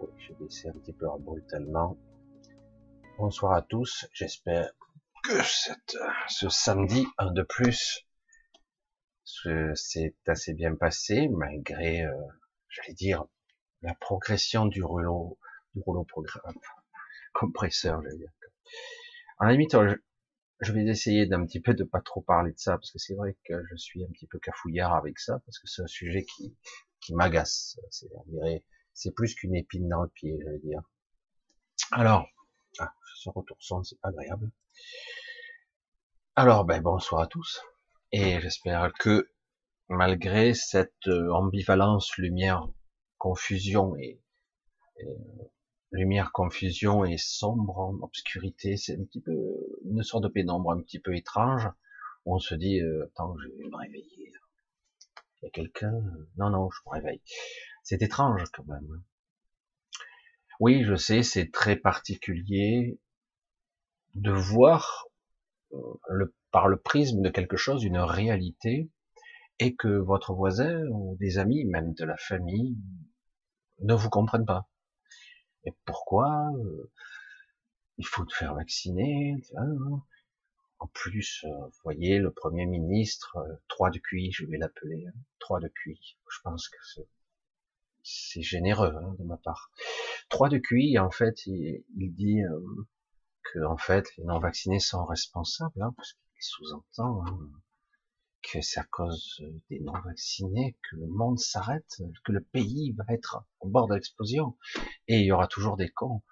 Oui, j'ai baissé un petit peu brutalement. Bonsoir à tous. J'espère que ce samedi, un de plus, s'est assez bien passé, malgré, euh, j'allais dire, la progression du rouleau, du rouleau compresseur, j'allais dire. En la limite, je vais essayer d'un petit peu de pas trop parler de ça, parce que c'est vrai que je suis un petit peu cafouillard avec ça, parce que c'est un sujet qui, qui m'agace. C'est plus qu'une épine dans le pied, je veux dire. Alors, ah, ce retour son, c'est pas agréable. Alors, ben, bonsoir à tous. Et j'espère que, malgré cette euh, ambivalence, lumière, confusion et, et lumière, confusion et sombre, obscurité, c'est un petit peu une sorte de pénombre un petit peu étrange, où on se dit, euh, attends, je vais me réveiller. Il y a quelqu'un? Non, non, je me réveille. C'est étrange quand même. Oui, je sais, c'est très particulier de voir euh, le, par le prisme de quelque chose, une réalité, et que votre voisin ou des amis, même de la famille, ne vous comprennent pas. Et pourquoi euh, Il faut te faire vacciner. Hein. En plus, euh, vous voyez, le Premier ministre, 3 euh, de QI, je vais l'appeler, 3 hein, de QI. Je pense que c'est généreux hein, de ma part. 3 de QI, en fait, il, dit que en fait, les non-vaccinés sont responsables, parce qu'il sous-entend que c'est à cause des non-vaccinés que le monde s'arrête, que le pays va être au bord de l'explosion, et il y aura toujours des cons.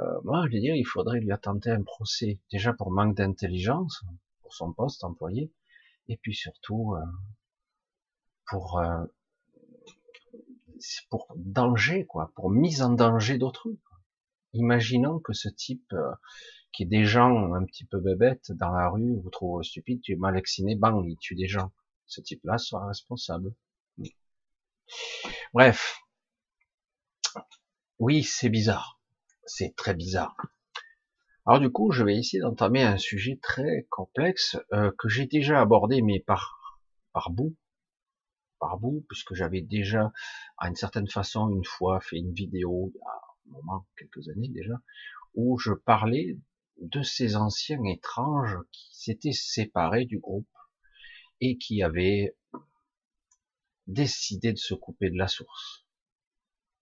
Euh, moi, je veux dire, il faudrait lui attenter un procès, déjà pour manque d'intelligence, pour son poste employé, et puis surtout euh, pour euh, pour danger, quoi, pour mise en danger d'autrui. Imaginons que ce type euh, qui est des gens un petit peu bébêtes dans la rue vous trouve stupide, tu es mal vacciné, bang, il tue des gens. Ce type-là sera responsable. Bref. Oui, c'est bizarre. C'est très bizarre. Alors du coup, je vais essayer d'entamer un sujet très complexe euh, que j'ai déjà abordé, mais par par bout, par bout, puisque j'avais déjà, à une certaine façon, une fois fait une vidéo il y a un moment, quelques années déjà, où je parlais de ces anciens étranges qui s'étaient séparés du groupe et qui avaient décidé de se couper de la source.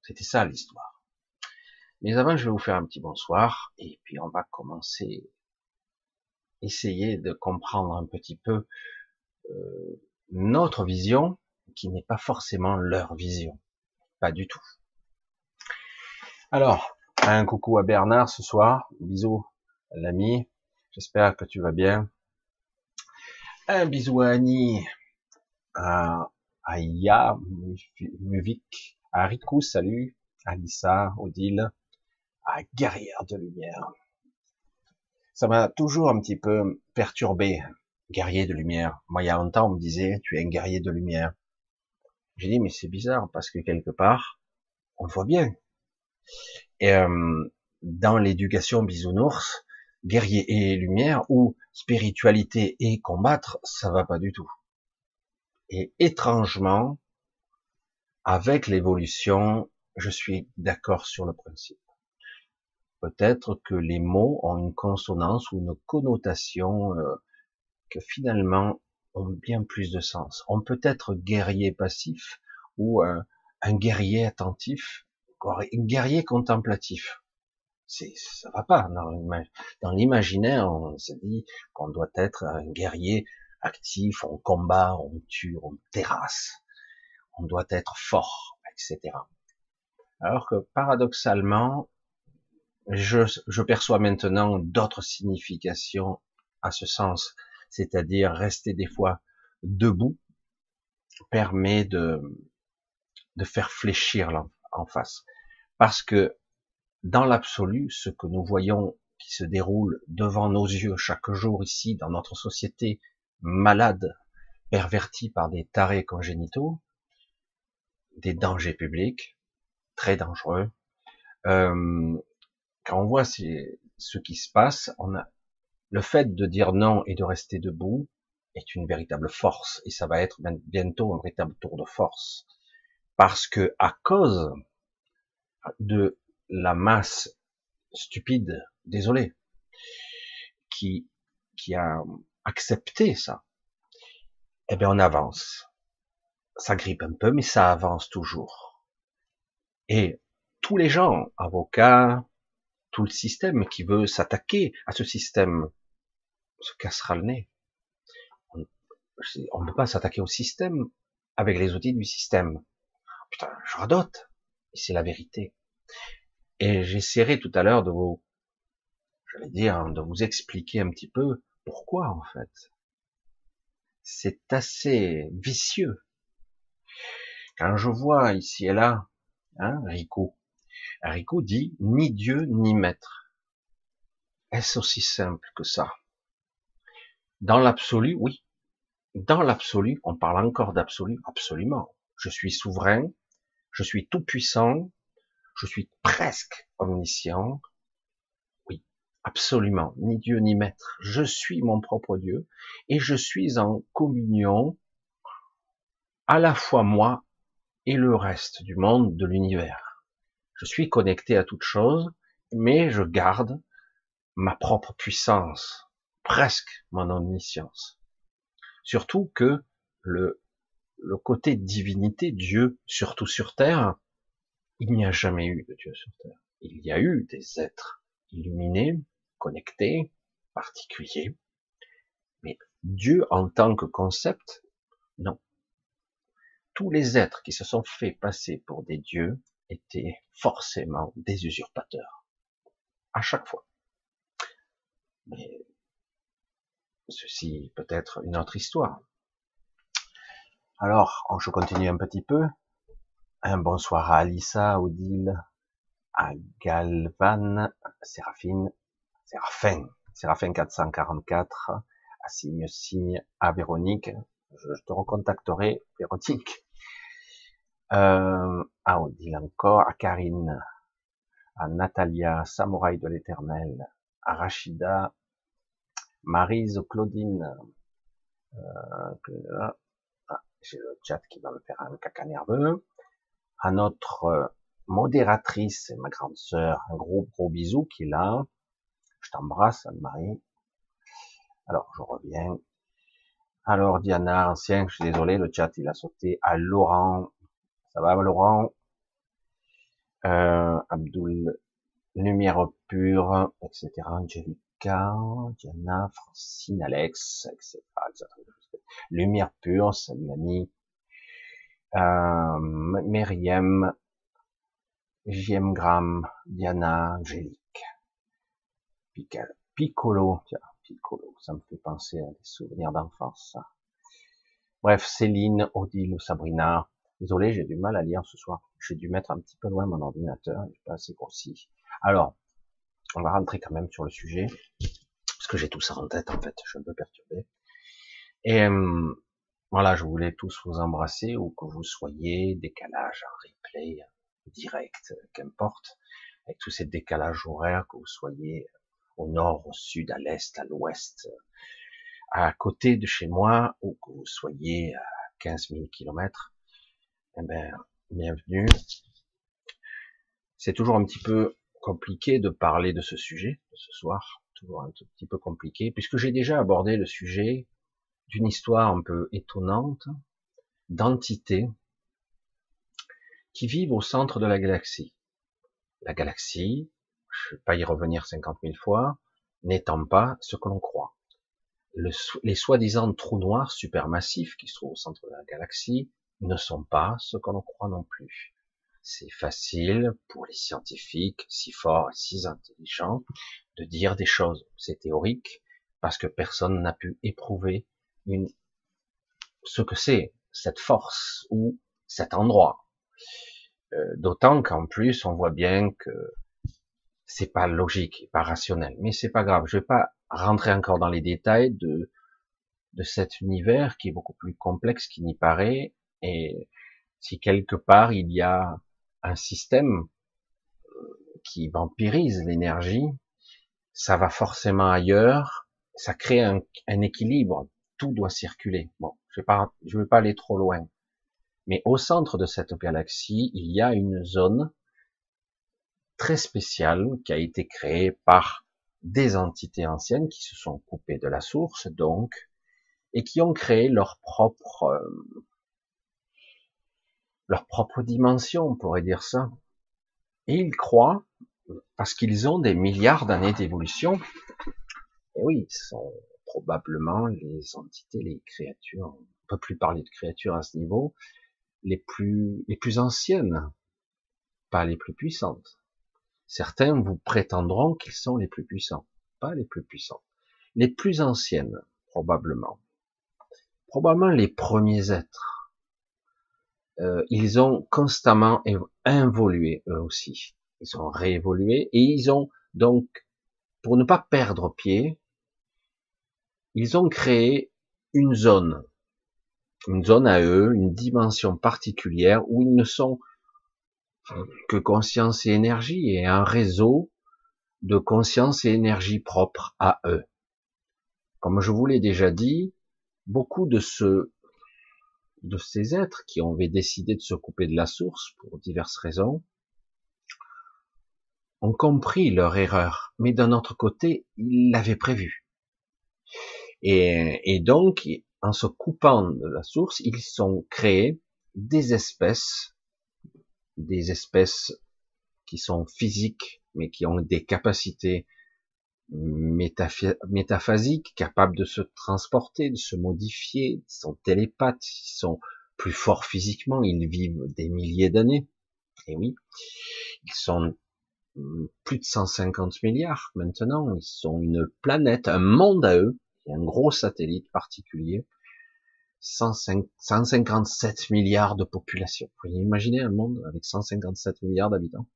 C'était ça l'histoire. Mais avant, je vais vous faire un petit bonsoir et puis on va commencer, essayer de comprendre un petit peu euh, notre vision, qui n'est pas forcément leur vision, pas du tout. Alors, un coucou à Bernard ce soir, bisous l'ami. J'espère que tu vas bien. Un bisou à Annie, à Aya, Muvik, à Riku, salut, à Lisa, Odile, à Guerrière de Lumière. Ça m'a toujours un petit peu perturbé, guerrier de lumière. Moi, il y a longtemps, on me disait, tu es un guerrier de lumière. J'ai dit, mais c'est bizarre, parce que quelque part, on le voit bien. Et euh, dans l'éducation bisounours, guerrier et lumière ou spiritualité et combattre, ça va pas du tout. Et étrangement, avec l'évolution, je suis d'accord sur le principe. Peut-être que les mots ont une consonance ou une connotation euh, que finalement ont bien plus de sens. On peut être guerrier passif ou un guerrier attentif, un guerrier contemplatif c'est ça va pas dans l'imaginaire on se dit qu'on doit être un guerrier actif on combat on tue on terrasse on doit être fort etc alors que paradoxalement je, je perçois maintenant d'autres significations à ce sens c'est-à-dire rester des fois debout permet de de faire fléchir en face parce que dans l'absolu, ce que nous voyons qui se déroule devant nos yeux chaque jour ici dans notre société malade, pervertie par des tarés congénitaux, des dangers publics, très dangereux. Euh, quand on voit ce qui se passe, on a le fait de dire non et de rester debout est une véritable force et ça va être bientôt un véritable tour de force parce que à cause de la masse stupide, désolé, qui qui a accepté ça, eh bien on avance. Ça grippe un peu, mais ça avance toujours. Et tous les gens, avocats, tout le système qui veut s'attaquer à ce système se cassera le nez. On ne peut pas s'attaquer au système avec les outils du système. Putain, je radote. C'est la vérité. Et j'essaierai tout à l'heure de vous, j'allais dire, de vous expliquer un petit peu pourquoi, en fait. C'est assez vicieux. Quand je vois ici et là, hein, Rico, Rico dit ni Dieu ni maître. Est-ce aussi simple que ça? Dans l'absolu, oui. Dans l'absolu, on parle encore d'absolu, absolument. Je suis souverain, je suis tout puissant, je suis presque omniscient. Oui, absolument, ni Dieu ni maître. Je suis mon propre Dieu et je suis en communion à la fois moi et le reste du monde, de l'univers. Je suis connecté à toute chose, mais je garde ma propre puissance, presque mon omniscience. Surtout que le, côté divinité, Dieu, surtout sur Terre, il n'y a jamais eu de Dieu sur Terre. Il y a eu des êtres illuminés, connectés, particuliers, mais Dieu en tant que concept, non. Tous les êtres qui se sont fait passer pour des dieux étaient forcément des usurpateurs. À chaque fois. Mais ceci peut être une autre histoire. Alors, je continue un petit peu. Un bonsoir à Alissa, Odile, à Galvan, Séraphine, Séraphin, Séraphin 444, à Signe Signe, à Véronique. Je, te recontacterai, Véronique. Euh, à Odile encore, à Karine, à Natalia, Samouraï de l'éternel, à Rachida, Marise, Claudine, euh, ah, j'ai le chat qui va me faire un caca nerveux, à notre euh, modératrice ma grande sœur, un gros gros bisou qui est là, je t'embrasse Anne-Marie, alors je reviens, alors Diana, ancien, je suis désolé, le chat il a sauté, à Laurent, ça va Laurent, euh, Abdul, lumière pure, etc. Angelica, Diana, Francine, Alex, etc. Lumière pure, salut l'ami. Euh, Myriam, JM Gram, Diana, Angélique. Piccolo, tiens, Piccolo, ça me fait penser à des souvenirs d'enfance. Bref, Céline, Odile, Sabrina. Désolé, j'ai du mal à lire ce soir. J'ai dû mettre un petit peu loin mon ordinateur, il n'est pas assez grossi. Alors, on va rentrer quand même sur le sujet, parce que j'ai tout ça en tête en fait, je suis un peu perturbé. Et euh, voilà, je voulais tous vous embrasser, ou que vous soyez décalage replay, direct, qu'importe, avec tous ces décalages horaires, que vous soyez au nord, au sud, à l'est, à l'ouest, à côté de chez moi, ou que vous soyez à 15 000 kilomètres, eh ben, bienvenue. C'est toujours un petit peu compliqué de parler de ce sujet de ce soir, toujours un petit peu compliqué, puisque j'ai déjà abordé le sujet d'une histoire un peu étonnante d'entités qui vivent au centre de la galaxie. La galaxie, je ne vais pas y revenir cinquante mille fois, n'étant pas ce que l'on croit. les soi-disant trous noirs supermassifs qui se trouvent au centre de la galaxie ne sont pas ce que l'on croit non plus. C'est facile pour les scientifiques, si forts et si intelligents, de dire des choses. C'est théorique, parce que personne n'a pu éprouver une, ce que c'est cette force ou cet endroit. Euh, D'autant qu'en plus, on voit bien que c'est pas logique, pas rationnel. Mais c'est pas grave. Je vais pas rentrer encore dans les détails de de cet univers qui est beaucoup plus complexe qu'il n'y paraît. Et si quelque part il y a un système euh, qui vampirise l'énergie, ça va forcément ailleurs, ça crée un, équilibre tout doit circuler. Bon, je je vais pas aller trop loin. Mais au centre de cette galaxie, il y a une zone très spéciale qui a été créée par des entités anciennes qui se sont coupées de la source, donc, et qui ont créé leur propre, euh, leur propre dimension, on pourrait dire ça. Et ils croient, parce qu'ils ont des milliards d'années d'évolution, et oui, ce sont probablement les entités, les créatures, on peut plus parler de créatures à ce niveau, les plus, les plus anciennes, pas les plus puissantes. Certains vous prétendront qu'ils sont les plus puissants, pas les plus puissants. Les plus anciennes, probablement. Probablement les premiers êtres. Euh, ils ont constamment évolué eux aussi. Ils ont réévolué et ils ont donc, pour ne pas perdre pied, ils ont créé une zone, une zone à eux, une dimension particulière où ils ne sont que conscience et énergie et un réseau de conscience et énergie propre à eux. Comme je vous l'ai déjà dit, beaucoup de ce, de ces êtres qui ont décidé de se couper de la source pour diverses raisons, ont compris leur erreur, mais d'un autre côté, ils l'avaient prévu. Et, donc, en se coupant de la source, ils sont créés des espèces des espèces qui sont physiques, mais qui ont des capacités métaphasiques, capables de se transporter, de se modifier, ils sont télépathes, ils sont plus forts physiquement, ils vivent des milliers d'années. Et oui, ils sont plus de 150 milliards maintenant, ils sont une planète, un monde à eux, un gros satellite particulier, 157 milliards de population. Vous pouvez imaginer un monde avec 157 milliards d'habitants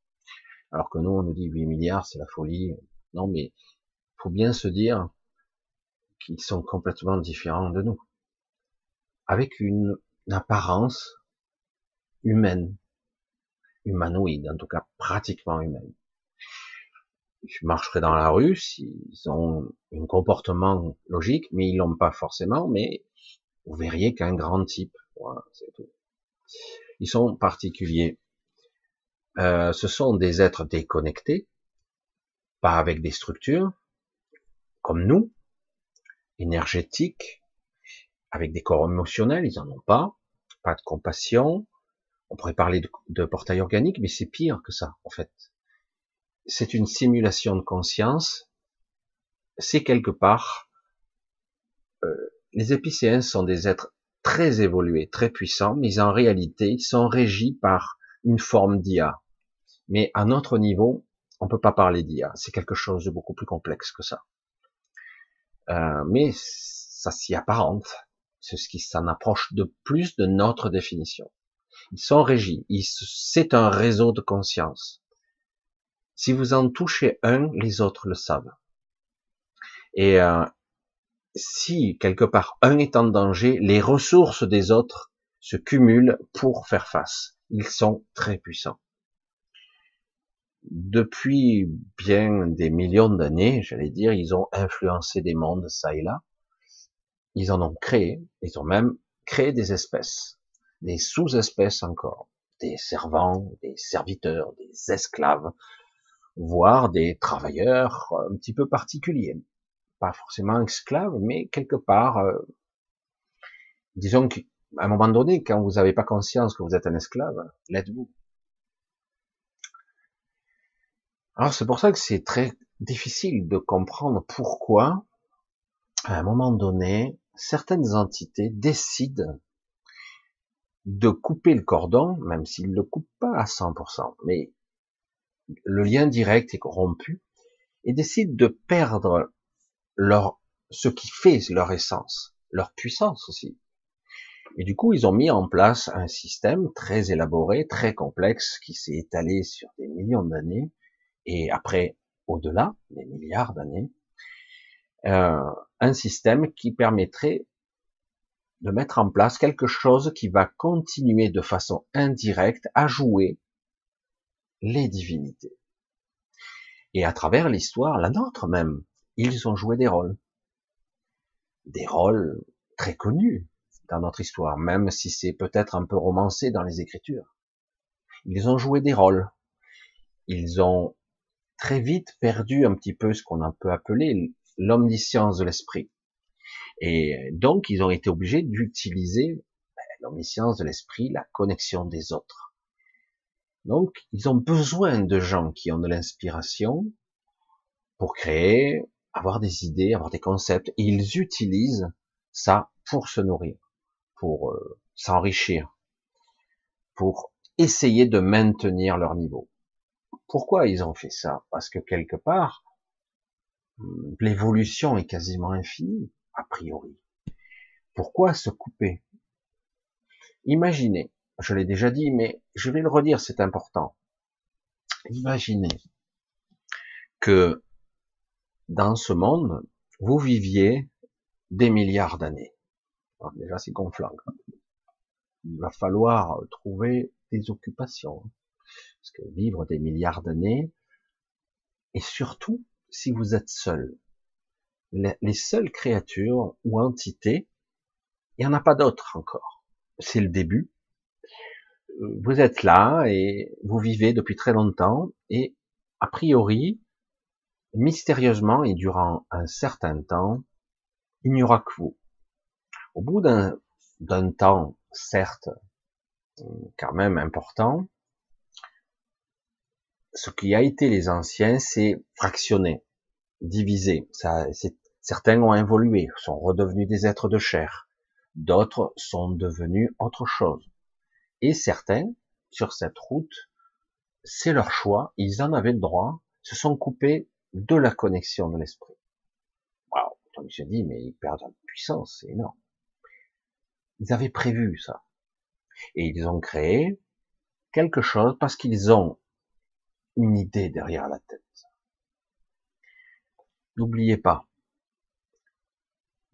Alors que nous, on nous dit 8 milliards, c'est la folie. Non, mais faut bien se dire qu'ils sont complètement différents de nous. Avec une, apparence humaine, humanoïde, en tout cas pratiquement humaine. Je marcherai dans la rue, s'ils ont un comportement logique, mais ils l'ont pas forcément, mais vous verriez qu'un grand type. Voilà, c'est tout. Ils sont particuliers. Euh, ce sont des êtres déconnectés, pas avec des structures, comme nous, énergétiques, avec des corps émotionnels, ils en ont pas, pas de compassion. On pourrait parler de, portail organique, mais c'est pire que ça, en fait. C'est une simulation de conscience. C'est quelque part euh, les épicéens sont des êtres très évolués, très puissants, mais en réalité, ils sont régis par une forme d'IA. Mais à notre niveau, on peut pas parler d'IA. C'est quelque chose de beaucoup plus complexe que ça. Euh, mais ça s'y apparente. C'est ce qui s'en approche de plus de notre définition. Ils sont régis. C'est un réseau de conscience. Si vous en touchez un, les autres le savent. Et, euh, si quelque part un est en danger, les ressources des autres se cumulent pour faire face. Ils sont très puissants. Depuis bien des millions d'années, j'allais dire, ils ont influencé des mondes ça et là. Ils en ont créé, ils ont même créé des espèces, des sous-espèces encore, des servants, des serviteurs, des esclaves, voire des travailleurs un petit peu particuliers pas forcément esclave, mais quelque part, euh, disons qu'à un moment donné, quand vous n'avez pas conscience que vous êtes un esclave, l'êtes-vous? Alors c'est pour ça que c'est très difficile de comprendre pourquoi, à un moment donné, certaines entités décident de couper le cordon, même s'ils ne le coupent pas à 100%, mais le lien direct est corrompu, et décident de perdre leur, ce qui fait leur essence, leur puissance aussi. Et du coup, ils ont mis en place un système très élaboré, très complexe, qui s'est étalé sur des millions d'années, et après, au-delà, des milliards d'années, euh, un système qui permettrait de mettre en place quelque chose qui va continuer de façon indirecte à jouer les divinités. Et à travers l'histoire, la nôtre même, ils ont joué des rôles. Des rôles très connu dans notre histoire, même si c'est peut-être un peu romancé dans les Écritures. Ils ont joué des rôles. Ils ont très vite perdu un petit peu ce qu'on peut appeler l'omniscience de l'esprit. Et donc, ils ont été obligés d'utiliser ben, l'omniscience de l'esprit, la connexion des autres. Donc, ils ont besoin de gens qui ont de l'inspiration pour créer, avoir des idées, avoir des concepts, et ils utilisent ça pour se nourrir, pour euh, s'enrichir, pour essayer de maintenir leur niveau. Pourquoi ils ont fait ça? Parce que quelque part, hum, l'évolution est quasiment infinie, a priori. Pourquoi se couper? Imaginez, je l'ai déjà dit, mais je vais le redire, c'est important. Imaginez que dans ce monde, vous viviez des milliards d'années. Déjà, c'est gonflant. Il va falloir trouver des occupations. Parce que vivre des milliards d'années, et surtout si vous êtes seul, les seules créatures ou entités, il n'y en a pas d'autres encore. C'est le début. Vous êtes là et vous vivez depuis très longtemps et a priori, mystérieusement et durant un certain temps, il n'y aura que vous. Au bout d'un temps, certes, quand même important, ce qui a été les anciens, c'est fractionné, divisé. Certains ont évolué, sont redevenus des êtres de chair. D'autres sont devenus autre chose. Et certains, sur cette route, c'est leur choix, ils en avaient le droit, se sont coupés de la connexion de l'esprit. Waouh, donc j'ai dit, mais ils perdent en puissance, c'est énorme. Ils avaient prévu ça. Et ils ont créé quelque chose parce qu'ils ont une idée derrière la tête. N'oubliez pas,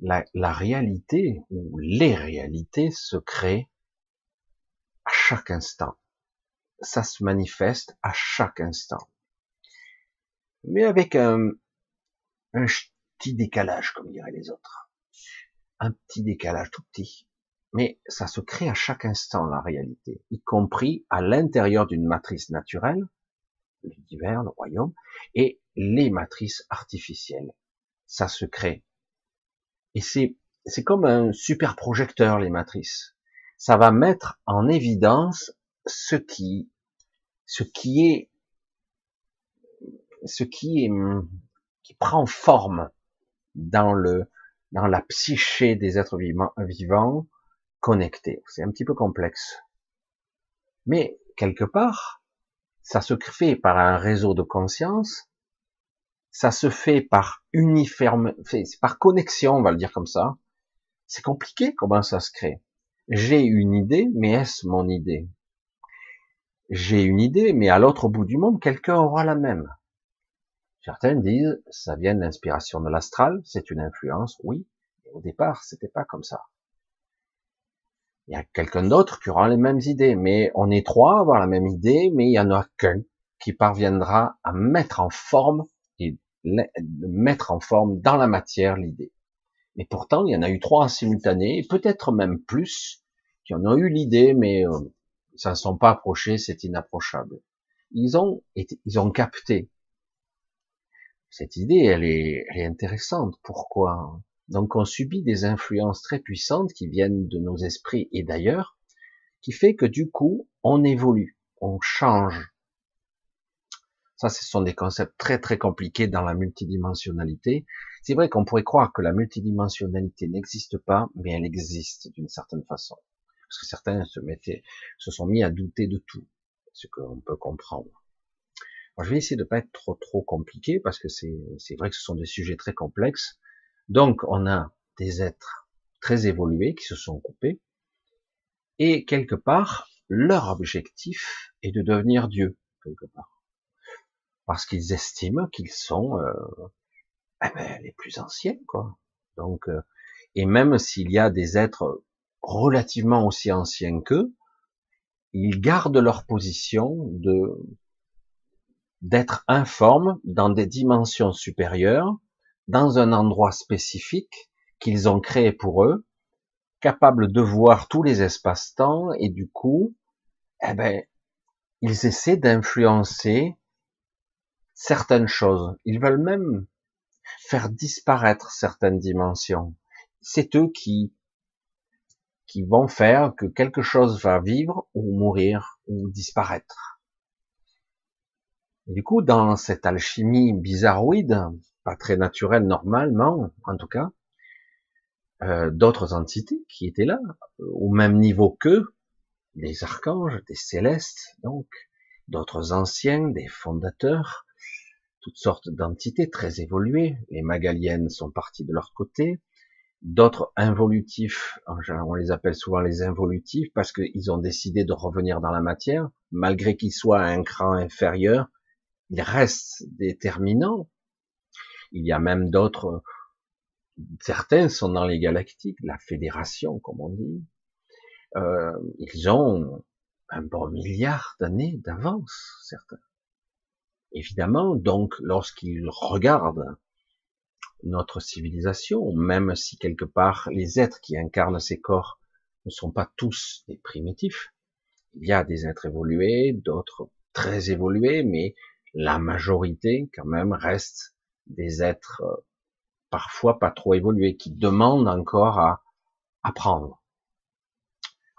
la, réalité ou les réalités se créent à chaque instant. Ça se manifeste à chaque instant. Mais avec un petit décalage, comme diraient les autres. Un petit décalage tout petit. Mais ça se crée à chaque instant, la réalité, y compris à l'intérieur d'une matrice naturelle, l'univers, le royaume, et les matrices artificielles. Ça se crée. Et c'est, c'est comme un super projecteur, les matrices. Ça va mettre en évidence ce qui, ce qui est, ce qui est, qui prend forme dans le, dans la psyché des êtres vivants, vivants connectés. C'est un petit peu complexe. Mais, quelque part, ça se fait par un réseau de conscience, ça se fait par uniforme, par connexion, on va le dire comme ça. C'est compliqué comment ça se crée. J'ai une idée, mais est-ce mon idée? J'ai une idée, mais à l'autre bout du monde, quelqu'un aura la même. Certains disent, ça vient de l'inspiration de l'astral, c'est une influence, oui. au départ, c'était pas comme ça il y a quelqu'un d'autre qui aura les mêmes idées, mais on est trois à avoir la même idée, mais il y en a qu'un qui parviendra à mettre en forme et mettre en forme dans la matière l'idée. Mais pourtant, il y en a eu trois en simultané, peut-être même plus, qui en ont eu l'idée, mais euh, ça ne sont pas approchés, c'est inapprochable. Ils ont ils ont capté. Cette idée, elle est intéressante. Pourquoi? Donc on subit des influences très puissantes qui viennent de nos esprits et d'ailleurs, qui fait que du coup, on évolue, on change. Ça, ce sont des concepts très très compliqués dans la multidimensionnalité. C'est vrai qu'on pourrait croire que la multidimensionnalité n'existe pas, mais elle existe d'une certaine façon. Parce que certains se mettaient, se sont mis à douter de tout, ce qu'on peut comprendre. je vais essayer de pas être trop trop compliqué parce que c'est vrai que ce sont des sujets très complexes. Donc, on a des êtres très évolués qui se sont coupés, et quelque part, leur objectif est de devenir Dieu, quelque part. Parce qu'ils estiment qu'ils sont euh, eh ben, les plus anciens, quoi. Donc, euh, et même s'il y a des êtres relativement aussi anciens qu'eux, ils gardent leur position de d'être informes dans des dimensions supérieures dans un endroit spécifique qu'ils ont créé pour eux, capables de voir tous les espaces-temps et du coup, eh ben, ils essaient d'influencer certaines choses. Ils veulent même faire disparaître certaines dimensions. C'est eux qui qui vont faire que quelque chose va vivre ou mourir ou disparaître. Du coup, dans cette alchimie bizarroïde, pas très naturelle normalement, en tout cas, euh, d'autres entités qui étaient là, au même niveau qu'eux, des archanges, des célestes, donc, d'autres anciens, des fondateurs, toutes sortes d'entités très évoluées. Les magaliennes sont partis de leur côté, d'autres involutifs, on les appelle souvent les involutifs parce qu'ils ont décidé de revenir dans la matière, malgré qu'ils soient à un cran inférieur, ils restent déterminants. Il y a même d'autres, certains sont dans les galactiques, la fédération, comme on dit. Euh, ils ont un bon milliard d'années d'avance, certains. Évidemment, donc, lorsqu'ils regardent notre civilisation, même si quelque part les êtres qui incarnent ces corps ne sont pas tous des primitifs. Il y a des êtres évolués, d'autres très évolués, mais la majorité quand même reste des êtres euh, parfois pas trop évolués, qui demandent encore à apprendre.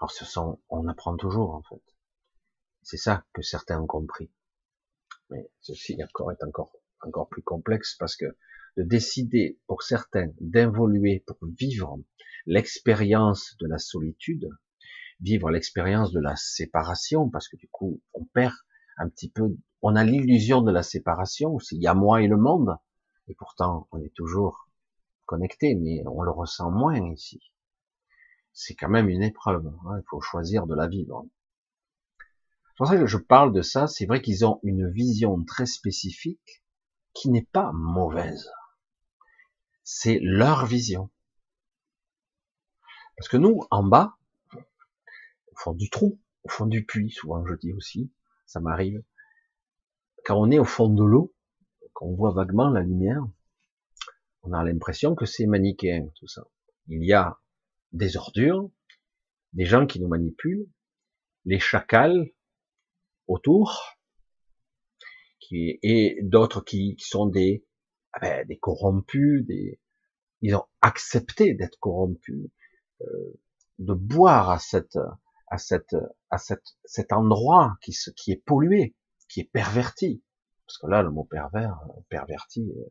Alors ce sont, on apprend toujours en fait. C'est ça que certains ont compris. Mais ceci encore est encore encore plus complexe parce que de décider pour certains d'involuer pour vivre l'expérience de la solitude, vivre l'expérience de la séparation, parce que du coup on perd un petit peu, on a l'illusion de la séparation, il y a moi et le monde, et pourtant on est toujours connecté, mais on le ressent moins ici. C'est quand même une épreuve, hein, il faut choisir de la vivre. C'est pour ça que je parle de ça, c'est vrai qu'ils ont une vision très spécifique qui n'est pas mauvaise c'est leur vision. Parce que nous, en bas, au fond du trou, au fond du puits, souvent je dis aussi, ça m'arrive, quand on est au fond de l'eau, qu'on voit vaguement la lumière, on a l'impression que c'est manichéen, tout ça. Il y a des ordures, des gens qui nous manipulent, les chacals autour, et d'autres qui, sont des ah ben, des corrompus, des, ils ont accepté d'être corrompus, euh, de boire à cette, à cette, à cette, cet endroit qui, qui est pollué, qui est perverti. Parce que là, le mot pervers, perverti, euh,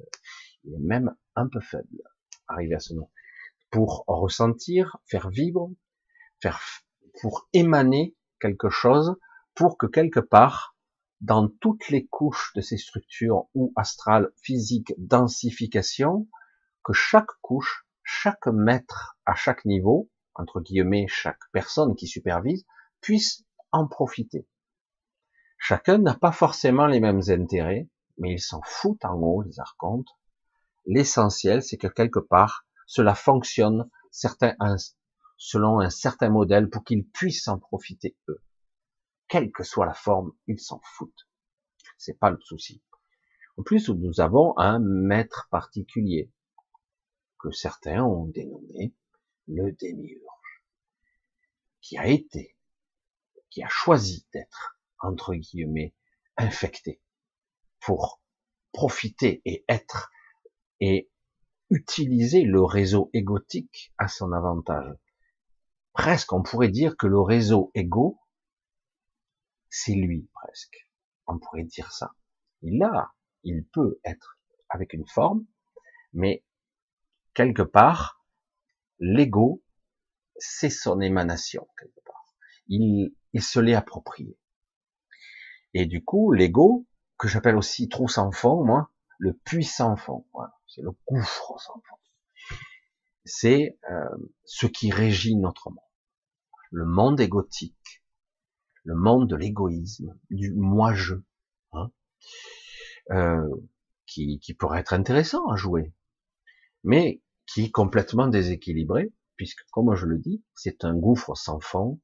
il est même un peu faible, arrivé à ce nom. Pour ressentir, faire vibrer, faire, pour émaner quelque chose, pour que quelque part, dans toutes les couches de ces structures ou astrales, physiques, densification, que chaque couche, chaque maître à chaque niveau, entre guillemets, chaque personne qui supervise, puisse en profiter. Chacun n'a pas forcément les mêmes intérêts, mais ils s'en foutent en haut, les archontes. L'essentiel, c'est que quelque part, cela fonctionne selon un certain modèle pour qu'ils puissent en profiter eux quelle que soit la forme, ils s'en foutent. C'est pas le souci. En plus, nous avons un maître particulier que certains ont dénommé le démiurge, qui a été, qui a choisi d'être entre guillemets infecté pour profiter et être et utiliser le réseau égotique à son avantage. Presque, on pourrait dire que le réseau égo c'est lui presque. On pourrait dire ça. Il a, il peut être avec une forme, mais quelque part, l'ego, c'est son émanation quelque part. Il, il se l'est approprié. Et du coup, l'ego, que j'appelle aussi trou sans fond, moi, le puissant fond, c'est le gouffre sans fond. C'est euh, ce qui régit notre monde. Le monde égotique, le monde de l'égoïsme, du moi-je, hein, euh, qui, qui pourrait être intéressant à jouer, mais qui est complètement déséquilibré, puisque, comme je le dis, c'est un gouffre sans fond.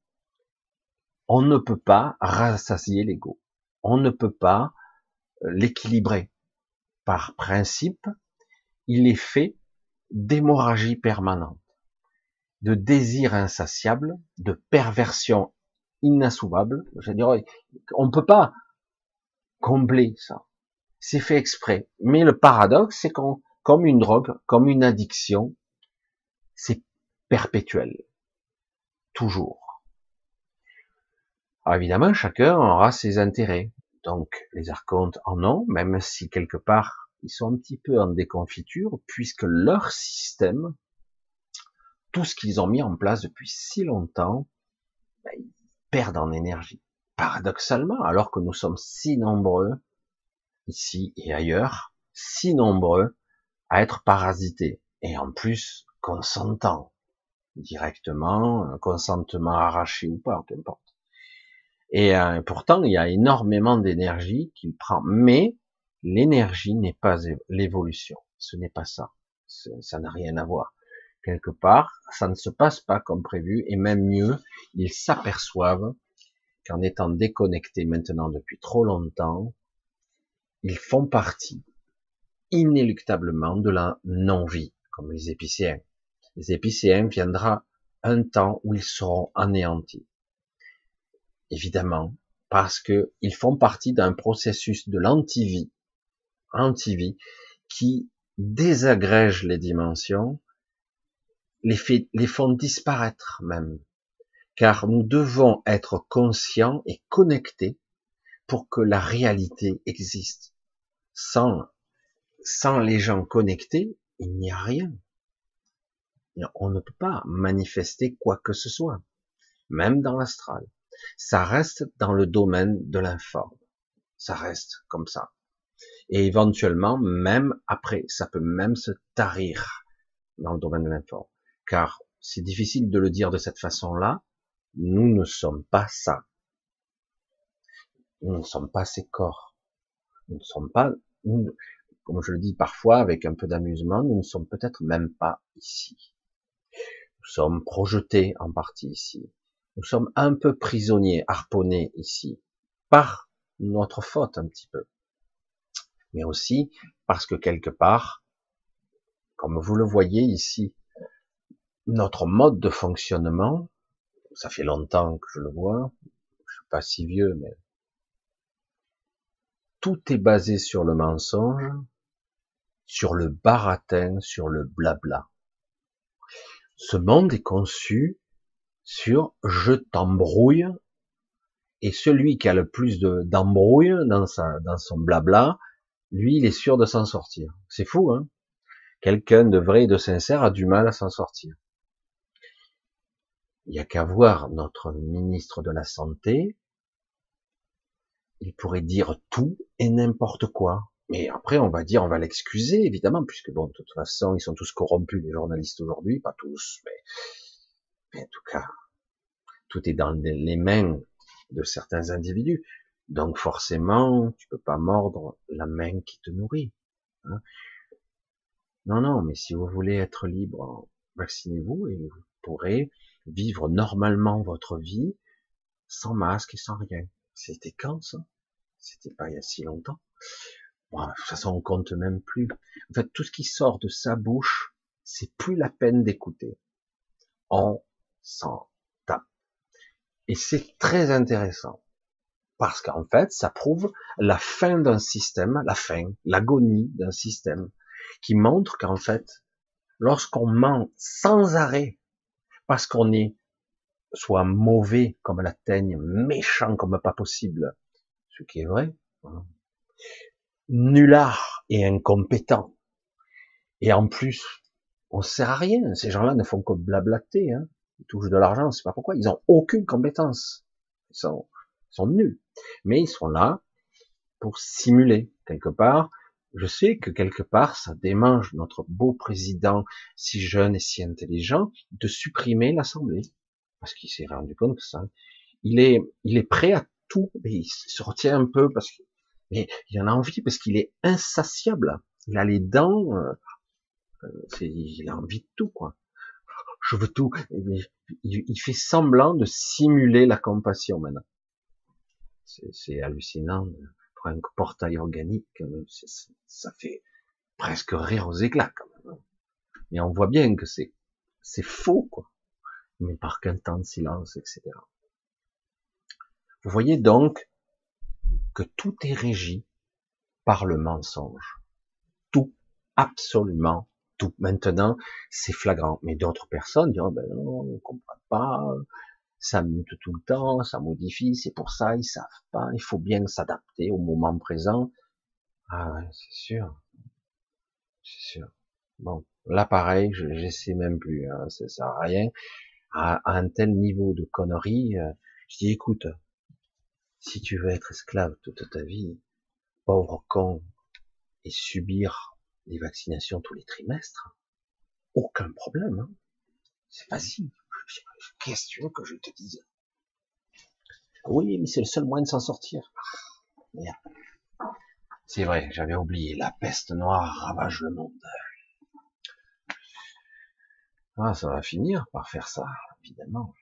On ne peut pas rassasier l'ego. On ne peut pas l'équilibrer. Par principe, il est fait d'hémorragie permanente. de désir insatiable, de perversion inassouvable. Je veux on ne peut pas combler ça. C'est fait exprès. Mais le paradoxe, c'est qu'on, comme une drogue, comme une addiction, c'est perpétuel. Toujours. Alors évidemment, chacun aura ses intérêts. Donc, les archontes en ont, même si quelque part, ils sont un petit peu en déconfiture, puisque leur système, tout ce qu'ils ont mis en place depuis si longtemps, ben, ils perdent en énergie. Paradoxalement, alors que nous sommes si nombreux, ici et ailleurs, si nombreux à être parasités, et en plus consentants, directement, consentement arraché ou pas, qu'importe. Et euh, pourtant, il y a énormément d'énergie qu'il prend, mais l'énergie n'est pas l'évolution. Ce n'est pas ça. Ça n'a rien à voir. Quelque part, ça ne se passe pas comme prévu, et même mieux, ils s'aperçoivent qu'en étant déconnectés maintenant depuis trop longtemps, ils font partie inéluctablement de la non-vie, comme les épicéens. Les épicéens viendra un temps où ils seront anéantis. Évidemment, parce que ils font partie d'un processus de l'antivie anti-vie, qui désagrège les dimensions, les, fait, les font disparaître même. Car nous devons être conscients et connectés pour que la réalité existe. Sans, sans les gens connectés, il n'y a rien. On ne peut pas manifester quoi que ce soit, même dans l'astral. Ça reste dans le domaine de l'informe. Ça reste comme ça et éventuellement, même après, ça peut même se tarir dans le domaine de l'informe. Car c'est difficile de le dire de cette façon-là, nous ne sommes pas ça. Nous ne sommes pas ces corps. Nous ne sommes pas, comme je le dis parfois avec un peu d'amusement, nous ne sommes peut-être même pas ici. Nous sommes projetés en partie ici. Nous sommes un peu prisonniers, harponnés ici, par notre faute un petit peu mais aussi parce que quelque part, comme vous le voyez ici, notre mode de fonctionnement, ça fait longtemps que je le vois, je suis pas si vieux, mais tout est basé sur le mensonge, sur le baratin, sur le blabla. Ce monde est conçu sur je t'embrouille et celui qui a le plus d'embrouille dans, dans son blabla, lui, il est sûr de s'en sortir. C'est fou, hein Quelqu'un de vrai et de sincère a du mal à s'en sortir. Il n'y a qu'à voir notre ministre de la Santé. Il pourrait dire tout et n'importe quoi. Mais après, on va dire, on va l'excuser, évidemment, puisque bon, de toute façon, ils sont tous corrompus, les journalistes aujourd'hui, pas tous, mais, mais en tout cas, tout est dans les mains de certains individus. Donc forcément, tu peux pas mordre la main qui te nourrit. Hein. non, non, mais si vous voulez être libre, vaccinez-vous et vous pourrez vivre normalement votre vie sans masque et sans rien. C'était quand ça? C'était pas il y a si longtemps. Bon, de toute façon, on compte même plus. En fait, tout ce qui sort de sa bouche, c'est plus la peine d'écouter. S'en tape. Et c'est très intéressant parce qu'en fait, ça prouve la fin d'un système, la fin, l'agonie d'un système, qui montre qu'en fait, lorsqu'on ment sans arrêt, parce qu'on est soit mauvais comme la teigne, méchant comme pas possible, ce qui est vrai, hein, nulard et incompétent, et en plus, on sert à rien, ces gens-là ne font que blablater, hein. Ils touchent de l'argent, c'est pas pourquoi, ils ont aucune compétence, ils sont, sont nuls. Mais ils sont là pour simuler quelque part. Je sais que quelque part, ça démange notre beau président si jeune et si intelligent de supprimer l'Assemblée. Parce qu'il s'est rendu compte que ça, il est, il est prêt à tout, mais il se retient un peu parce que, mais en a envie parce qu'il est insatiable. Il a les dents, euh, euh il a envie de tout, quoi. Je veux tout. il fait semblant de simuler la compassion maintenant. C'est hallucinant. Pour un portail organique, ça fait presque rire aux éclats quand même. Mais on voit bien que c'est c'est faux quoi. mais par qu'un temps de silence, etc. Vous voyez donc que tout est régi par le mensonge. Tout, absolument Maintenant, c'est flagrant. Mais d'autres personnes diront, ben non, on comprend pas, ça mute tout le temps, ça modifie, c'est pour ça, ils savent pas, il faut bien s'adapter au moment présent. Ah c'est sûr. C'est sûr. Bon, là pareil, j'essaie même plus, hein, ça sert à rien. À, un tel niveau de connerie, euh, je dis écoute, si tu veux être esclave toute ta vie, pauvre con, et subir les vaccinations tous les trimestres, aucun problème. Hein. C'est facile. Qu'est-ce que que je te dise Oui, mais c'est le seul moyen de s'en sortir. Ah, c'est vrai, j'avais oublié. La peste noire ravage le monde. Ah, ça va finir par faire ça, évidemment.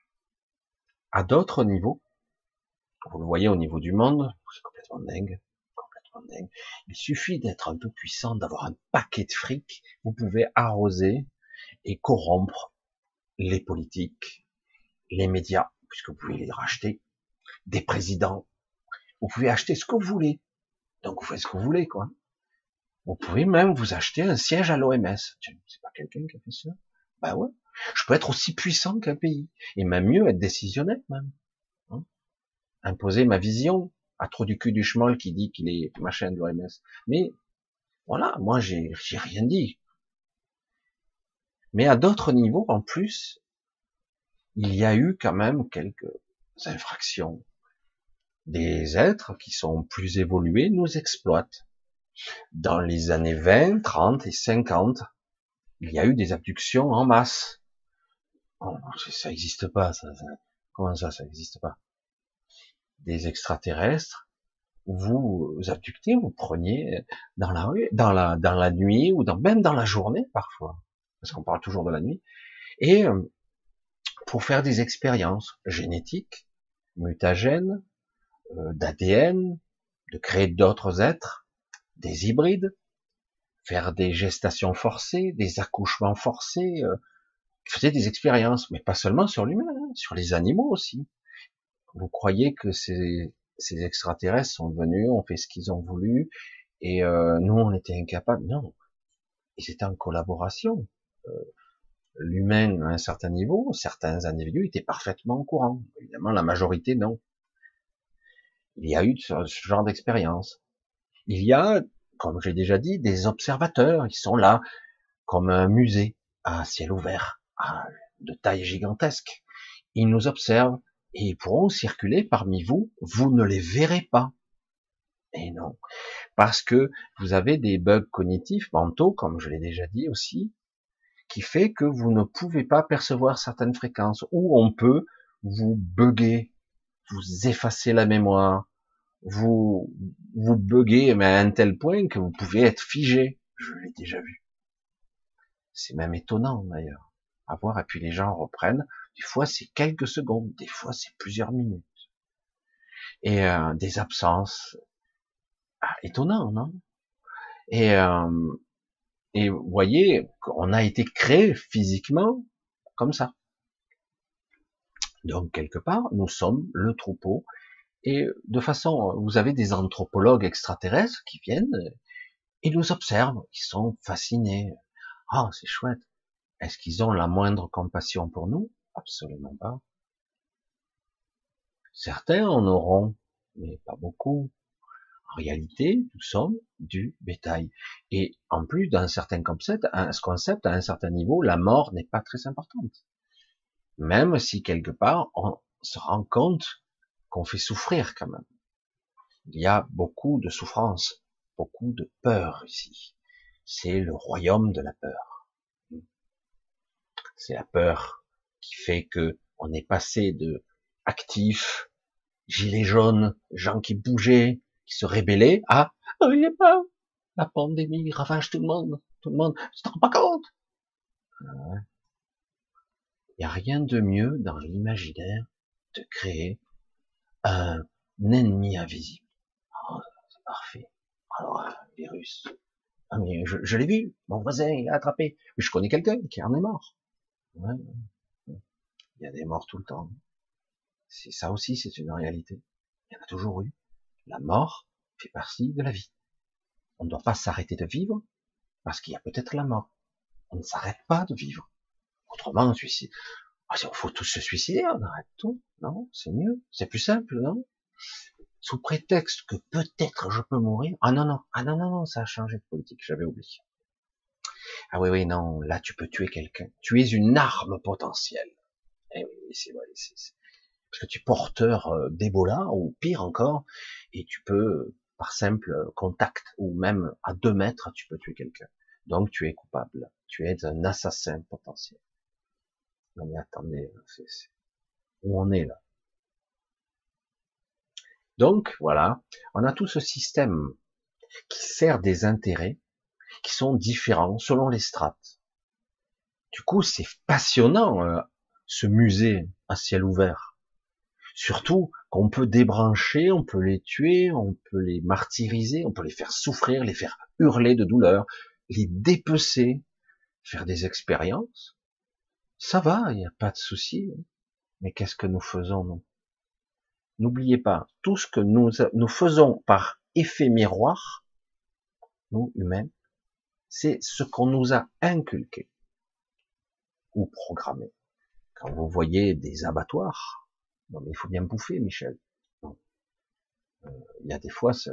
À d'autres niveaux, vous le voyez au niveau du monde, c'est complètement dingue, Il suffit d'être un peu puissant, d'avoir un paquet de fric, vous pouvez arroser et corrompre les politiques, les médias, puisque vous pouvez les racheter, des présidents. Vous pouvez acheter ce que vous voulez. Donc vous faites ce que vous voulez, quoi. Vous pouvez même vous acheter un siège à l'OMS. C'est pas quelqu'un qui a fait ça? Ben ouais. Je peux être aussi puissant qu'un pays. Et même mieux, être décisionnaire même. Hein. Imposer ma vision à trop du cul du schmoll qui dit qu'il est machin de l'OMS. Mais voilà, moi j'ai rien dit. Mais à d'autres niveaux, en plus, il y a eu quand même quelques infractions. Des êtres qui sont plus évolués nous exploitent. Dans les années 20, 30 et 50, il y a eu des abductions en masse. Oh, ça n'existe pas, Comment ça, ça n'existe pas? Des extraterrestres, vous, abductez, vous preniez dans la nuit ou même dans la journée parfois, parce qu'on parle toujours de la nuit, et euh, pour faire des expériences génétiques, mutagènes, euh, d'ADN, de créer d'autres êtres, des hybrides, faire des gestations forcées, des accouchements forcés, euh, des expériences, mais pas seulement sur l'humain, hein, sur les animaux aussi. Vous croyez que ces, ces extraterrestres sont venus, ont fait ce qu'ils ont voulu, et euh, nous on était incapables? Non, ils étaient en collaboration. Euh, l'humain à un certain niveau, certains individus étaient parfaitement au courant. Évidemment, la majorité non. Il y a eu ce genre d'expérience. Il y a comme j'ai déjà dit, des observateurs. Ils sont là comme un musée à ciel ouvert, de taille gigantesque. Ils nous observent et ils pourront circuler parmi vous. Vous ne les verrez pas. Et non, parce que vous avez des bugs cognitifs mentaux, comme je l'ai déjà dit aussi, qui fait que vous ne pouvez pas percevoir certaines fréquences, ou on peut vous bugger, vous effacer la mémoire, vous vous buguez mais à un tel point que vous pouvez être figé. Je l'ai déjà vu. C'est même étonnant d'ailleurs à voir. Et puis les gens reprennent. Des fois c'est quelques secondes, des fois c'est plusieurs minutes. Et euh, des absences. Ah, étonnant, non? Et euh, et vous voyez qu'on a été créé physiquement comme ça. Donc quelque part, nous sommes le troupeau et de façon, vous avez des anthropologues extraterrestres qui viennent et nous observent, ils sont fascinés. Ah, c'est chouette. Est-ce qu'ils ont la moindre compassion pour nous? Absolument pas. Certains en auront, mais pas beaucoup. En réalité, nous sommes du bétail. Et en plus d'un certain concept, ce concept, à un certain niveau, la mort n'est pas très importante. Même si quelque part, on se rend compte qu'on fait souffrir quand même. Il y a beaucoup de souffrance, beaucoup de peur ici. C'est le royaume de la peur. C'est la peur qui fait que on est passé de actifs, gilets jaunes, gens qui bougeaient, qui se rébellaient, à oh, il pas la pandémie ravage tout le monde, tout le monde, tu te rends pas compte. Il n'y a rien de mieux dans l'imaginaire de créer un ennemi invisible. Oh, c'est parfait. Alors, un virus. Ah, mais je, l'ai vu, mon voisin, il a attrapé. Je connais quelqu'un qui en est mort. Il y a des morts tout le temps. C'est ça aussi, c'est une réalité. Il y en a toujours eu. La mort fait partie de la vie. On ne doit pas s'arrêter de vivre parce qu'il y a peut-être la mort. On ne s'arrête pas de vivre. Autrement, on suicide. Ah, il faut tous se suicider, on arrête tout. Non, c'est mieux. C'est plus simple, non? Sous prétexte que peut-être je peux mourir. Ah non, non, ah non, non, non, ça a changé de politique, j'avais oublié. Ah oui, oui, non, là tu peux tuer quelqu'un. Tu es une arme potentielle. Eh oui, c'est vrai, parce que tu es porteur euh, d'Ebola, ou pire encore, et tu peux, par simple contact, ou même à deux mètres, tu peux tuer quelqu'un. Donc tu es coupable. Tu es un assassin potentiel. Non mais attendez, c'est, où on est là? Donc voilà, on a tout ce système qui sert des intérêts qui sont différents selon les strates. Du coup, c'est passionnant euh, ce musée à ciel ouvert. Surtout qu'on peut débrancher, on peut les tuer, on peut les martyriser, on peut les faire souffrir, les faire hurler de douleur, les dépecer, faire des expériences. Ça va, il n'y a pas de souci. Mais qu'est-ce que nous faisons, nous? N'oubliez pas, tout ce que nous, nous faisons par effet miroir, nous, humains, c'est ce qu'on nous a inculqué ou programmé. Quand vous voyez des abattoirs, mais il faut bien bouffer, Michel. Euh, il y a des fois, ça,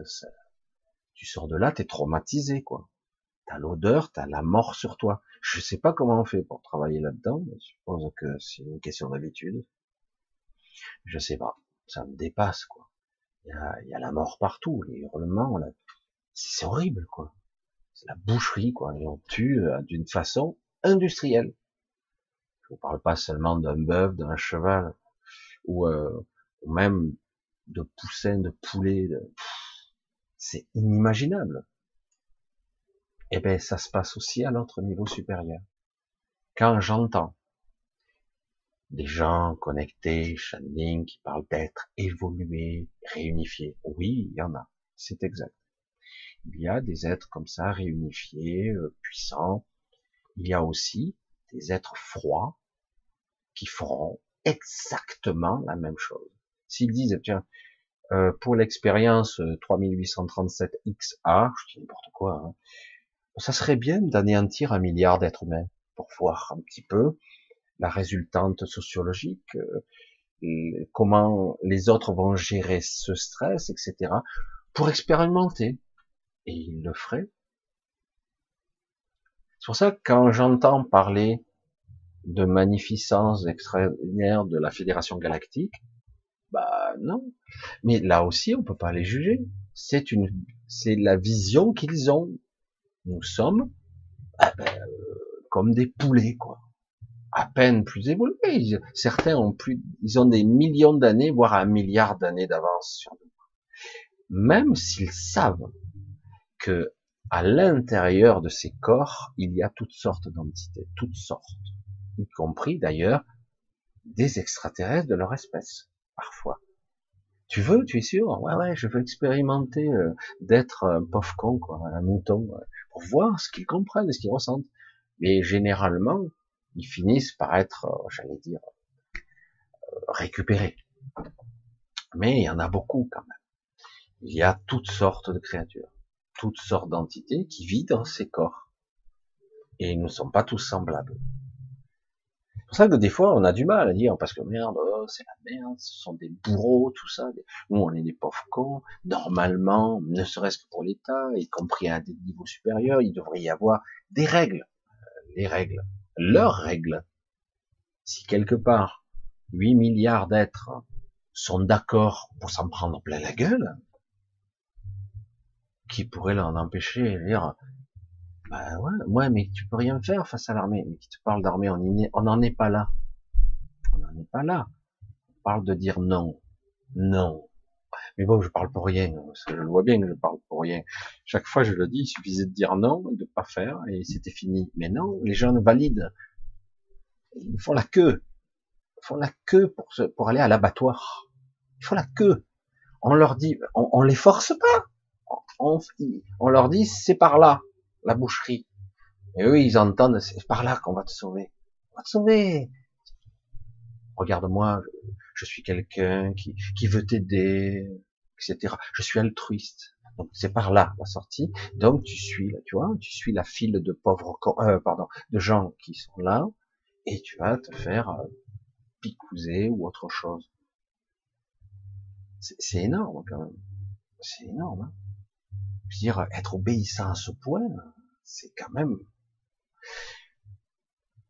tu sors de là, t'es traumatisé, quoi. T'as l'odeur, t'as la mort sur toi. Je sais pas comment on fait pour travailler là-dedans, mais je suppose que c'est une question d'habitude. Je sais pas, ça me dépasse, quoi. Il y a, il y a la mort partout, les hurlements, c'est horrible, quoi c'est la boucherie, quoi. Et on tue euh, d'une façon industrielle. Vous parle pas seulement d'un bœuf, d'un cheval, ou, euh, même de poussins, de poulets. C'est inimaginable. Eh ben, ça se passe aussi à l'autre niveau supérieur. Quand j'entends des gens connectés, channeling, qui parlent d'être évolués, réunifiés, oui, il y en a, c'est exact. Il y a des êtres comme ça, réunifiés, euh, puissants. Il y a aussi des êtres froids qui feront exactement la même chose. S'ils disent, tiens, euh, pour l'expérience 3837XA, euh, je dis n'importe quoi, hein, ça serait bien d'anéantir un milliard d'êtres humains pour voir un petit peu la résultante sociologique, comment les autres vont gérer ce stress, etc., pour expérimenter et il le ferait. C'est pour ça que quand j'entends parler de magnificence extraordinaire de la Fédération Galactique, bah non. Mais là aussi, on peut pas les juger. C'est une, c'est la vision qu'ils ont. Nous sommes ah ben, euh, comme des poulets, quoi. À peine plus évolués. Certains ont plus, ils ont des millions d'années, voire un milliard d'années d'avance sur nous. Même s'ils savent que à l'intérieur de ces corps, il y a toutes sortes d'entités, toutes sortes, y compris d'ailleurs des extraterrestres de leur espèce, parfois. Tu veux, tu es sûr? Ouais, ouais, je veux expérimenter euh, d'être un pauvre con, quoi, un mouton, pour voir ce qu'ils comprennent, ce qu'ils ressentent. Mais généralement, ils finissent par être, euh, j'allais dire, euh, récupérés. Mais il y en a beaucoup quand même. Il y a toutes sortes de créatures toutes sortes d'entités qui vivent dans ces corps. Et ils ne sont pas tous semblables. C'est pour ça que des fois, on a du mal à dire, parce que merde, oh, c'est la merde, ce sont des bourreaux, tout ça. Nous, on est des pauvres cons. Normalement, ne serait-ce que pour l'État, y compris à des niveaux supérieurs, il devrait y avoir des règles. Les règles. Leurs règles. Si quelque part, 8 milliards d'êtres sont d'accord pour s'en prendre plein la gueule, qui pourrait l'en empêcher et dire bah ouais, ouais, mais tu peux rien faire face à l'armée. Mais qui te parle d'armée, on n'en est pas là. On n'en est pas là. On parle de dire non. Non. Mais bon, je parle pour rien, je le vois bien que je parle pour rien. Chaque fois, je le dis, il suffisait de dire non, de pas faire, et c'était fini. Mais non, les gens valident. Ils font la queue. Ils font la queue pour, pour aller à l'abattoir. Ils font la queue. On leur dit, on, on les force pas on, leur dit c'est par là, la boucherie. Et eux, ils entendent c'est par là qu'on va te sauver. On va te sauver. regarde-moi, je suis quelqu'un qui, qui veut t'aider, etc. Je suis altruiste. Donc c'est par là la sortie. Donc tu suis, tu vois, tu suis la file de pauvres, euh, pardon, de gens qui sont là, et tu vas te faire euh, picouser ou autre chose. C'est énorme quand même. C'est énorme. Hein dire, être obéissant à ce point, c'est quand même.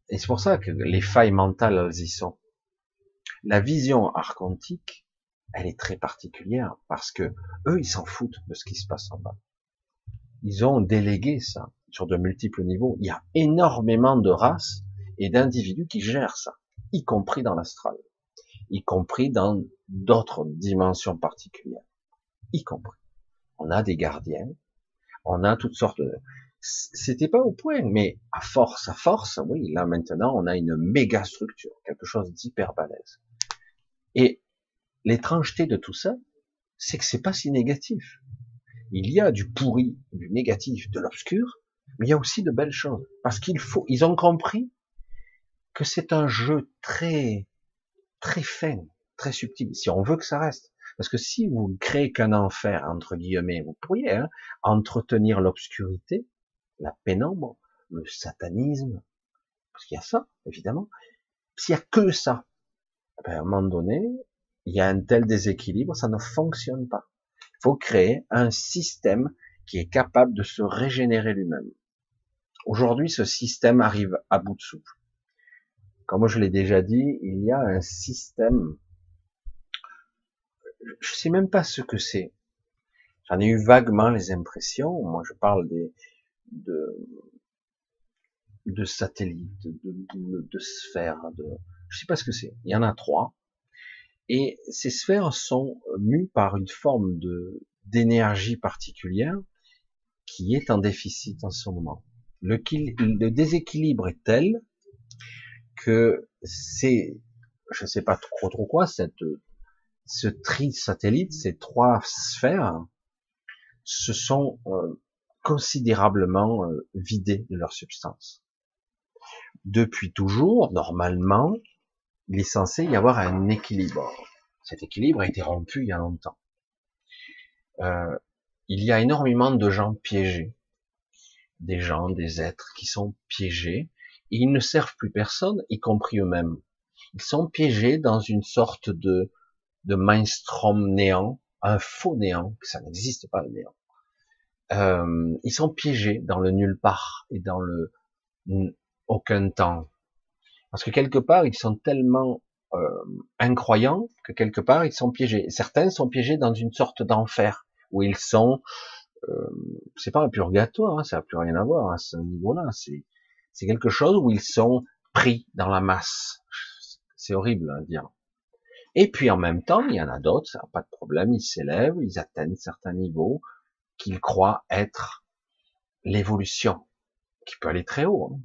Et c'est pour ça que les failles mentales, elles y sont. La vision archontique, elle est très particulière parce que eux, ils s'en foutent de ce qui se passe en bas. Ils ont délégué ça sur de multiples niveaux. Il y a énormément de races et d'individus qui gèrent ça, y compris dans l'astral, y compris dans d'autres dimensions particulières, y compris. On a des gardiens, on a toutes sortes de... C'était pas au point, mais à force, à force, oui, là maintenant, on a une méga structure, quelque chose d'hyper balèze. Et l'étrangeté de tout ça, c'est que c'est pas si négatif. Il y a du pourri, du négatif, de l'obscur, mais il y a aussi de belles choses. Parce qu'il faut, ils ont compris que c'est un jeu très, très fin, très subtil. Si on veut que ça reste. Parce que si vous créez qu'un enfer, entre guillemets, vous pourriez hein, entretenir l'obscurité, la pénombre, le satanisme, parce qu'il y a ça, évidemment. S'il y a que ça, ben, à un moment donné, il y a un tel déséquilibre, ça ne fonctionne pas. Il faut créer un système qui est capable de se régénérer lui-même. Aujourd'hui, ce système arrive à bout de souffle. Comme je l'ai déjà dit, il y a un système, je sais même pas ce que c'est. J'en ai eu vaguement les impressions. Moi, je parle des, de, de satellites, de, de sphères, de, je sais pas ce que c'est. Il y en a trois. Et ces sphères sont mues par une forme de d'énergie particulière qui est en déficit en ce moment. Le, le déséquilibre est tel que c'est, je sais pas trop trop quoi, cette, ce tri satellite, ces trois sphères, se sont euh, considérablement euh, vidées de leur substance. Depuis toujours, normalement, il est censé y avoir un équilibre. Cet équilibre a été rompu il y a longtemps. Euh, il y a énormément de gens piégés, des gens, des êtres qui sont piégés, et ils ne servent plus personne, y compris eux-mêmes. Ils sont piégés dans une sorte de, de mainstrom néant, un faux néant, que ça n'existe pas le néant. Euh, ils sont piégés dans le nulle part et dans le aucun temps, parce que quelque part, ils sont tellement euh, incroyants que quelque part, ils sont piégés. Certains sont piégés dans une sorte d'enfer, où ils sont... Euh, c'est pas un purgatoire, hein, ça n'a plus rien à voir à ce niveau-là. C'est, c'est quelque chose où ils sont pris dans la masse. C'est horrible à dire. Et puis en même temps, il y en a d'autres, ça pas de problème, ils s'élèvent, ils atteignent certains niveaux qu'ils croient être l'évolution, qui peut aller très haut. Hein.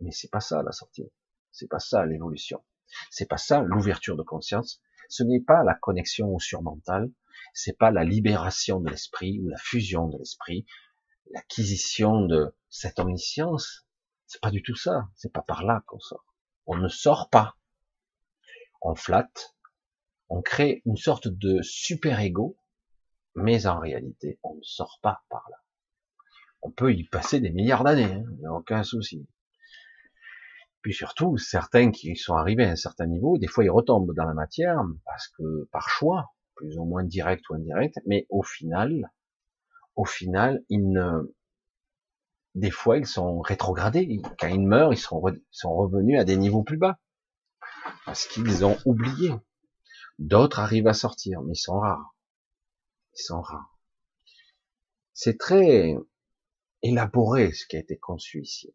Mais c'est pas ça la sortie. C'est pas ça l'évolution. C'est pas ça l'ouverture de conscience. Ce n'est pas la connexion au surmental. C'est pas la libération de l'esprit ou la fusion de l'esprit, l'acquisition de cette omniscience. C'est pas du tout ça. C'est pas par là qu'on sort. On ne sort pas. On flatte. On crée une sorte de super ego, mais en réalité, on ne sort pas par là. On peut y passer des milliards d'années, hein. il n'y a aucun souci. Puis surtout, certains qui sont arrivés à un certain niveau, des fois ils retombent dans la matière parce que par choix, plus ou moins direct ou indirect, mais au final, au final, ils ne, des fois ils sont rétrogradés. Quand ils meurent, ils sont revenus à des niveaux plus bas parce qu'ils ont oublié. D'autres arrivent à sortir, mais ils sont rares. Ils sont rares. C'est très élaboré ce qui a été conçu ici,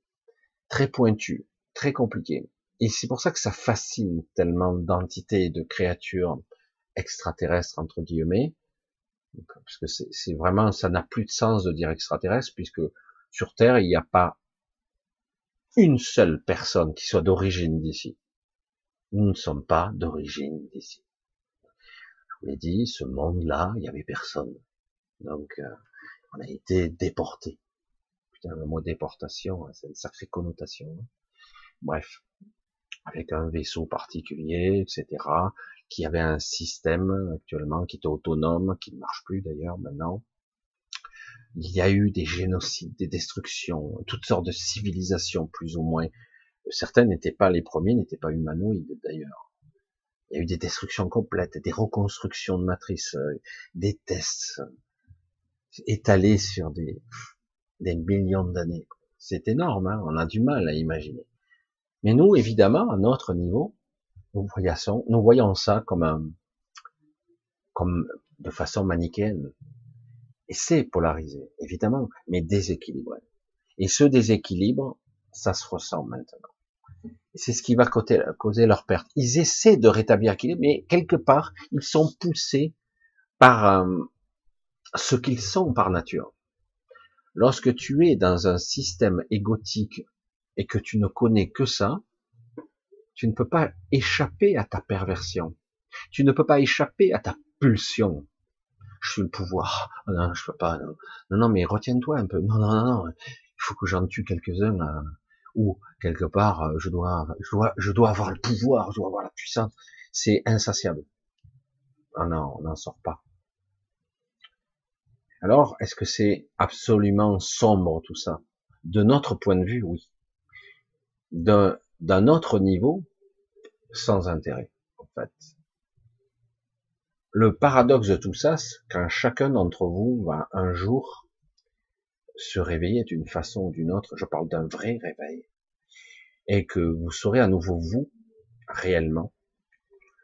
très pointu très compliqué. Et c'est pour ça que ça fascine tellement d'entités et de créatures extraterrestres, entre guillemets, parce que c'est vraiment, ça n'a plus de sens de dire extraterrestre, puisque sur Terre, il n'y a pas une seule personne qui soit d'origine d'ici. Nous ne sommes pas d'origine d'ici. Je vous l'ai dit, ce monde-là, il n'y avait personne. Donc, euh, on a été déporté. Putain, le mot déportation, c'est une sacrée connotation. Hein. Bref. avec un vaisseau particulier, etc., qui avait un système actuellement qui était autonome, qui ne marche plus d'ailleurs maintenant. Il y a eu des génocides, des destructions, toutes sortes de civilisations plus ou moins. Certaines n'étaient pas les premiers, n'étaient pas humanoïdes d'ailleurs. Il y a eu des destructions complètes, des reconstructions de matrices, euh, des tests étalés sur des, des millions d'années. C'est énorme, hein on a du mal à imaginer. Mais nous, évidemment, à notre niveau, nous voyons, ça comme de façon manichéenne. Et c'est polarisé, évidemment, mais déséquilibré. Et ce déséquilibre, ça se ressent maintenant. C'est ce qui va causer leur perte. Ils essaient de rétablir l'équilibre, mais quelque part, ils sont poussés par euh, ce qu'ils sont par nature. Lorsque tu es dans un système égotique et que tu ne connais que ça, tu ne peux pas échapper à ta perversion. Tu ne peux pas échapper à ta pulsion. Je suis le pouvoir. Oh non, je peux pas. Non, non, mais retiens-toi un peu. Non, non, non, non. Il faut que j'en tue quelques-uns. Ou quelque part, euh, je dois, je dois, je dois avoir le pouvoir, je dois avoir la puissance. C'est insatiable. Ah non, on n'en sort pas. Alors, est-ce que c'est absolument sombre tout ça? De notre point de vue, oui d'un autre niveau sans intérêt, en fait. Le paradoxe de tout ça, c'est quand chacun d'entre vous va un jour se réveiller d'une façon ou d'une autre, je parle d'un vrai réveil, et que vous serez à nouveau vous, réellement,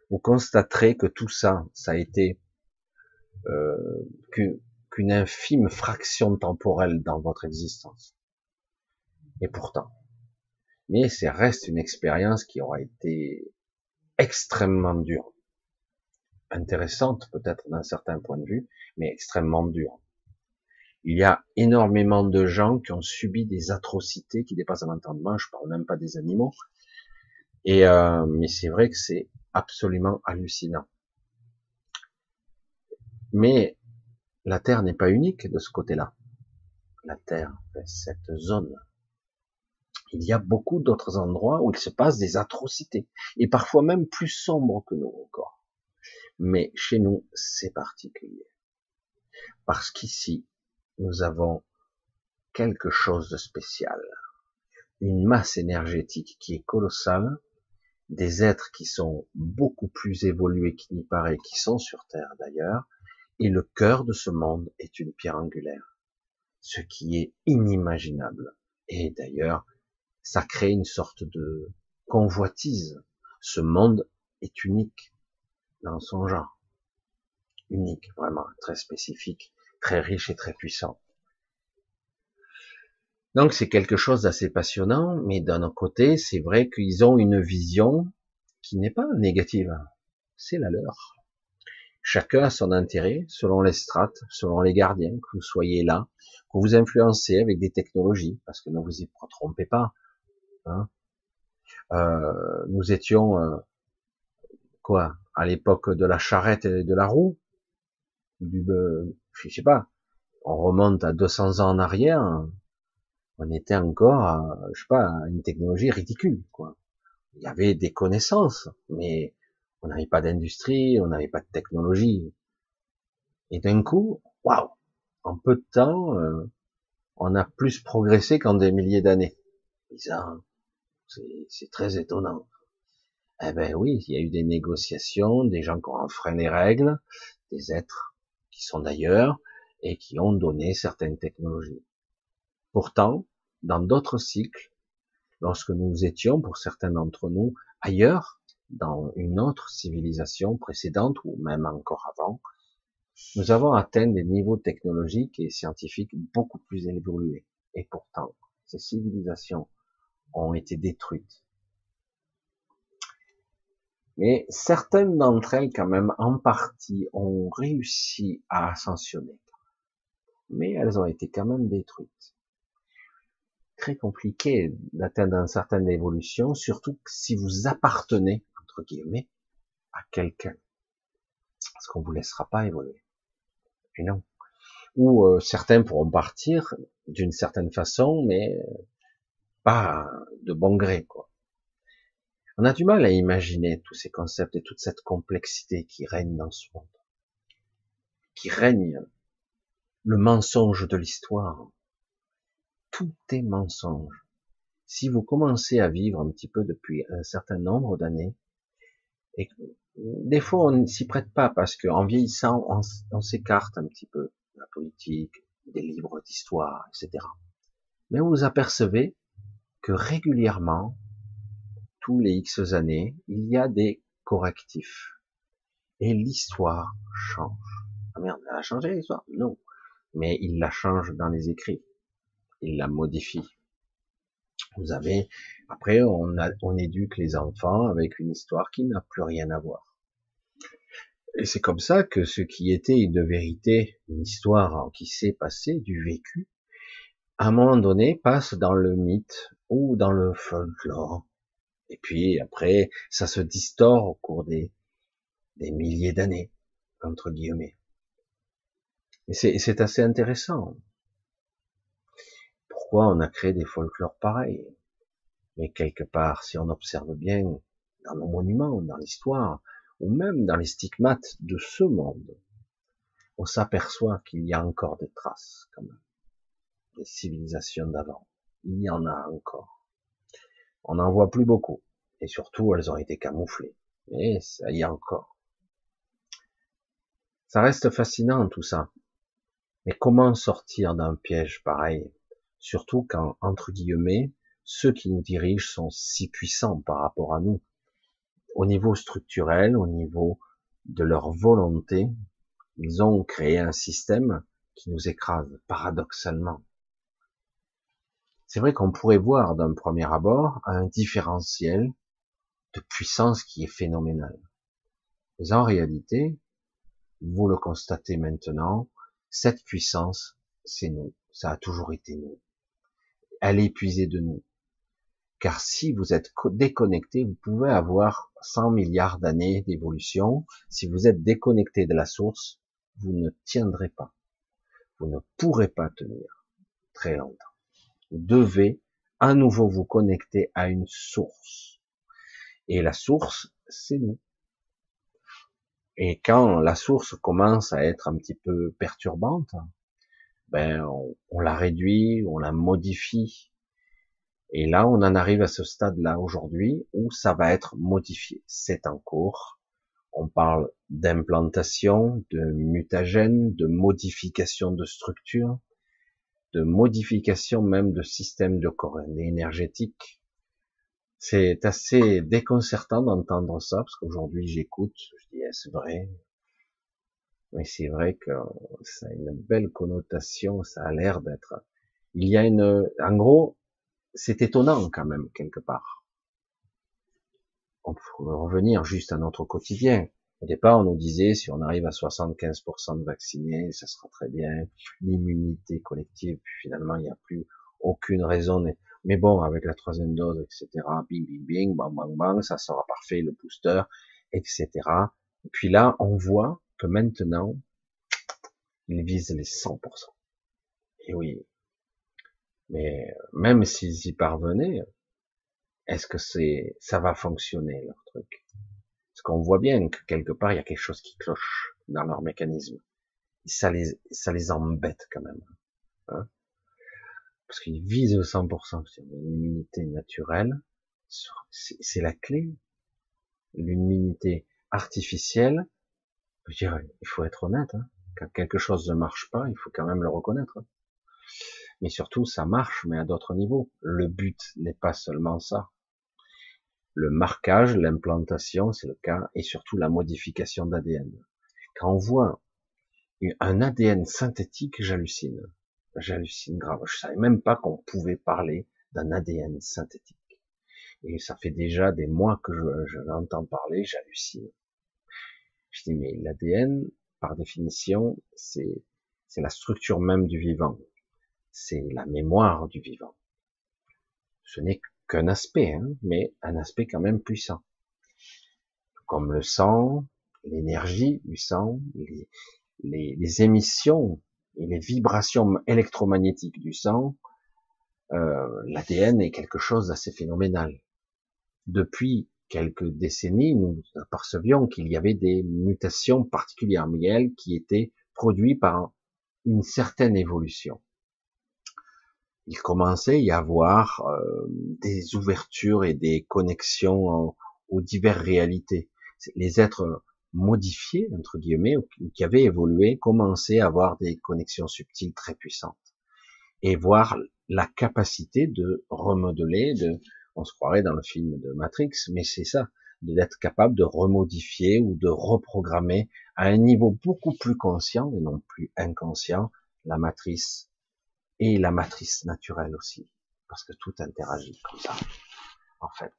vous constaterez que tout ça, ça a été euh, qu'une infime fraction temporelle dans votre existence. Et pourtant, mais ça reste une expérience qui aura été extrêmement dure. Intéressante peut-être d'un certain point de vue, mais extrêmement dure. Il y a énormément de gens qui ont subi des atrocités qui dépassent l'entendement, je parle même pas des animaux. Et euh, mais c'est vrai que c'est absolument hallucinant. Mais la Terre n'est pas unique de ce côté-là. La Terre, cette zone il y a beaucoup d'autres endroits où il se passe des atrocités, et parfois même plus sombres que nous encore. Mais chez nous, c'est particulier. Parce qu'ici, nous avons quelque chose de spécial. Une masse énergétique qui est colossale, des êtres qui sont beaucoup plus évolués qu'il n'y paraît, qui sont sur Terre d'ailleurs, et le cœur de ce monde est une pierre angulaire, ce qui est inimaginable. Et d'ailleurs, ça crée une sorte de convoitise. Ce monde est unique dans son genre. Unique, vraiment, très spécifique, très riche et très puissant. Donc c'est quelque chose d'assez passionnant, mais d'un autre côté, c'est vrai qu'ils ont une vision qui n'est pas négative, c'est la leur. Chacun a son intérêt, selon les strates, selon les gardiens, que vous soyez là, que vous influencez avec des technologies, parce que ne vous y trompez pas, Hein. Euh, nous étions euh, quoi à l'époque de la charrette et de la roue, du, je sais pas. On remonte à 200 ans en arrière, on était encore, à, je sais pas, à une technologie ridicule, quoi. Il y avait des connaissances, mais on n'avait pas d'industrie, on n'avait pas de technologie. Et d'un coup, waouh, en peu de temps, euh, on a plus progressé qu'en des milliers d'années. Bizarre. C'est très étonnant. Eh ben oui, il y a eu des négociations, des gens qui ont enfreint les règles, des êtres qui sont d'ailleurs et qui ont donné certaines technologies. Pourtant, dans d'autres cycles, lorsque nous étions, pour certains d'entre nous, ailleurs, dans une autre civilisation précédente ou même encore avant, nous avons atteint des niveaux technologiques et scientifiques beaucoup plus évolués. Et pourtant, ces civilisations ont été détruites. Mais certaines d'entre elles, quand même, en partie, ont réussi à ascensionner. Mais elles ont été quand même détruites. Très compliqué d'atteindre une certaine évolution, surtout si vous appartenez, entre guillemets, à quelqu'un. Parce qu'on vous laissera pas évoluer. Et non. Ou euh, certains pourront partir d'une certaine façon, mais pas de bon gré, quoi. On a du mal à imaginer tous ces concepts et toute cette complexité qui règne dans ce monde, qui règne le mensonge de l'histoire. Tout est mensonge. Si vous commencez à vivre un petit peu depuis un certain nombre d'années, et des fois on ne s'y prête pas parce qu'en vieillissant, on, s'écarte un petit peu de la politique, des livres d'histoire, etc. Mais vous apercevez que régulièrement, tous les X années, il y a des correctifs. Et l'histoire change. Ah merde, elle a changé l'histoire? Non. Mais il la change dans les écrits. Il la modifie. Vous avez, après, on, on éduque les enfants avec une histoire qui n'a plus rien à voir. Et c'est comme ça que ce qui était une vérité, une histoire qui s'est passée, du vécu, à un moment donné passe dans le mythe ou dans le folklore. Et puis après, ça se distord au cours des, milliers d'années, entre guillemets. Et c'est assez intéressant. Pourquoi on a créé des folklores pareils? Mais quelque part, si on observe bien dans nos monuments, dans l'histoire, ou même dans les stigmates de ce monde, on s'aperçoit qu'il y a encore des traces, quand même, des civilisations d'avant. Il y en a encore. On n'en voit plus beaucoup. Et surtout, elles ont été camouflées. Mais ça y est encore. Ça reste fascinant tout ça. Mais comment sortir d'un piège pareil? Surtout quand, entre guillemets, ceux qui nous dirigent sont si puissants par rapport à nous au niveau structurel, au niveau de leur volonté, ils ont créé un système qui nous écrase, paradoxalement. C'est vrai qu'on pourrait voir d'un premier abord un différentiel de puissance qui est phénoménal. Mais en réalité, vous le constatez maintenant, cette puissance, c'est nous. Ça a toujours été nous. Elle est épuisée de nous. Car si vous êtes déconnecté, vous pouvez avoir 100 milliards d'années d'évolution. Si vous êtes déconnecté de la source, vous ne tiendrez pas. Vous ne pourrez pas tenir très longtemps. Vous devez à nouveau vous connecter à une source. Et la source, c'est nous. Et quand la source commence à être un petit peu perturbante, ben on, on la réduit, on la modifie, et là, on en arrive à ce stade-là aujourd'hui où ça va être modifié. C'est en cours. On parle d'implantation, de mutagène, de modification de structure, de modification même de système de corps énergétique. C'est assez déconcertant d'entendre ça, parce qu'aujourd'hui j'écoute, je dis, est-ce vrai? Mais c'est vrai que ça a une belle connotation, ça a l'air d'être. Il y a une, en gros, c'est étonnant quand même quelque part. On peut revenir juste à notre quotidien. Au départ, on nous disait si on arrive à 75% de vaccinés, ça sera très bien, l'immunité collective. Puis finalement, il n'y a plus aucune raison. Mais bon, avec la troisième dose, etc., bing, bing, bing, bang, bang, bang, ça sera parfait, le booster, etc. Et puis là, on voit que maintenant, ils visent les 100%. Et oui, mais même s'ils y parvenaient, est-ce que c'est, ça va fonctionner leur truc? Qu'on voit bien que quelque part il y a quelque chose qui cloche dans leur mécanisme. ça les, ça les embête quand même, hein parce qu'ils visent 100% sur l'immunité naturelle. C'est la clé. L'immunité artificielle, je dirais, il faut être honnête. Hein. Quand quelque chose ne marche pas, il faut quand même le reconnaître. Hein mais surtout ça marche, mais à d'autres niveaux. Le but n'est pas seulement ça. Le marquage, l'implantation, c'est le cas, et surtout la modification d'ADN. Quand on voit un ADN synthétique, j'hallucine. J'hallucine grave. Je savais même pas qu'on pouvait parler d'un ADN synthétique. Et ça fait déjà des mois que je, l'entends parler, j'hallucine. Je dis, mais l'ADN, par définition, c'est, c'est la structure même du vivant c'est la mémoire du vivant. Ce n'est qu'un aspect, hein, mais un aspect quand même puissant. Comme le sang, l'énergie du sang, les, émissions et les vibrations électromagnétiques du sang, euh, l'ADN est quelque chose d'assez phénoménal. Depuis quelques décennies, nous apercevions qu'il y avait des mutations particulières, mais qui étaient produites par une certaine évolution. Il commençait à y avoir euh, des ouvertures et des connexions aux diverses réalités. Les êtres modifiés, entre guillemets, qui avaient évolué, commençaient à avoir des connexions subtiles très puissantes. Et voir la capacité de remodeler, de, on se croirait dans le film de Matrix, mais c'est ça, d'être capable de remodifier ou de reprogrammer à un niveau beaucoup plus conscient et non plus inconscient la matrice et la matrice naturelle aussi, parce que tout interagit comme ça, en fait.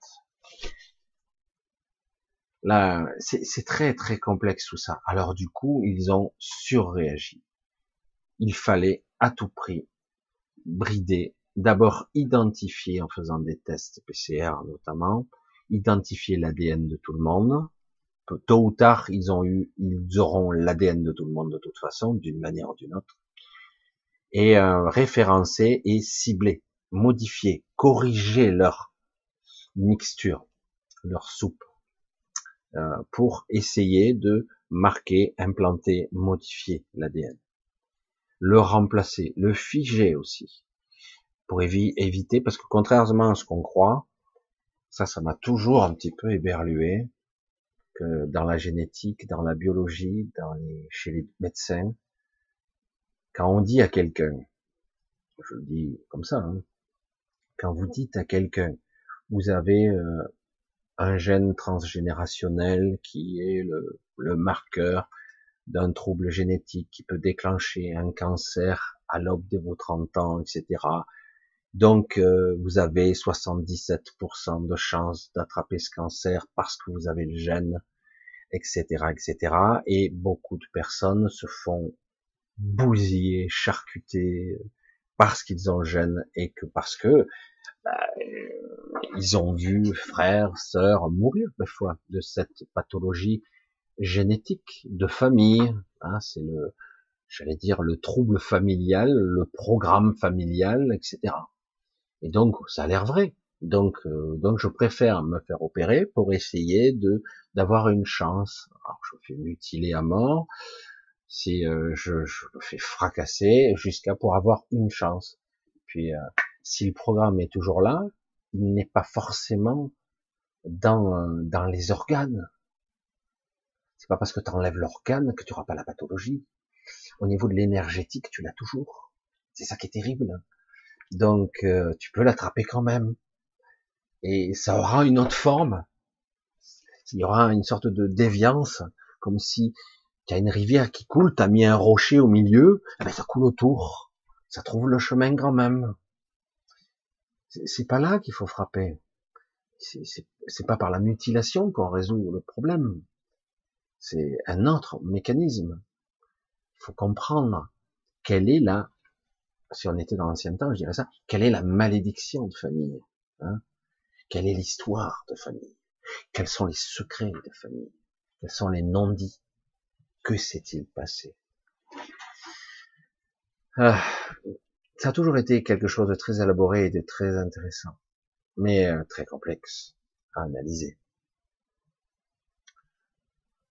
Là, c'est très très complexe tout ça. Alors du coup, ils ont surréagi. Il fallait à tout prix brider, d'abord identifier en faisant des tests PCR notamment, identifier l'ADN de tout le monde. Tôt ou tard, ils ont eu, ils auront l'ADN de tout le monde de toute façon, d'une manière ou d'une autre. Et euh, référencer et cibler, modifier, corriger leur mixture, leur soupe euh, pour essayer de marquer, implanter, modifier l'ADN. Le remplacer, le figer aussi, pour éviter, parce que contrairement à ce qu'on croit, ça, ça m'a toujours un petit peu éberlué, que dans la génétique, dans la biologie, dans les, chez les médecins, quand on dit à quelqu'un, je le dis comme ça, hein, quand vous dites à quelqu'un, vous avez euh, un gène transgénérationnel qui est le, marqueur d'un trouble génétique qui peut déclencher un cancer à l'aube de vos 30 ans, etc. Donc, euh, vous avez 77% de chances d'attraper ce cancer parce que vous avez le gène, etc., etc. Et beaucoup de personnes se font bousiller, charcuter parce qu'ils le gène et que parce que bah, ils ont vu frères, sœurs mourir parfois de cette pathologie génétique de famille. Hein, c'est le, j'allais dire, le trouble familial, le programme familial, etc. Et donc, ça a l'air vrai. Donc, euh, donc, je préfère me faire opérer pour essayer de d'avoir une chance. Alors, je fais mutiler à mort, si euh, je, je me fais fracasser jusqu'à pour avoir une chance. Puis, euh, si le programme est toujours là, il n'est pas forcément dans, euh, dans les organes. C'est pas parce que tu enlèves l'organe que tu n'auras pas la pathologie. Au niveau de l'énergétique, tu l'as toujours. C'est ça qui est terrible. Donc, euh, tu peux l'attraper quand même. Et ça aura une autre forme. Il y aura une sorte de déviance, comme si tu as une rivière qui coule, tu as mis un rocher au milieu, eh ben ça coule autour. Ça trouve le chemin quand même. C'est pas là qu'il faut frapper. C'est pas par la mutilation qu'on résout le problème. C'est un autre mécanisme. Il faut comprendre quelle est la, si on était dans l'ancien temps, je dirais ça, quelle est la malédiction de famille, hein quelle est l'histoire de famille, quels sont les secrets de famille, quels sont les non-dits, que s'est-il passé? Ah, ça a toujours été quelque chose de très élaboré et de très intéressant, mais euh, très complexe à analyser.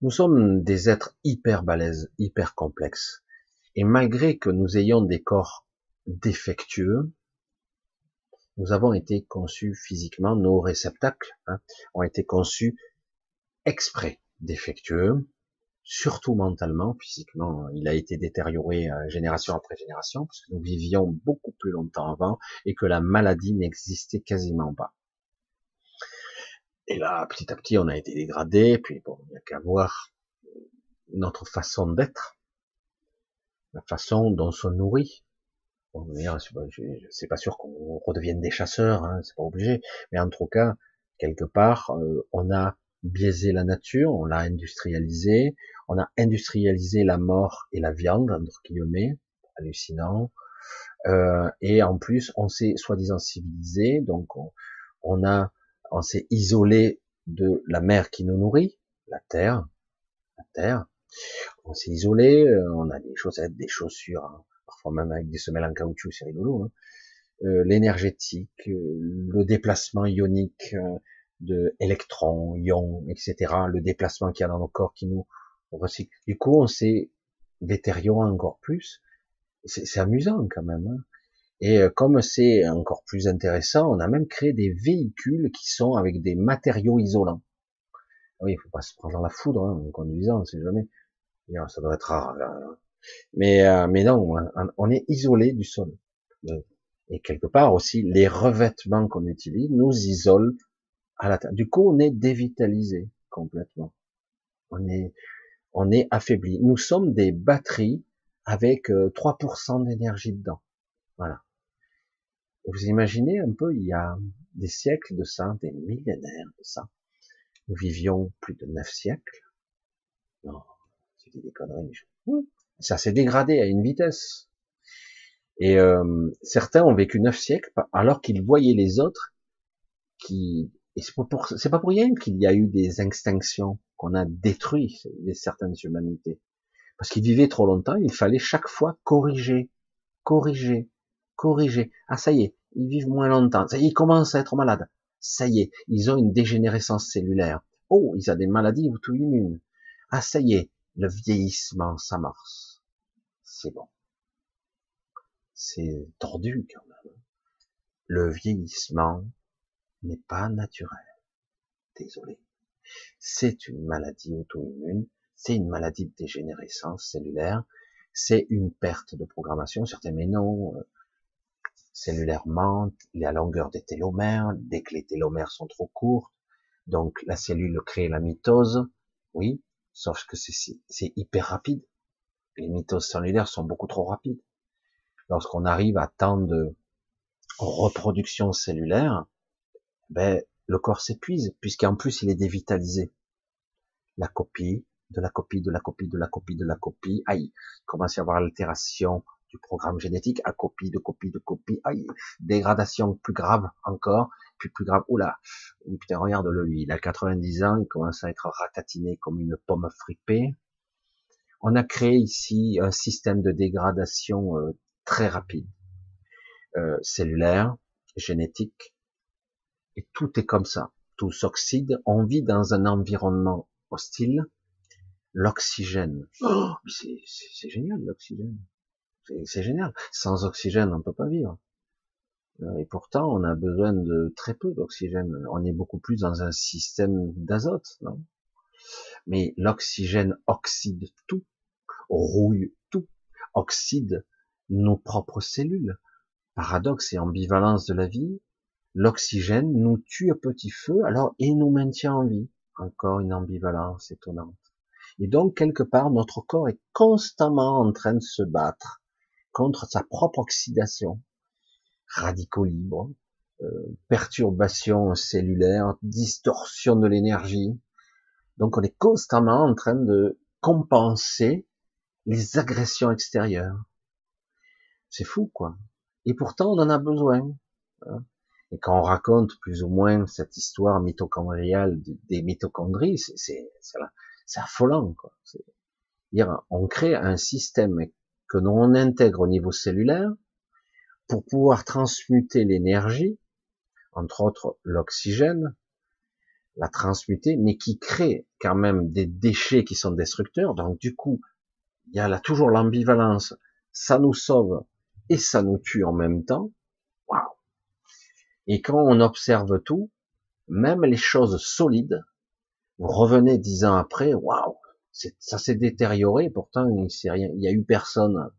Nous sommes des êtres hyper balèzes, hyper complexes, et malgré que nous ayons des corps défectueux, nous avons été conçus physiquement, nos réceptacles hein, ont été conçus exprès défectueux, surtout mentalement, physiquement, il a été détérioré euh, génération après génération, parce que nous vivions beaucoup plus longtemps avant et que la maladie n'existait quasiment pas. Et là, petit à petit, on a été dégradé, puis bon, il n'y a qu'à voir notre façon d'être, la façon dont on se nourrit. Bon, c'est pas sûr qu'on redevienne des chasseurs, hein, c'est pas obligé, mais en tout cas, quelque part, euh, on a biaisé la nature, on l'a industrialisé, on a industrialisé la mort et la viande, entre guillemets, hallucinant, euh, et en plus on s'est soi-disant civilisé, donc on, a, on s'est isolé de la mer qui nous nourrit, la terre, la terre, on s'est isolé, euh, on a des chaussettes, des chaussures, hein, parfois même avec des semelles en caoutchouc, c'est rigolo, hein. euh, l'énergétique, le déplacement ionique, de électrons, ions, etc. Le déplacement qu'il y a dans nos corps qui nous Du coup, on s'est détérioré encore plus. C'est amusant quand même. Hein. Et euh, comme c'est encore plus intéressant, on a même créé des véhicules qui sont avec des matériaux isolants. Oui, il faut pas se prendre dans la foudre hein, en conduisant, c'est jamais. Ça doit être rare. Mais, euh, mais non, on est isolé du sol. Et quelque part aussi, les revêtements qu'on utilise nous isolent à la terre. Du coup, on est dévitalisé complètement. On est, on est affaibli. Nous sommes des batteries avec 3% euh, d'énergie dedans. Voilà. vous imaginez un peu, il y a des siècles de ça, des millénaires de ça. Nous vivions plus de neuf siècles. Non, c'est des conneries. Ça s'est dégradé à une vitesse. Et euh, certains ont vécu neuf siècles alors qu'ils voyaient les autres qui et c'est pas pour c'est pas pour rien qu'il y a eu des extinctions qu'on a détruit certaines humanités. Parce qu'ils vivaient trop longtemps il fallait chaque fois corriger corriger corriger. Ah ça y est ils vivent moins longtemps. Ça y est, ils commencent à être malades. Ça y est ils ont une dégénérescence cellulaire. Oh ils ont des maladies auto-immunes ah ça y est le vieillissement s'amorce. C'est bon. C'est tordu quand même. Le vieillissement n'est pas naturel. Désolé. C'est une maladie auto-immune, c'est une maladie de dégénérescence cellulaire, c'est une perte de programmation, certains mais non, euh, cellulairement, la longueur des télomères, dès que les télomères sont trop courtes, donc la cellule crée la mitose, oui, sauf que c'est hyper rapide. Les mitoses cellulaires sont beaucoup trop rapides lorsqu'on arrive à tant de reproduction cellulaire, ben, le corps s'épuise, puisqu'en plus il est dévitalisé. La copie, de la copie, de la copie, de la copie, de la copie, aïe, il commence à y avoir l'altération du programme génétique, à copie, de copie, de copie, aïe, dégradation plus grave encore, puis plus grave, oula, putain, regarde-le lui, il a 90 ans, il commence à être ratatiné comme une pomme fripée. On a créé ici un système de dégradation euh, très rapide, euh, cellulaire, génétique, et tout est comme ça, tout s'oxyde, on vit dans un environnement hostile, l'oxygène, oh, c'est génial l'oxygène, c'est génial, sans oxygène on ne peut pas vivre, euh, et pourtant on a besoin de très peu d'oxygène, on est beaucoup plus dans un système d'azote, non? Mais l'oxygène oxyde tout, rouille tout, oxyde nos propres cellules. Paradoxe et ambivalence de la vie, l'oxygène nous tue à petit feu, alors et nous maintient en vie. Encore une ambivalence étonnante. Et donc, quelque part, notre corps est constamment en train de se battre contre sa propre oxydation. Radicaux libres, euh, perturbation cellulaire, distorsion de l'énergie. Donc, on est constamment en train de compenser les agressions extérieures. C'est fou, quoi. Et pourtant, on en a besoin. Hein. Et quand on raconte plus ou moins cette histoire mitochondriale des mitochondries, c'est affolant, quoi. On crée un système que l'on intègre au niveau cellulaire pour pouvoir transmuter l'énergie, entre autres l'oxygène, la transmuter, mais qui crée quand même des déchets qui sont destructeurs. Donc du coup, il y a là toujours l'ambivalence. Ça nous sauve et ça nous tue en même temps. Et quand on observe tout, même les choses solides, vous revenez dix ans après, waouh, ça s'est détérioré, pourtant il il y a eu personne.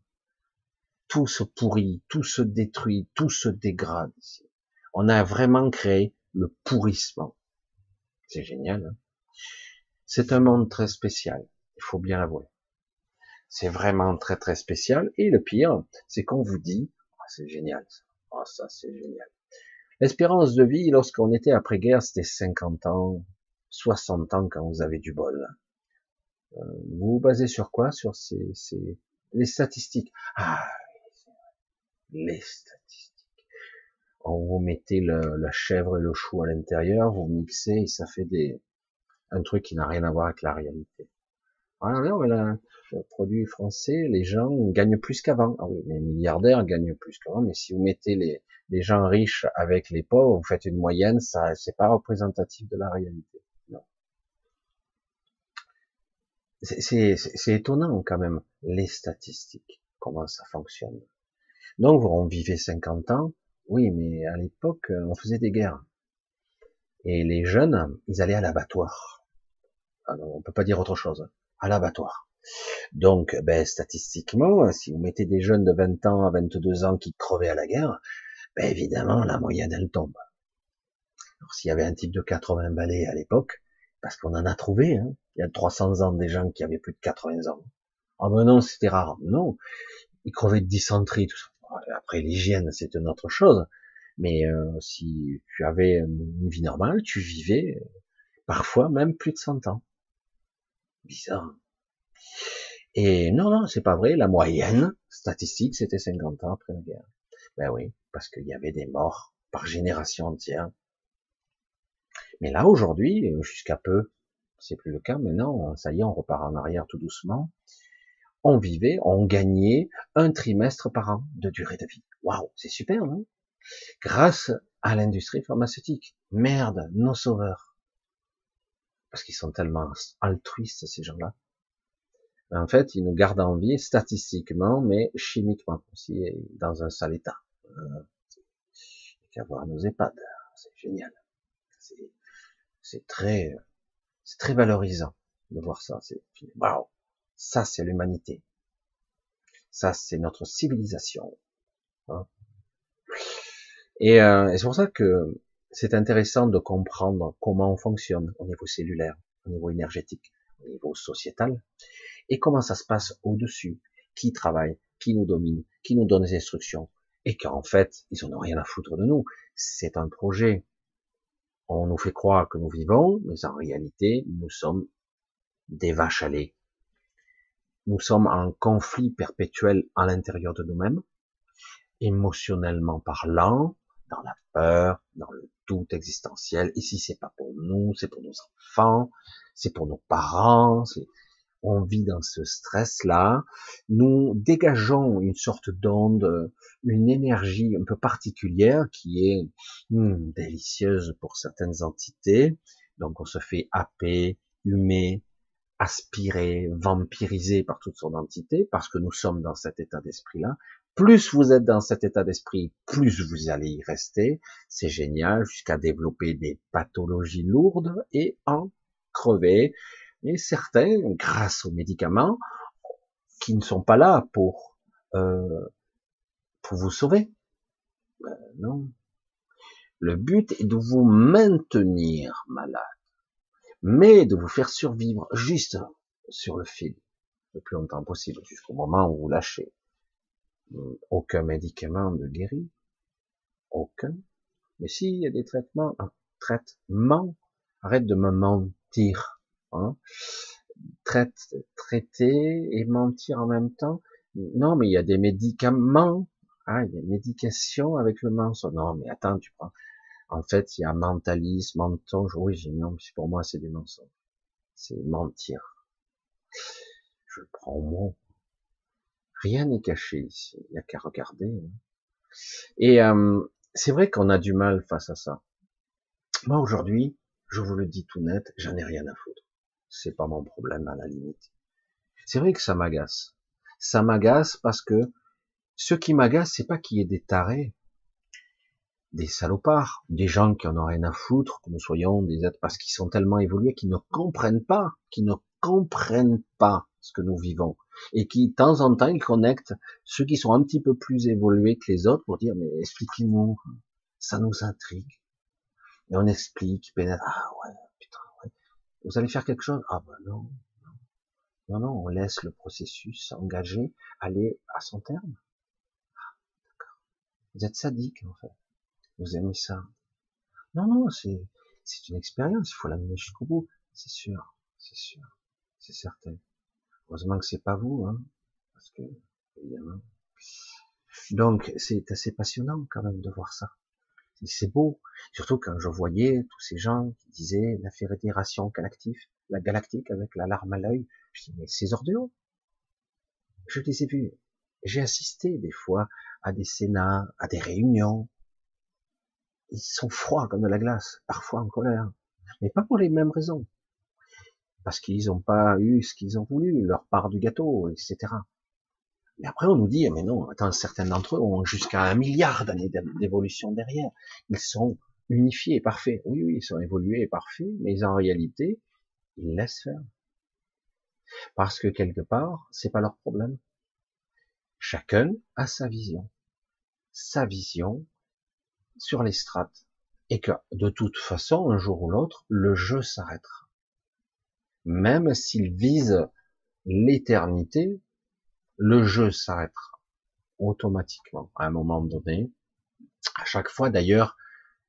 Tout se pourrit, tout se détruit, tout se dégrade ici. On a vraiment créé le pourrissement. C'est génial. Hein. C'est un monde très spécial, il faut bien l'avouer. C'est vraiment très très spécial. Et le pire, c'est qu'on vous dit, oh, c'est génial. Oh, ça c'est génial. L'espérance de vie, lorsqu'on était après-guerre, c'était 50 ans, 60 ans quand vous avez du bol. Euh, vous vous basez sur quoi? Sur ces, ces, les statistiques. Ah, les statistiques. On vous mettez la chèvre et le chou à l'intérieur, vous mixez et ça fait des un truc qui n'a rien à voir avec la réalité. Alors là, produit français, les gens gagnent plus qu'avant. Ah oui, les milliardaires gagnent plus qu'avant, mais si vous mettez les, des gens riches avec les pauvres, vous faites une moyenne, ça, c'est pas représentatif de la réalité. Non. C'est étonnant quand même, les statistiques, comment ça fonctionne. Donc, on vivait 50 ans, oui, mais à l'époque, on faisait des guerres. Et les jeunes, ils allaient à l'abattoir. Ah on peut pas dire autre chose. À l'abattoir. Donc, ben, statistiquement, si vous mettez des jeunes de 20 ans à 22 ans qui crevaient à la guerre, ben, évidemment, la moyenne, elle tombe. Alors, s'il y avait un type de 80 balais à l'époque, parce qu'on en a trouvé, hein, il y a 300 ans des gens qui avaient plus de 80 ans. Ah ben non, c'était rare. Non, ils crevaient de dysenterie, tout ça. Après, l'hygiène, c'est une autre chose. Mais euh, si tu avais une vie normale, tu vivais parfois même plus de 100 ans. Bizarre. Et non, non, c'est pas vrai. La moyenne statistique, c'était 50 ans après la guerre. Ben oui, parce qu'il y avait des morts par génération entière. Mais là, aujourd'hui, jusqu'à peu, c'est plus le cas. Maintenant, ça y est, on repart en arrière tout doucement. On vivait, on gagnait un trimestre par an de durée de vie. Waouh, c'est super, non? Grâce à l'industrie pharmaceutique. Merde, nos sauveurs. Parce qu'ils sont tellement altruistes, ces gens-là. En fait, ils nous gardent en vie statistiquement, mais chimiquement aussi, dans un sale état. Euh, qu'à voir nos EHPAD, c'est génial. C'est très, c'est très valorisant de voir ça. C'est waouh, ça c'est l'humanité. Ça c'est notre civilisation. Hein. et, euh, et c'est pour ça que c'est intéressant de comprendre comment on fonctionne au niveau cellulaire, au niveau énergétique, au niveau sociétal, et comment ça se passe au-dessus, qui travaille, qui nous domine, qui nous donne des instructions, et qu'en fait, ils n'ont rien à foutre de nous. C'est un projet. On nous fait croire que nous vivons, mais en réalité, nous sommes des vaches à lait. Nous sommes en conflit perpétuel à l'intérieur de nous-mêmes, émotionnellement parlant, dans la peur, dans le doute existentiel. Ici, c'est pas pour nous, c'est pour nos enfants, c'est pour nos parents, on vit dans ce stress-là, nous dégageons une sorte d'onde, une énergie un peu particulière qui est hmm, délicieuse pour certaines entités. Donc on se fait happer, humer, aspirer, vampiriser par toutes sortes d'entités parce que nous sommes dans cet état d'esprit-là. Plus vous êtes dans cet état d'esprit, plus vous allez y rester. C'est génial jusqu'à développer des pathologies lourdes et en crever et certains, grâce aux médicaments, qui ne sont pas là pour euh, pour vous sauver. Ben non. Le but est de vous maintenir malade, mais de vous faire survivre juste sur le fil le plus longtemps possible, jusqu'au moment où vous lâchez. Aucun médicament ne guérit. Aucun. Mais s'il y a des traitements, un traitement, arrête de me mentir. Hein. Traite, traiter et mentir en même temps. Non, mais il y a des médicaments. Ah, il y a des médications avec le mensonge. Non, mais attends, tu prends. En fait, il y a mentalisme, mensonge. Oui, j'ai non, pour moi, c'est des mensonges. C'est mentir. Je le prends au mot. Rien n'est caché ici. Il n'y a qu'à regarder. Hein. Et euh, c'est vrai qu'on a du mal face à ça. Moi, aujourd'hui, je vous le dis tout net, j'en ai rien à foutre c'est pas mon problème à la limite. C'est vrai que ça m'agace. Ça m'agace parce que ce qui m'agace, c'est pas qu'il y ait des tarés, des salopards, des gens qui en ont rien à foutre, que nous soyons des êtres parce qu'ils sont tellement évolués qu'ils ne comprennent pas, qu'ils ne comprennent pas ce que nous vivons et qui, de temps en temps, ils connectent ceux qui sont un petit peu plus évolués que les autres pour dire, mais expliquez-nous, ça nous intrigue. Et on explique, ben, ah ouais, vous allez faire quelque chose? Ah ben non, non, non, on laisse le processus engagé aller à son terme. Ah, d'accord. Vous êtes sadique en fait. Vous aimez ça. Non, non, c'est c'est une expérience. Il faut l'amener jusqu'au bout. C'est sûr, c'est sûr, c'est certain. Heureusement que c'est pas vous, hein, parce que évidemment. Donc c'est assez passionnant quand même de voir ça c'est beau. Surtout quand je voyais tous ces gens qui disaient la fédération galactique, la galactique avec la larme à l'œil. Je dis, mais ces ordures, je les ai vus. J'ai assisté des fois à des sénats, à des réunions. ils sont froids comme de la glace, parfois en colère, mais pas pour les mêmes raisons. Parce qu'ils n'ont pas eu ce qu'ils ont voulu, leur part du gâteau, etc. Mais après, on nous dit, mais non, attends, certains d'entre eux ont jusqu'à un milliard d'années d'évolution derrière. Ils sont unifiés et parfaits. Oui, oui, ils sont évolués et parfaits, mais en réalité, ils laissent faire. Parce que quelque part, c'est pas leur problème. Chacun a sa vision. Sa vision sur les strates. Et que, de toute façon, un jour ou l'autre, le jeu s'arrêtera. Même s'il vise l'éternité, le jeu s'arrêtera automatiquement à un moment donné. À chaque fois, d'ailleurs,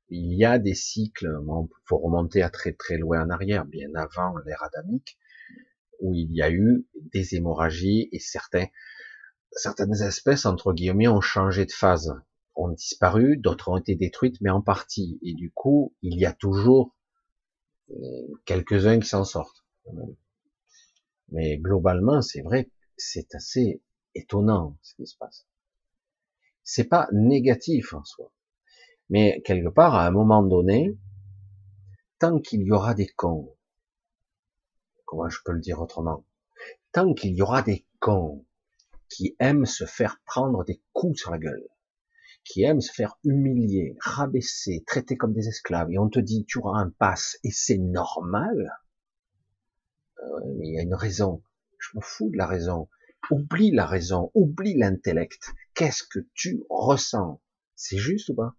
il y a des cycles, il faut remonter à très très loin en arrière, bien avant l'ère adamique, où il y a eu des hémorragies et certains, certaines espèces, entre guillemets, ont changé de phase, ont disparu, d'autres ont été détruites, mais en partie. Et du coup, il y a toujours euh, quelques-uns qui s'en sortent. Mais globalement, c'est vrai, c'est assez étonnant ce qui se passe. C'est pas négatif en soi. Mais quelque part, à un moment donné, tant qu'il y aura des cons, comment je peux le dire autrement, tant qu'il y aura des cons qui aiment se faire prendre des coups sur la gueule, qui aiment se faire humilier, rabaisser, traiter comme des esclaves, et on te dit tu auras un pass et c'est normal, euh, il y a une raison, je m'en fous de la raison, oublie la raison, oublie l'intellect, qu'est-ce que tu ressens? C'est juste ou pas?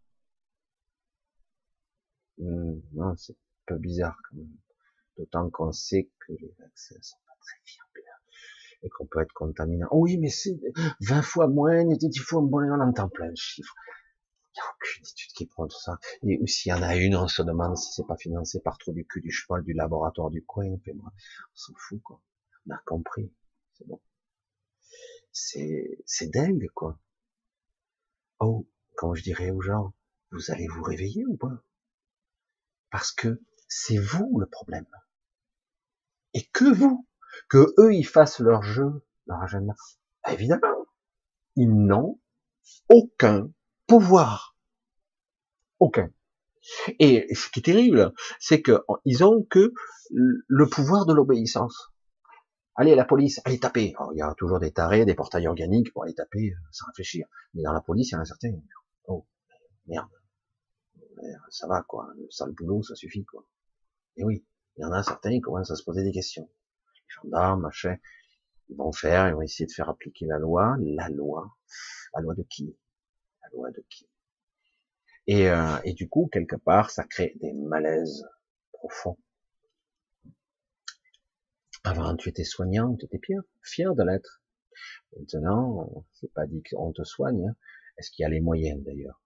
Hmm, Non, c'est un peu bizarre quand même. D'autant qu'on sait que les vaccins sont pas très fiables et qu'on peut être contaminé. Oh oui, mais c'est 20 fois moins, 10 fois moins, on entend plein de chiffres. Il n'y a aucune étude qui prend tout ça. Et s'il y en a une, on se demande si c'est pas financé par trop du cul du cheval du laboratoire du coin. on s'en fout, quoi. On a compris. C'est bon. C'est, c'est dingue, quoi. Oh, quand je dirais aux gens, vous allez vous réveiller ou pas? Parce que c'est vous le problème. Et que vous, que eux ils fassent leur jeu, leur agenda. Évidemment, ils n'ont aucun pouvoir. Aucun. Et ce qui est terrible, c'est qu'ils ont que le pouvoir de l'obéissance. Allez, la police, allez taper. il y a toujours des tarés, des portails organiques pour aller taper euh, sans réfléchir. Mais dans la police, il y en a certains. Oh, merde. Ça va, quoi. Le sale boulot, ça suffit, quoi. Et oui, il y en a certains qui commencent à se poser des questions. Les gendarmes, machin, ils vont faire, ils vont essayer de faire appliquer la loi. La loi. La loi de qui? La loi de qui? Et, euh, et du coup, quelque part, ça crée des malaises profonds. Avant, tu étais soignant, tu étais fier, fier de l'être. Maintenant, c'est pas dit qu'on te soigne. Hein. Est-ce qu'il y a les moyens d'ailleurs?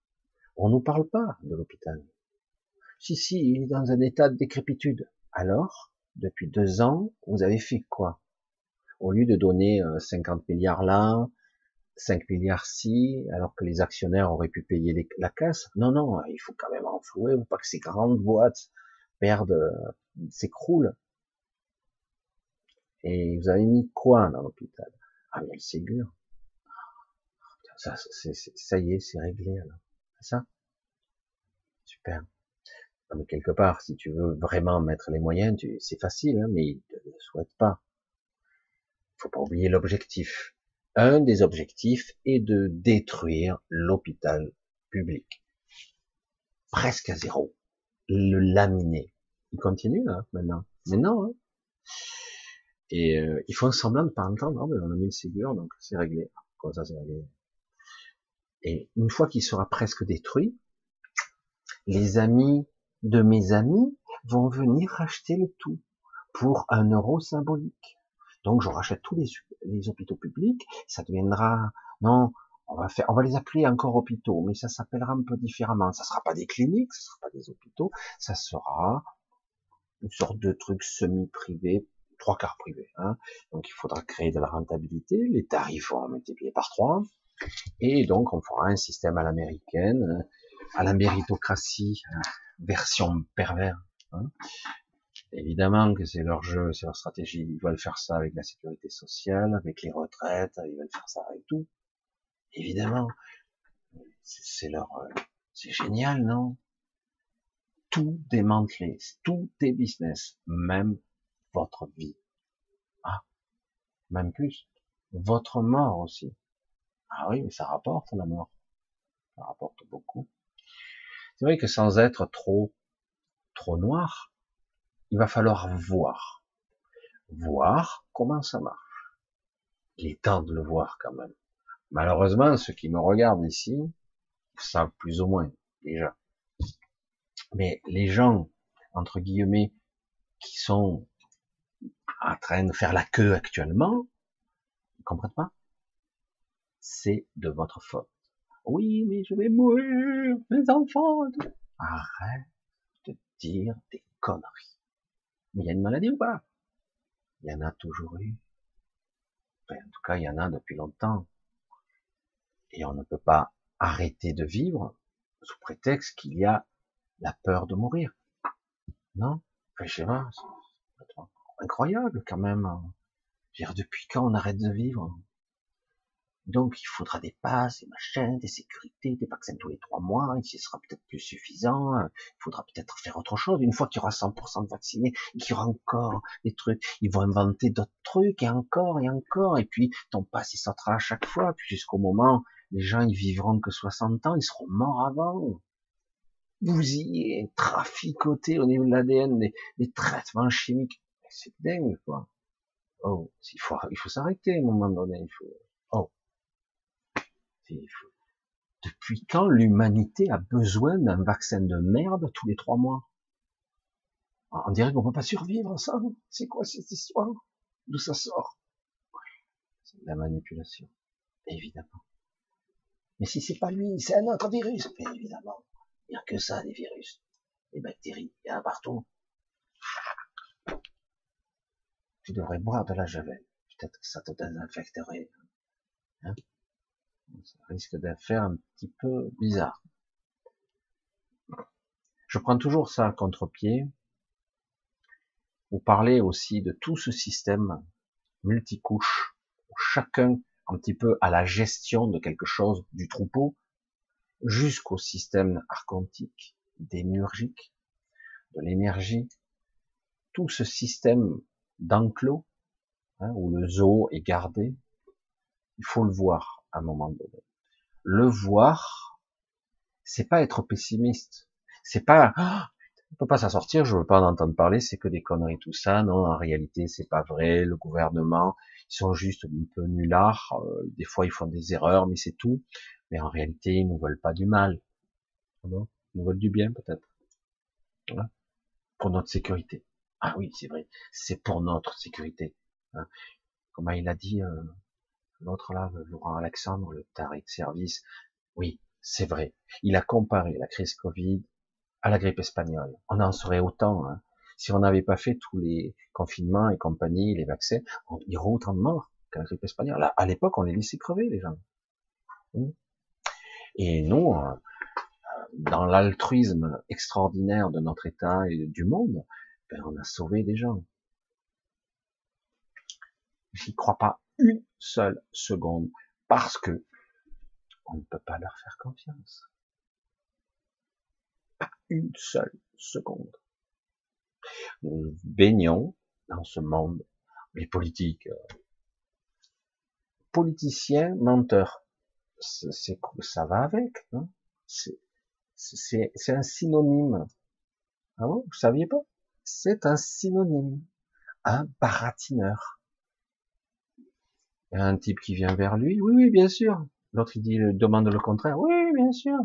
On nous parle pas de l'hôpital. Si, si, il est dans un état de décrépitude. Alors, depuis deux ans, vous avez fait quoi? Au lieu de donner 50 euh, milliards là, 5 milliards ci, alors que les actionnaires auraient pu payer la casse? Non, non, il faut quand même enflouer, ou pas que ces grandes boîtes perdent, euh, s'écroulent. Et vous avez mis quoi dans l'hôpital? Ah, mais le Ségur. Ça, y est, c'est réglé alors. C'est ça? Super mais quelque part, si tu veux vraiment mettre les moyens, c'est facile, hein, mais ils ne le souhaitent pas. Faut pas oublier l'objectif. Un des objectifs est de détruire l'hôpital public. Presque à zéro. Le laminer. Il continue là, maintenant. Mais non. Hein. Et euh, ils font semblant de pas entendre. Non, mais on a mis le Ségur, donc c'est réglé. Et une fois qu'il sera presque détruit, les amis de mes amis vont venir acheter le tout pour un euro symbolique. Donc je rachète tous les, hôpitaux publics, ça deviendra non, on va faire, on va les appeler encore hôpitaux, mais ça s'appellera un peu différemment. Ça sera pas des cliniques, ça sera pas des hôpitaux, ça sera une sorte de truc semi-privé, trois quarts privé. Hein. Donc il faudra créer de la rentabilité, les tarifs vont multiplier par trois, et donc on fera un système à l'américaine, à la méritocratie, version pervers. Hein. Évidemment que c'est leur jeu, c'est leur stratégie. Ils veulent faire ça avec la sécurité sociale, avec les retraites, ils veulent faire ça avec tout. Évidemment, c'est leur, c'est génial, non? Tout démanteler, tout est business, même votre vie. Ah, même plus, votre mort aussi. Ah oui, mais ça rapporte la mort. Ça rapporte beaucoup. C'est vrai que sans être trop, trop noir, il va falloir voir. Voir comment ça marche. Il est temps de le voir quand même. Malheureusement, ceux qui me regardent ici savent plus ou moins déjà. Mais les gens, entre guillemets, qui sont en train de faire la queue actuellement, ils comprennent pas? C'est de votre faute. Oui, mais je vais mourir, mes enfants. Arrête de dire des conneries. Mais il y a une maladie ou pas? Il y en a toujours eu. en tout cas, il y en a depuis longtemps. Et on ne peut pas arrêter de vivre sous prétexte qu'il y a la peur de mourir. Non? Enfin, Je sais pas, incroyable quand même. Depuis quand on arrête de vivre? Donc il faudra des passes, des machins, des sécurités, des vaccins tous les trois mois, et ce sera peut-être plus suffisant, il faudra peut-être faire autre chose. Une fois qu'il y aura 100% de vaccinés, qu'il y aura encore des trucs, ils vont inventer d'autres trucs, et encore, et encore, et puis ton passe il sortira à chaque fois, puis jusqu'au moment, les gens ils vivront que 60 ans, ils seront morts avant êtes traficoté au niveau de l'ADN des, traitements chimiques. C'est dingue, quoi? Oh, il faut, s'arrêter à un moment donné. Il faut, oh. Depuis quand l'humanité a besoin d'un vaccin de merde tous les trois mois? On dirait qu'on peut pas survivre ça. C'est quoi cette histoire? D'où ça sort? C'est de la manipulation, évidemment. Mais si c'est pas lui, c'est un autre virus, évidemment. Il n'y a que ça, des virus. Des bactéries, il y a partout. Tu devrais boire de la javel. Peut-être que ça te désinfecterait. Hein ça risque de faire un petit peu bizarre. Je prends toujours ça à contre-pied. Vous parlez aussi de tout ce système multicouche, où chacun un petit peu à la gestion de quelque chose, du troupeau, jusqu'au système archontique, démiurgique, de l'énergie, tout ce système d'enclos, hein, où le zoo est gardé, il faut le voir à un moment donné. Le voir, c'est pas être pessimiste, c'est pas ah, on peut pas s'en sortir, je veux pas en entendre parler, c'est que des conneries tout ça. Non, en réalité, c'est pas vrai. Le gouvernement, ils sont juste un peu nullards. Euh, des fois, ils font des erreurs, mais c'est tout mais en réalité, ils nous veulent pas du mal. ils nous veulent du bien, peut-être. Pour notre sécurité. Ah oui, c'est vrai. C'est pour notre sécurité. Hein. Comment il a dit, euh, l'autre là, Laurent Alexandre, le taré de service. Oui, c'est vrai. Il a comparé la crise Covid à la grippe espagnole. On en serait autant. Hein. Si on n'avait pas fait tous les confinements et compagnie, les vaccins, il y aurait autant de morts qu'à la grippe espagnole. Là, à l'époque, on les laissait crever, les gens. Hmm. Et nous, euh, dans l'altruisme extraordinaire de notre État et du monde, ben, on a sauvé des gens. J'y crois pas une seule seconde parce que on ne peut pas leur faire confiance. Pas une seule seconde. Nous baignons dans ce monde, les politiques, euh, politiciens menteurs c'est ça va avec. Hein c'est un synonyme. Ah bon, vous saviez pas? C'est un synonyme. Un baratineur. Un type qui vient vers lui. Oui, oui, bien sûr. L'autre il demande le contraire. Oui, bien sûr.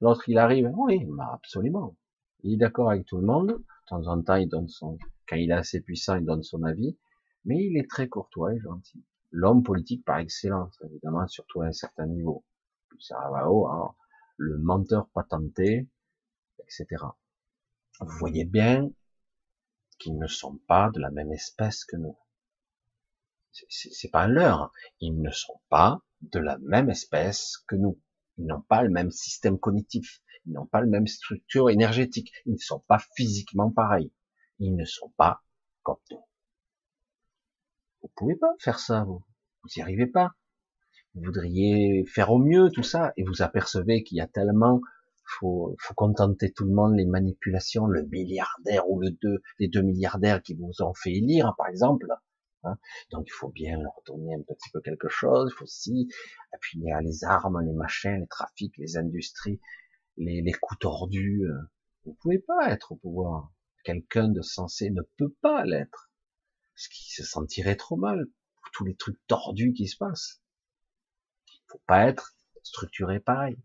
L'autre il arrive. Oui, bah, absolument. Il est d'accord avec tout le monde. De temps en temps, il donne son, quand il est assez puissant, il donne son avis. Mais il est très courtois et gentil l'homme politique par excellence, évidemment, surtout à un certain niveau. Ça va haut, hein, le menteur patenté, etc. Vous voyez bien qu'ils ne sont pas de la même espèce que nous. C'est pas un leurre. Ils ne sont pas de la même espèce que nous. Ils n'ont pas le même système cognitif. Ils n'ont pas la même structure énergétique. Ils ne sont pas physiquement pareils. Ils ne sont pas comme nous. Vous pouvez pas faire ça, vous. Vous n'y arrivez pas. Vous voudriez faire au mieux tout ça, et vous apercevez qu'il y a tellement faut, faut contenter tout le monde, les manipulations, le milliardaire ou le deux, les deux milliardaires qui vous ont fait élire, par exemple. Hein. Donc il faut bien leur donner un petit peu quelque chose, il faut aussi appuyer les armes, les machins, les trafics, les industries, les, les coups tordus. Euh. Vous pouvez pas être au pouvoir. Quelqu'un de sensé ne peut pas l'être. Parce qu'il se sentirait trop mal pour tous les trucs tordus qui se passent. Il faut pas être structuré pareil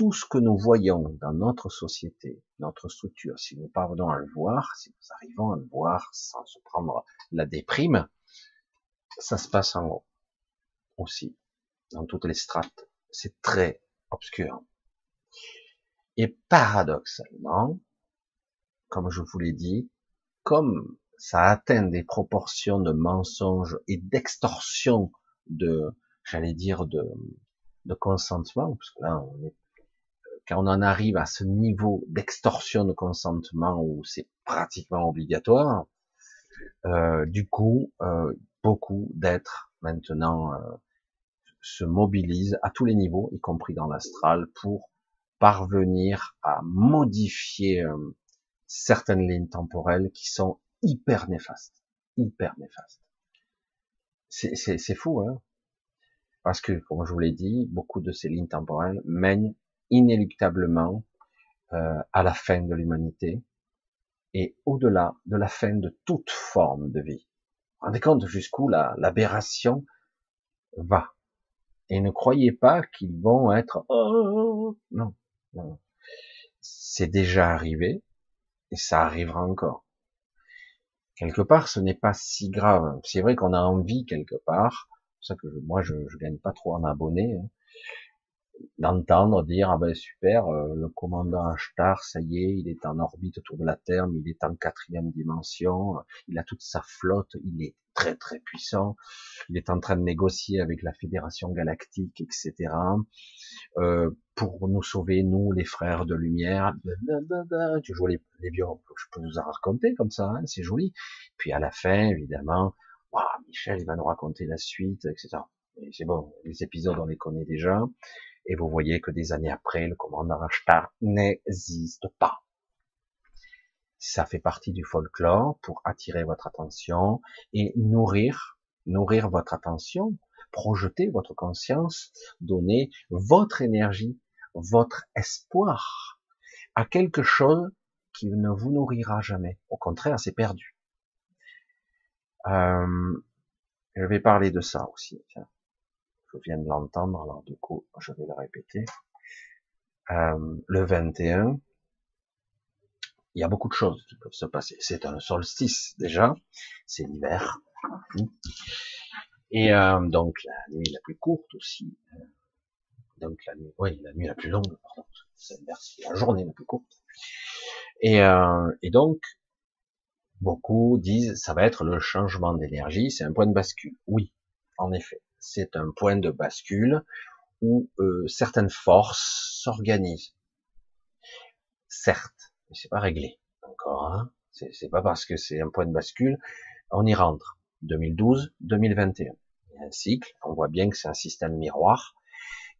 tout ce que nous voyons dans notre société, notre structure, si nous parvenons à le voir, si nous arrivons à le voir sans se prendre la déprime, ça se passe en haut aussi, dans toutes les strates. C'est très obscur. Et paradoxalement, comme je vous l'ai dit, comme ça atteint des proportions de mensonges et d'extorsion de, j'allais dire, de, de consentement, parce que là, on est quand on en arrive à ce niveau d'extorsion de consentement où c'est pratiquement obligatoire, euh, du coup, euh, beaucoup d'êtres maintenant euh, se mobilisent à tous les niveaux, y compris dans l'astral, pour parvenir à modifier euh, certaines lignes temporelles qui sont hyper néfastes, hyper néfastes. C'est fou, hein parce que, comme je vous l'ai dit, beaucoup de ces lignes temporelles mènent inéluctablement euh, à la fin de l'humanité et au-delà de la fin de toute forme de vie. Rendez compte jusqu'où l'aberration va. Et ne croyez pas qu'ils vont être oh, non, non. C'est déjà arrivé et ça arrivera encore. Quelque part, ce n'est pas si grave. C'est vrai qu'on a envie quelque part. C'est ça que moi, je, je gagne pas trop en abonnés. Hein d'entendre dire ah ben super euh, le commandant Ashtar ça y est il est en orbite autour de la Terre mais il est en quatrième dimension il a toute sa flotte il est très très puissant il est en train de négocier avec la Fédération Galactique etc euh, pour nous sauver nous les frères de lumière. Tu joues les, les je peux nous en raconter comme ça hein, c'est joli. Puis à la fin évidemment Michel il va nous raconter la suite etc c'est bon les épisodes on les connaît déjà et vous voyez que des années après, le commandant Ashtar n'existe pas. Ça fait partie du folklore pour attirer votre attention et nourrir, nourrir votre attention, projeter votre conscience, donner votre énergie, votre espoir à quelque chose qui ne vous nourrira jamais. Au contraire, c'est perdu. Euh, je vais parler de ça aussi. Je viens de l'entendre, alors du coup, je vais le répéter. Euh, le 21, il y a beaucoup de choses qui peuvent se passer. C'est un solstice déjà, c'est l'hiver. Et euh, donc la nuit la plus courte aussi. Donc la nuit, oui, la nuit la plus longue, pardon. C'est la journée la plus courte. Et, euh, et donc, beaucoup disent ça va être le changement d'énergie, c'est un point de bascule. Oui, en effet c'est un point de bascule où euh, certaines forces s'organisent. Certes, mais c'est pas réglé encore. Hein c'est pas parce que c'est un point de bascule, on y rentre. 2012, 2021. Il un cycle. On voit bien que c'est un système miroir.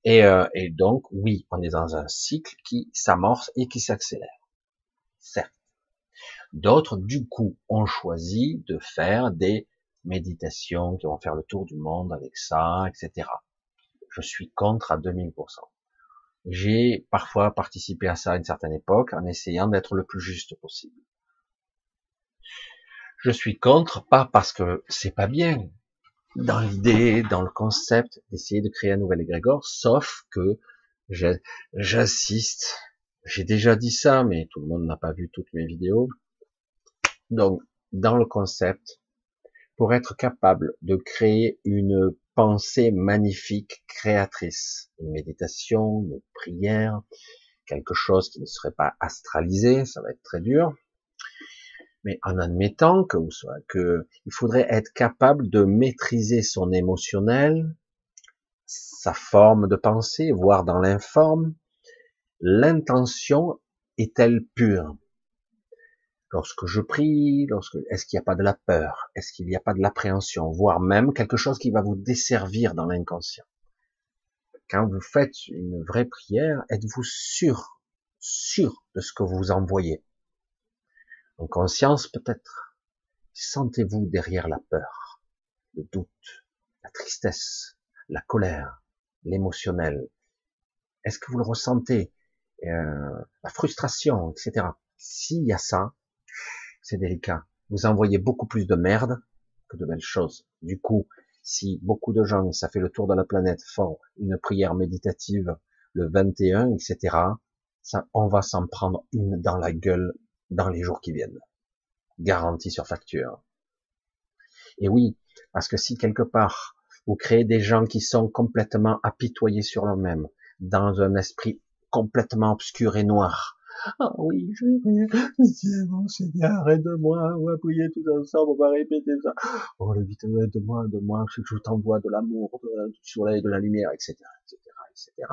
Euh, et donc, oui, on est dans un cycle qui s'amorce et qui s'accélère. Certes. D'autres, du coup, ont choisi de faire des méditation, qui vont faire le tour du monde avec ça, etc. Je suis contre à 2000%. J'ai parfois participé à ça à une certaine époque en essayant d'être le plus juste possible. Je suis contre, pas parce que c'est pas bien, dans l'idée, dans le concept d'essayer de créer un nouvel égrégore, sauf que j'insiste, j'ai déjà dit ça, mais tout le monde n'a pas vu toutes mes vidéos. Donc, dans le concept, pour être capable de créer une pensée magnifique, créatrice, une méditation, une prière, quelque chose qui ne serait pas astralisé, ça va être très dur. Mais en admettant que que il faudrait être capable de maîtriser son émotionnel, sa forme de pensée, voire dans l'informe, l'intention est-elle pure? Lorsque je prie, lorsque est-ce qu'il n'y a pas de la peur, est-ce qu'il n'y a pas de l'appréhension, voire même quelque chose qui va vous desservir dans l'inconscient. quand vous faites une vraie prière, êtes-vous sûr, sûr de ce que vous envoyez? En conscience peut-être. Sentez-vous derrière la peur, le doute, la tristesse, la colère, l'émotionnel? Est-ce que vous le ressentez? Euh, La frustration, etc. S'il y a ça, c'est délicat. Vous envoyez beaucoup plus de merde que de belles choses. Du coup, si beaucoup de gens, ça fait le tour de la planète, font une prière méditative le 21, etc., ça, on va s'en prendre une dans la gueule dans les jours qui viennent. Garantie sur facture. Et oui, parce que si quelque part, vous créez des gens qui sont complètement apitoyés sur eux-mêmes, dans un esprit complètement obscur et noir, ah oui, je vais prier. mon Seigneur, aide-moi. On va prier tous ensemble. On va répéter ça. Oh, le vite, aide-moi, aide-moi. Je t'envoie de l'amour, du soleil, de la lumière, etc., etc., etc.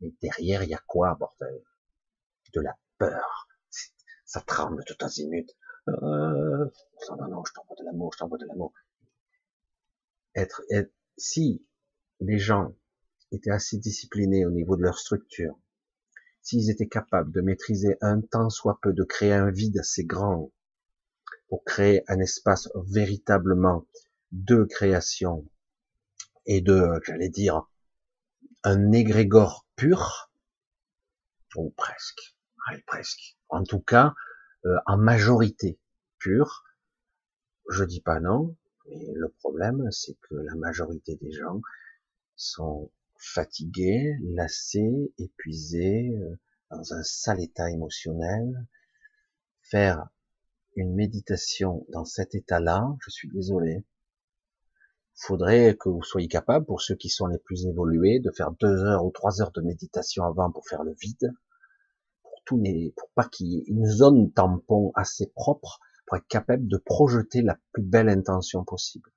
Mais derrière, il y a quoi, bordel? De la peur. Ça tremble tout azimut. Euh, non, non, je t'envoie de l'amour, je t'envoie de l'amour. Être, si les gens étaient assez disciplinés au niveau de leur structure, s'ils étaient capables de maîtriser un temps soit peu, de créer un vide assez grand. Pour créer un espace véritablement de création et de, j'allais dire, un égrégore pur, ou presque, presque, en tout cas, euh, en majorité pure, je dis pas non, mais le problème, c'est que la majorité des gens sont fatigué, lassé, épuisé, euh, dans un sale état émotionnel, faire une méditation dans cet état-là, je suis désolé. Faudrait que vous soyez capable, pour ceux qui sont les plus évolués, de faire deux heures ou trois heures de méditation avant pour faire le vide, pour tous les, pour pas qu'il y ait une zone tampon assez propre, pour être capable de projeter la plus belle intention possible.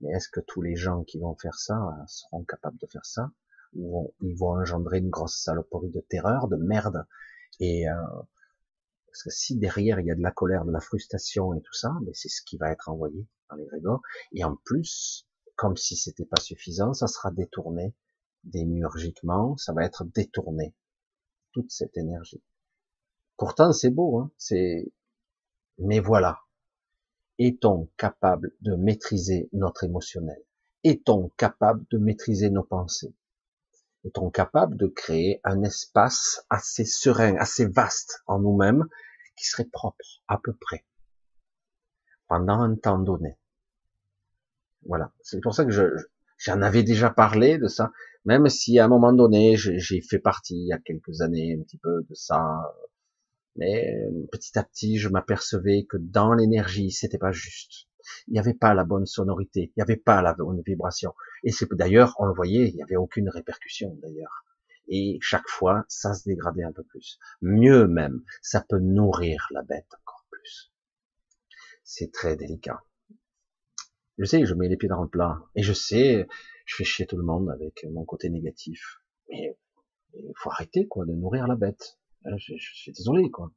Mais est-ce que tous les gens qui vont faire ça euh, seront capables de faire ça? Ou ils vont engendrer une grosse saloperie de terreur, de merde? Et euh, parce que si derrière il y a de la colère, de la frustration et tout ça, mais c'est ce qui va être envoyé dans les grégores. Et en plus, comme si c'était pas suffisant, ça sera détourné démiurgiquement, ça va être détourné toute cette énergie. Pourtant c'est beau, hein, c'est mais voilà, est-on capable de maîtriser notre émotionnel? Est-on capable de maîtriser nos pensées? Est-on capable de créer un espace assez serein, assez vaste en nous-mêmes, qui serait propre, à peu près, pendant un temps donné. Voilà. C'est pour ça que je, j'en avais déjà parlé de ça, même si à un moment donné, j'ai fait partie, il y a quelques années, un petit peu de ça, mais petit à petit, je m'apercevais que dans l'énergie, c'était pas juste. Il n'y avait pas la bonne sonorité, il n'y avait pas la bonne vibration. Et c'est d'ailleurs, on le voyait, il n'y avait aucune répercussion d'ailleurs. Et chaque fois, ça se dégradait un peu plus. Mieux même, ça peut nourrir la bête encore plus. C'est très délicat. Je sais, je mets les pieds dans le plat. Et je sais, je fais chier tout le monde avec mon côté négatif. Mais il faut arrêter, quoi, de nourrir la bête. Hein, je, suis désolé, quoi.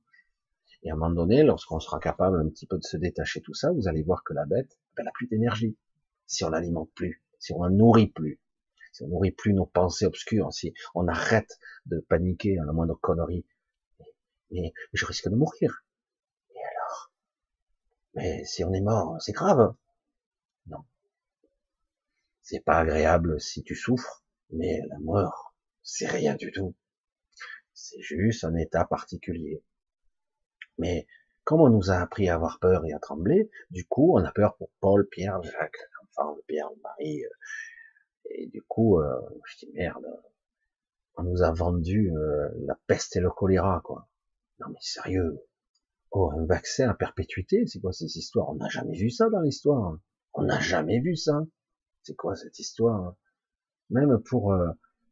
Et à un moment donné, lorsqu'on sera capable un petit peu de se détacher tout ça, vous allez voir que la bête, elle n'a plus d'énergie. Si on l'alimente plus, si on la nourrit plus, si on nourrit plus nos pensées obscures, si on arrête de paniquer à la moindre connerie, mais je risque de mourir. Et alors? Mais si on est mort, c'est grave. Non. C'est pas agréable si tu souffres, mais la mort, c'est rien du tout. C'est juste un état particulier. Mais comme on nous a appris à avoir peur et à trembler, du coup, on a peur pour Paul, Pierre, Jacques, enfin, Pierre, Marie. Euh, et du coup, euh, je dis merde, on nous a vendu euh, la peste et le choléra, quoi. Non mais sérieux. Oh, un vaccin à perpétuité, c'est quoi ces histoires On n'a jamais vu ça dans l'histoire. On n'a jamais vu ça. C'est quoi cette histoire? Même pour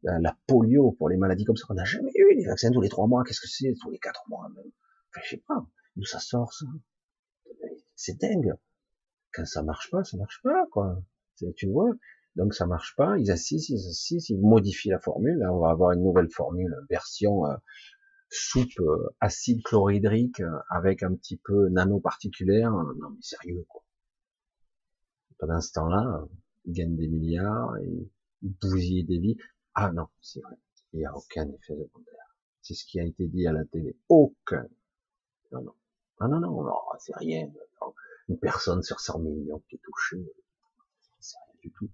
la, polio, pour les maladies comme ça, on n'a jamais eu les vaccins tous les trois mois. Qu'est-ce que c'est Tous les quatre mois même. Enfin, je sais pas. D'où ça sort ça? C'est dingue. Quand ça marche pas, ça marche pas, quoi. Tu vois Donc ça marche pas. Ils assistent, ils assistent, ils modifient la formule. Là, on va avoir une nouvelle formule, version euh, soupe euh, acide chlorhydrique euh, avec un petit peu nanoparticulaire. Non mais sérieux, quoi. Pendant ce temps-là, ils gagnent des milliards ils bousillent des vies. Ah non, c'est vrai. Il n'y a aucun effet secondaire. C'est ce qui a été dit à la télé. Aucun. Non, non. Non, non, non, non c'est rien. Une personne sur 100 millions qui est touchée. C'est rien du tout.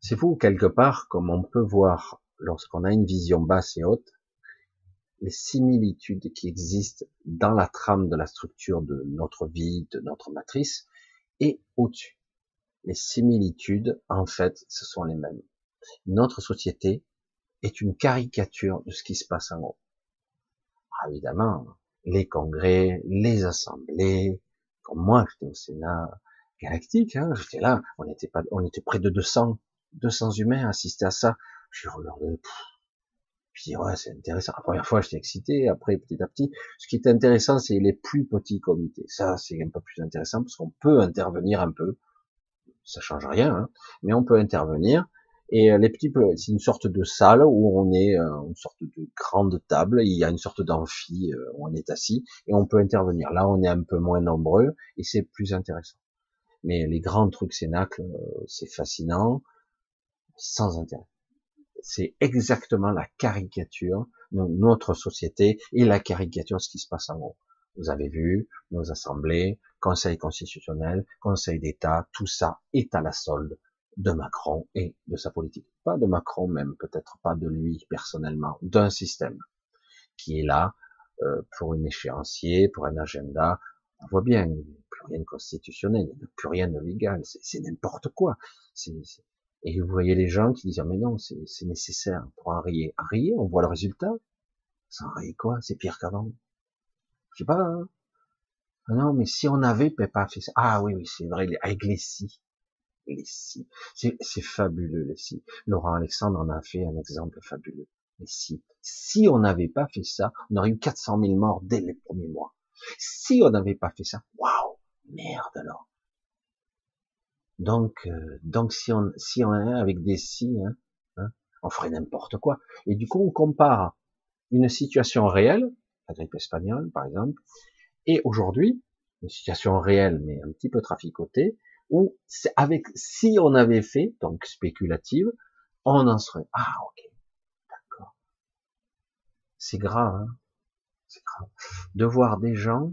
C'est fou, quelque part, comme on peut voir lorsqu'on a une vision basse et haute, les similitudes qui existent dans la trame de la structure de notre vie, de notre matrice, et au-dessus. Les similitudes, en fait, ce sont les mêmes. Notre société est une caricature de ce qui se passe en haut. Ah, évidemment, les congrès, les assemblées, comme moi, j'étais au Sénat galactique, hein, j'étais là, on était pas, on était près de 200, 200 humains assistés à ça. J'ai regardé, puis ouais, c'est intéressant. La première fois, j'étais excité. Après, petit à petit, ce qui est intéressant, c'est les plus petits comités. Ça, c'est un peu plus intéressant parce qu'on peut intervenir un peu. Ça change rien, hein, mais on peut intervenir. Et euh, les petits, c'est une sorte de salle où on est, euh, une sorte de grande table. Il y a une sorte d'amphi euh, où on est assis et on peut intervenir. Là, on est un peu moins nombreux et c'est plus intéressant. Mais les grands trucs cénacles, c'est fascinant, sans intérêt c'est exactement la caricature de notre société et la caricature de ce qui se passe en haut. Vous avez vu nos assemblées, conseil constitutionnel, conseil d'État, tout ça est à la solde de Macron et de sa politique. Pas de Macron même, peut-être pas de lui personnellement, d'un système qui est là euh, pour une échéancier, pour un agenda. On voit bien, il n'y a plus rien de constitutionnel, il n'y a plus rien de légal, c'est n'importe quoi. C'est et vous voyez les gens qui disent, ah, mais non, c'est nécessaire pour en rire. En rire, on voit le résultat. Sans rire quoi C'est pire qu'avant. Je sais pas. Hein. ah non, mais si on avait pas fait ça. Ah oui, oui, c'est vrai, avec les si. Les si. C'est fabuleux, les. Laurent Alexandre en a fait un exemple fabuleux. Les si. Si on n'avait pas fait ça, on aurait eu 400 000 morts dès les premiers mois. Si on n'avait pas fait ça, waouh, merde alors. Donc, euh, donc si on si on est avec des si, hein, hein, on ferait n'importe quoi. Et du coup, on compare une situation réelle, la grippe espagnole par exemple, et aujourd'hui une situation réelle mais un petit peu traficotée, où avec si on avait fait donc spéculative, on en serait ah ok d'accord. C'est grave, hein c'est grave de voir des gens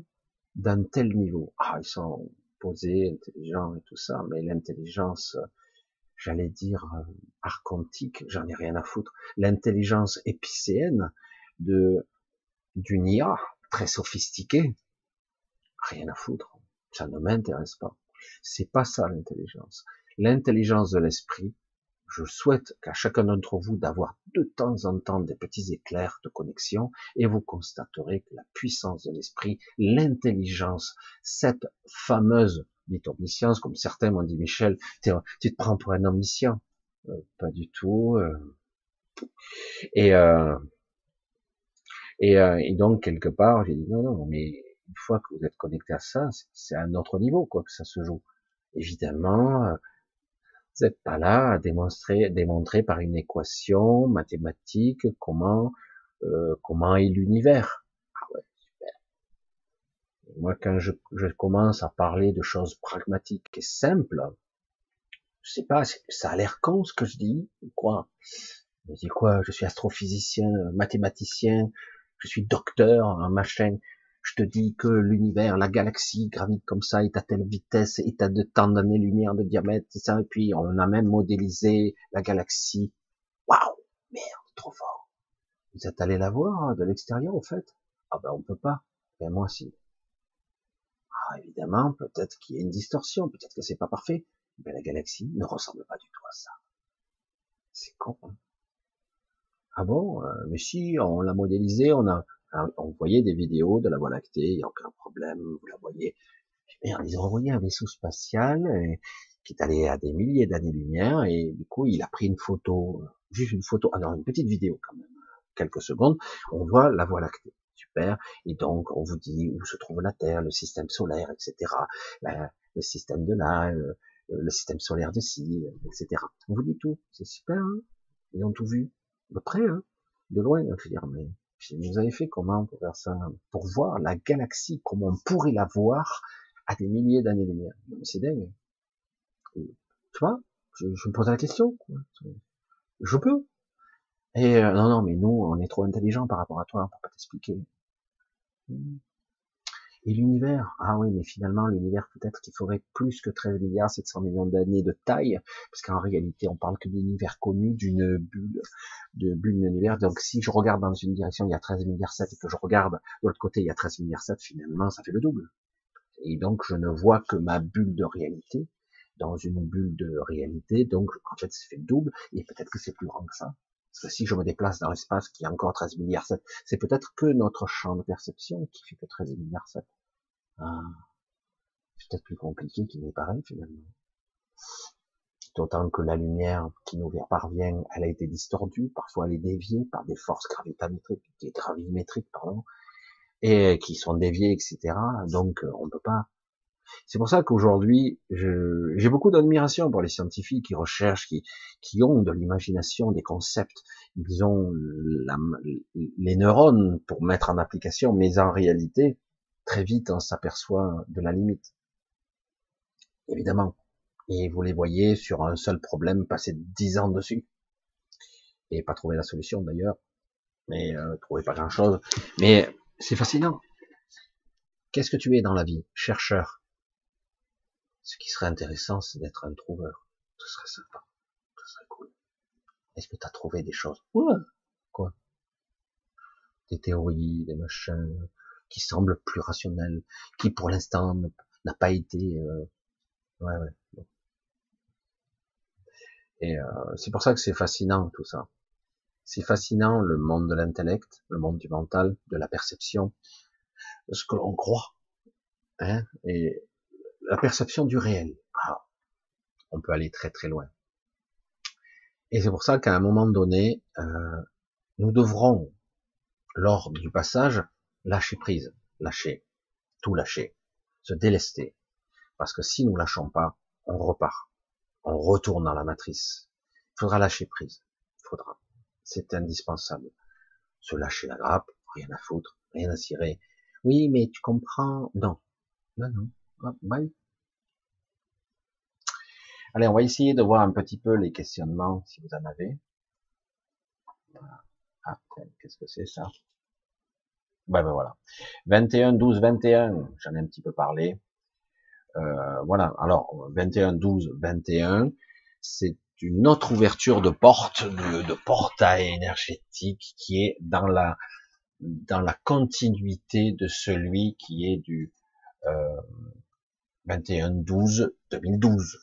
d'un tel niveau. Ah ils sont posé, intelligent et tout ça, mais l'intelligence, j'allais dire euh, archontique, j'en ai rien à foutre. L'intelligence épicéenne de d'une IA très sophistiquée, rien à foutre. Ça ne m'intéresse pas. C'est pas ça l'intelligence. L'intelligence de l'esprit, je souhaite qu'à chacun d'entre vous d'avoir de temps en temps des petits éclairs de connexion et vous constaterez que la puissance de l'esprit, l'intelligence, cette fameuse dite omniscience, comme certains m'ont dit Michel, tu te prends pour un omniscient. Euh, pas du tout. Euh. Et, euh, et, et, donc quelque part, j'ai dit non, non, mais une fois que vous êtes connecté à ça, c'est à un autre niveau quoi que ça se joue. Évidemment, vous n'êtes pas là à démontrer, démontrer par une équation mathématique comment euh, comment est l'univers. Ah ouais, super. moi, quand je, je, commence à parler de choses pragmatiques et simples, je sais pas, ça a l'air con ce que je dis, quoi. Je dis quoi? Je suis astrophysicien, mathématicien, je suis docteur, un machin je te dis que l'univers, la galaxie gravite comme ça, est à telle vitesse, est à de tant d'années-lumière de diamètre, ça, et puis on a même modélisé la galaxie. Waouh, merde, trop fort. Vous êtes allé la voir hein, de l'extérieur, au fait? Ah ben on peut pas. Ben moi si. Ah évidemment, peut-être qu'il y a une distorsion, peut-être que c'est pas parfait. Mais la galaxie ne ressemble pas du tout à ça. C'est con. Hein ah bon? Euh, Mais si, on l'a modélisé, on a on voyait des vidéos de la Voie lactée, il n'y a aucun problème, vous la voyez. Merde, ils ont envoyé un vaisseau spatial euh, qui est allé à des milliers d'années-lumière et du coup, il a pris une photo, juste une photo, alors une petite vidéo quand même, quelques secondes, on voit la Voie lactée. Super. Et donc, on vous dit où se trouve la Terre, le système solaire, etc. le système de là, euh, le système solaire de ci, etc. On vous dit tout. C'est super, hein Ils ont tout vu. De près, hein De loin, je veux dire, mais vous avez fait comment pour faire ça Pour voir la galaxie, comment on pourrait la voir à des milliers d'années-lumière? C'est dingue. Tu vois je, me pose la question. Je peux. Et euh, non, non, mais nous, on est trop intelligents par rapport à toi, peut pas t'expliquer. Et l'univers Ah oui, mais finalement, l'univers, peut-être qu'il faudrait plus que 13 milliards 700 millions d'années de taille, parce qu'en réalité, on parle que d'univers connu, d'une bulle, de bulle d'univers. Donc, si je regarde dans une direction, il y a 13 milliards 7, et que je regarde de l'autre côté, il y a 13 milliards 7, finalement, ça fait le double. Et donc, je ne vois que ma bulle de réalité, dans une bulle de réalité, donc, en fait, ça fait le double, et peut-être que c'est plus grand que ça. Parce que si je me déplace dans l'espace qui a encore 13 milliards 7, c'est peut-être que notre champ de perception qui fait que 13 milliards 7. C'est peut-être plus compliqué qu'il n'est pareil finalement. D'autant que la lumière qui nous parvient, elle a été distordue, parfois elle est déviée par des forces gravimétriques, gravimétriques pardon, et qui sont déviées, etc. Donc on peut pas c'est pour ça qu'aujourd'hui, j'ai beaucoup d'admiration pour les scientifiques qui recherchent, qui, qui ont de l'imagination, des concepts. Ils ont la, les neurones pour mettre en application, mais en réalité, très vite, on s'aperçoit de la limite. Évidemment. Et vous les voyez sur un seul problème passer dix ans dessus. Et pas trouver la solution d'ailleurs. Mais euh, trouver pas grand chose. Mais c'est fascinant. Qu'est-ce que tu es dans la vie? Chercheur ce qui serait intéressant, c'est d'être un trouveur. Ce serait sympa. Ce serait cool. Est-ce que tu as trouvé des choses? Quoi? Des théories, des machins qui semblent plus rationnels, qui pour l'instant n'a pas été... Euh... Ouais, ouais. Et euh, c'est pour ça que c'est fascinant tout ça. C'est fascinant le monde de l'intellect, le monde du mental, de la perception, de ce que l'on croit. Hein et la perception du réel. Ah, on peut aller très très loin. Et c'est pour ça qu'à un moment donné, euh, nous devrons, lors du passage, lâcher prise, lâcher, tout lâcher, se délester. Parce que si nous lâchons pas, on repart, on retourne dans la matrice. Il faudra lâcher prise, il faudra. C'est indispensable. Se lâcher la grappe, rien à foutre, rien à cirer. Oui, mais tu comprends Non, non, non. Ah, bye. Allez, on va essayer de voir un petit peu les questionnements, si vous en avez. Ah, qu'est-ce que c'est ça? Ben, ben voilà. 21, 12, 21, j'en ai un petit peu parlé. Euh, voilà, alors 21, 12, 21, c'est une autre ouverture de porte, de, portail énergétique qui est dans la dans la continuité de celui qui est du euh, 21, 12, 2012.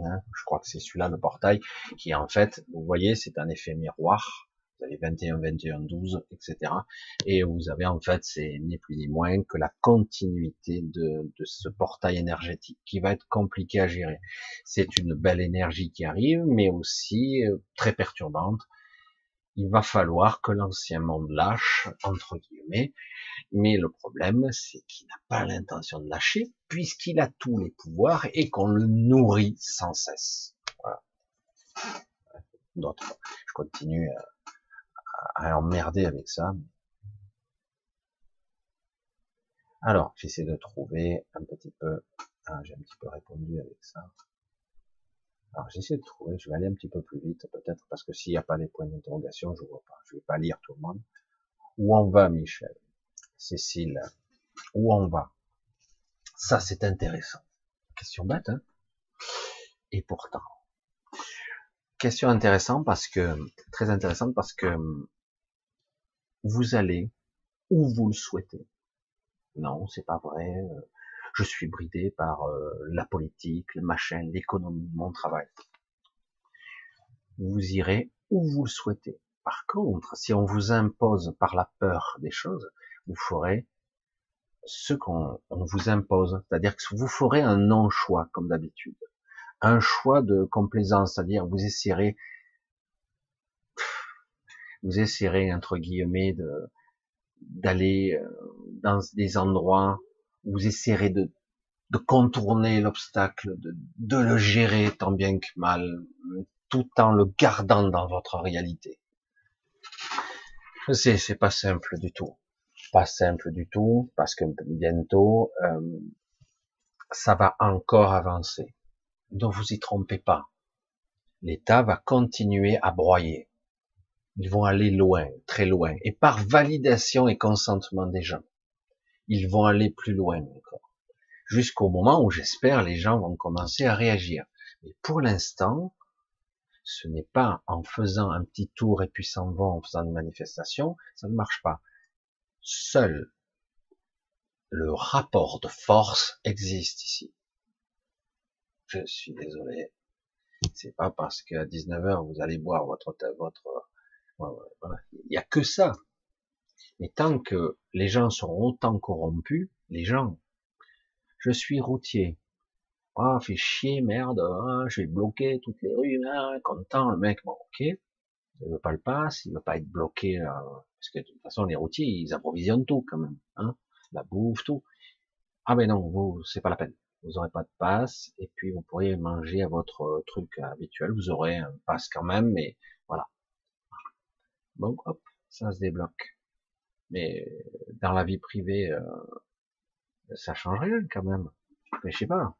Hein, je crois que c'est celui-là le portail, qui en fait, vous voyez, c'est un effet miroir. Vous avez 21, 21, 12, etc. Et vous avez en fait, c'est ni plus ni moins que la continuité de, de ce portail énergétique qui va être compliqué à gérer. C'est une belle énergie qui arrive, mais aussi euh, très perturbante. Il va falloir que l'ancien monde lâche, entre guillemets, mais le problème, c'est qu'il n'a pas l'intention de lâcher, puisqu'il a tous les pouvoirs et qu'on le nourrit sans cesse. Voilà. Je continue à, emmerder avec ça. Alors, j'essaie de trouver un petit peu. Ah, j'ai un petit peu répondu avec ça. Alors, j'essaie de trouver. Je vais aller un petit peu plus vite, peut-être, parce que s'il n'y a pas les points d'interrogation, je vois pas. Je vais pas lire tout le monde. Où on va, Michel? Cécile, où on va? Ça, c'est intéressant. Question bête, hein? Et pourtant, question intéressante parce que très intéressante parce que vous allez où vous le souhaitez. Non, c'est pas vrai. Je suis bridé par euh, la politique, le machin, l'économie, mon travail. Vous irez où vous le souhaitez. Par contre, si on vous impose par la peur des choses, vous ferez ce qu'on vous impose, c'est-à-dire que vous ferez un non-choix comme d'habitude, un choix de complaisance, c'est-à-dire vous essaierez, vous essaierez entre guillemets de d'aller euh, dans des endroits, où vous essaierez de, de contourner l'obstacle, de, de le gérer tant bien que mal, tout en le gardant dans votre réalité. C'est c'est pas simple du tout pas simple du tout parce que bientôt euh, ça va encore avancer. Donc vous y trompez pas. l'État va continuer à broyer. Ils vont aller loin, très loin, et par validation et consentement des gens, ils vont aller plus loin encore, jusqu'au moment où j'espère les gens vont commencer à réagir. Mais pour l'instant, ce n'est pas en faisant un petit tour et puis s'en vont en faisant une manifestation, ça ne marche pas. Seul le rapport de force existe ici. Je suis désolé. C'est pas parce qu'à 19h vous allez boire votre, votre, voilà. Il n'y a que ça. Mais tant que les gens seront autant corrompus, les gens, je suis routier. Ah, fait chier, merde, hein, je vais bloquer toutes les rues, hein, content, le mec, bon, ok. Il veut pas le passe, il veut pas être bloqué, euh, parce que de toute façon, les routiers, ils approvisionnent tout, quand même, hein, la bouffe, tout. Ah, mais non, vous, c'est pas la peine. Vous aurez pas de passe, et puis vous pourriez manger à votre truc habituel, vous aurez un passe quand même, mais voilà. Bon, hop, ça se débloque. Mais dans la vie privée, euh, ça change rien quand même. Mais je sais pas.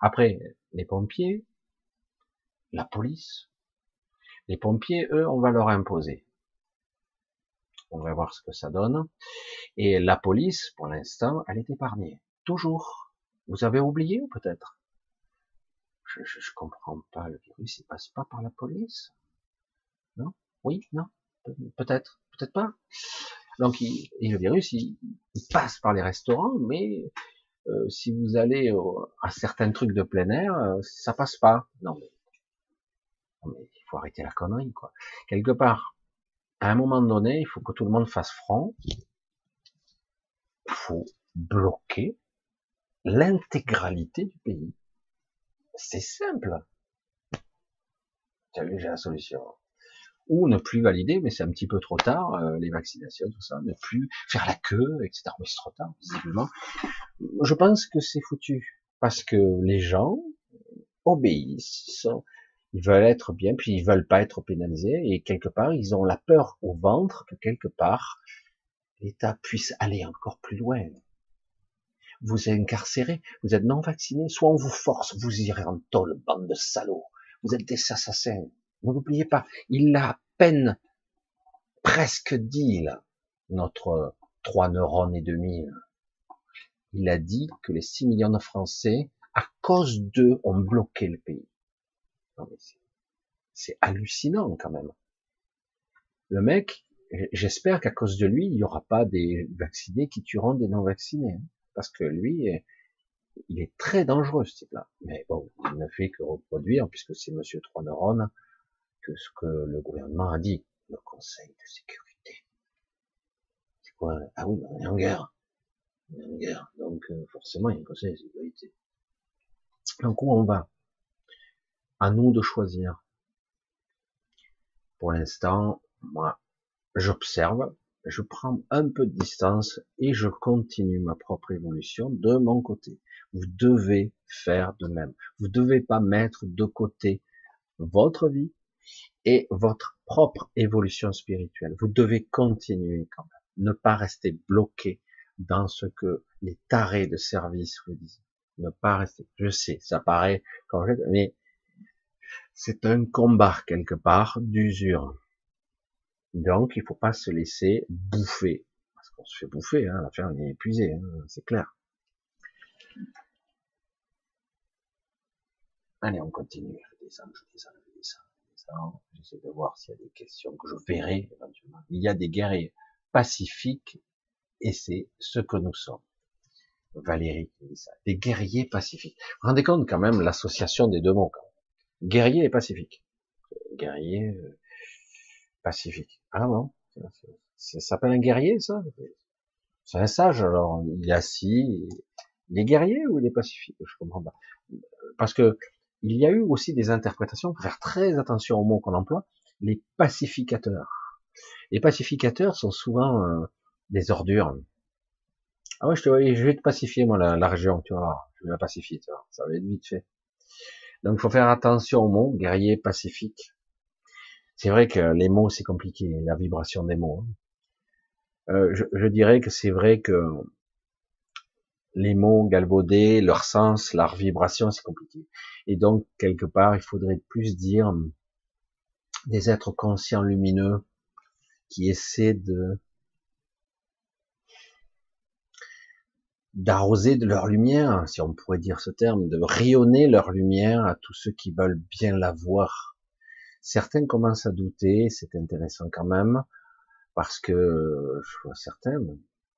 Après, les pompiers, la police, les pompiers, eux, on va leur imposer. On va voir ce que ça donne. Et la police, pour l'instant, elle est épargnée. Toujours. Vous avez oublié ou peut-être? Je, je, comprends pas. Le virus, il passe pas par la police? Non? Oui? Non? Peut-être? Peut-être pas? Donc, et le virus, il, passe par les restaurants, mais euh, si vous allez à certains trucs de plein air, euh, ça passe pas. Non mais, non mais, il faut arrêter la connerie, quoi. Quelque part, à un moment donné, il faut que tout le monde fasse front. Il faut bloquer l'intégralité du pays. C'est simple. Vu, j'ai la solution. Ou ne plus valider, mais c'est un petit peu trop tard, euh, les vaccinations, tout ça, ne plus faire la queue, etc. Mais c'est trop tard, visiblement. Je pense que c'est foutu. Parce que les gens obéissent, ils veulent être bien, puis ils veulent pas être pénalisés, et quelque part, ils ont la peur au ventre que quelque part, l'État puisse aller encore plus loin vous êtes incarcéré, vous êtes non vacciné, soit on vous force, vous irez en tôle, bande de salauds. Vous êtes des assassins. N'oubliez pas, il a à peine presque dit, là, notre trois neurones et demi. Il a dit que les 6 millions de Français, à cause d'eux, ont bloqué le pays. C'est hallucinant quand même. Le mec, j'espère qu'à cause de lui, il n'y aura pas des vaccinés qui tueront des non vaccinés. Hein parce que lui, il est très dangereux ce type-là. Mais bon, il ne fait que reproduire, puisque c'est Monsieur Trois Neurones, que ce que le gouvernement a dit, le Conseil de sécurité. C'est quoi? Ah oui, on est en guerre. On est en guerre, donc euh, forcément il y a un Conseil de sécurité. Donc où on va? À nous de choisir. Pour l'instant, moi, j'observe, je prends un peu de distance et je continue ma propre évolution de mon côté. Vous devez faire de même. Vous ne devez pas mettre de côté votre vie et votre propre évolution spirituelle. Vous devez continuer quand même. Ne pas rester bloqué dans ce que les tarés de service vous disent. Ne pas rester. Je sais, ça paraît mais c'est un combat quelque part d'usure donc, il faut pas se laisser bouffer. Parce qu'on se fait bouffer, hein, la on est épuisé, hein, c'est clair. Allez, on continue. Je descends, je descends, je descends, J'essaie de voir s'il y a des questions que je verrai éventuellement. Il y a des guerriers pacifiques et c'est ce que nous sommes. Valérie qui dit ça. Des guerriers pacifiques. Vous vous rendez compte quand même l'association des deux mots. Quand Guerrier et pacifique. Guerrier, euh, pacifique. Ah non, ça s'appelle un guerrier, ça? C'est un sage, alors il est assis, il est guerrier ou il est pacifique? Je comprends pas. Parce que il y a eu aussi des interprétations, faire très attention aux mots qu'on emploie, les pacificateurs. Les pacificateurs sont souvent euh, des ordures. Ah ouais, je, te, je vais te pacifier, moi, la, région, tu vois, je vais la pacifier, tu vois, ça va être vite fait. Donc, il faut faire attention aux mots, guerrier, pacifique. C'est vrai que les mots, c'est compliqué, la vibration des mots. Hein. Euh, je, dirais que c'est vrai que les mots galvaudés, leur sens, leur vibration, c'est compliqué. Et donc, quelque part, il faudrait plus dire des êtres conscients lumineux qui essaient de d'arroser de leur lumière, si on pourrait dire ce terme, de rayonner leur lumière à tous ceux qui veulent bien la voir. Certains commencent à douter, c'est intéressant quand même, parce que je vois certains,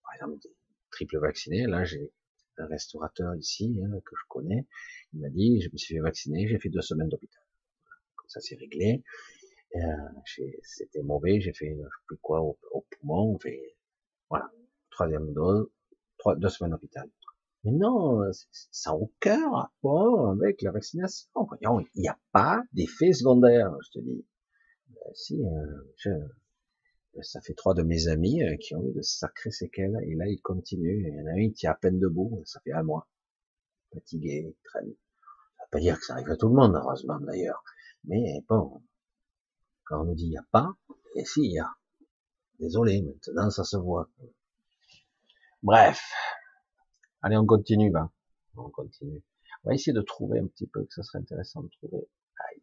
par exemple des triple vaccinés, là j'ai un restaurateur ici hein, que je connais, il m'a dit je me suis fait vacciner, j'ai fait deux semaines d'hôpital. Comme ça c'est réglé. Euh, C'était mauvais, j'ai fait je sais plus quoi au, au poumon, fait voilà troisième dose, trois, deux semaines d'hôpital. Mais non, ça n'a aucun rapport avec la vaccination. Il n'y a pas d'effet secondaire, je te dis. Ben, si, euh, ça fait trois de mes amis euh, qui ont eu de sacrées séquelles, et là, ils continuent. Il y en a un qui est à peine debout, ça fait un mois. Fatigué, traîne. Ça veut pas dire que ça arrive à tout le monde, heureusement d'ailleurs. Mais bon, quand on nous dit il n'y a pas, et si, il y a. Désolé, maintenant ça se voit. Bref. Allez, on continue, ben. On continue. On va essayer de trouver un petit peu, que ça serait intéressant de trouver. Aïe.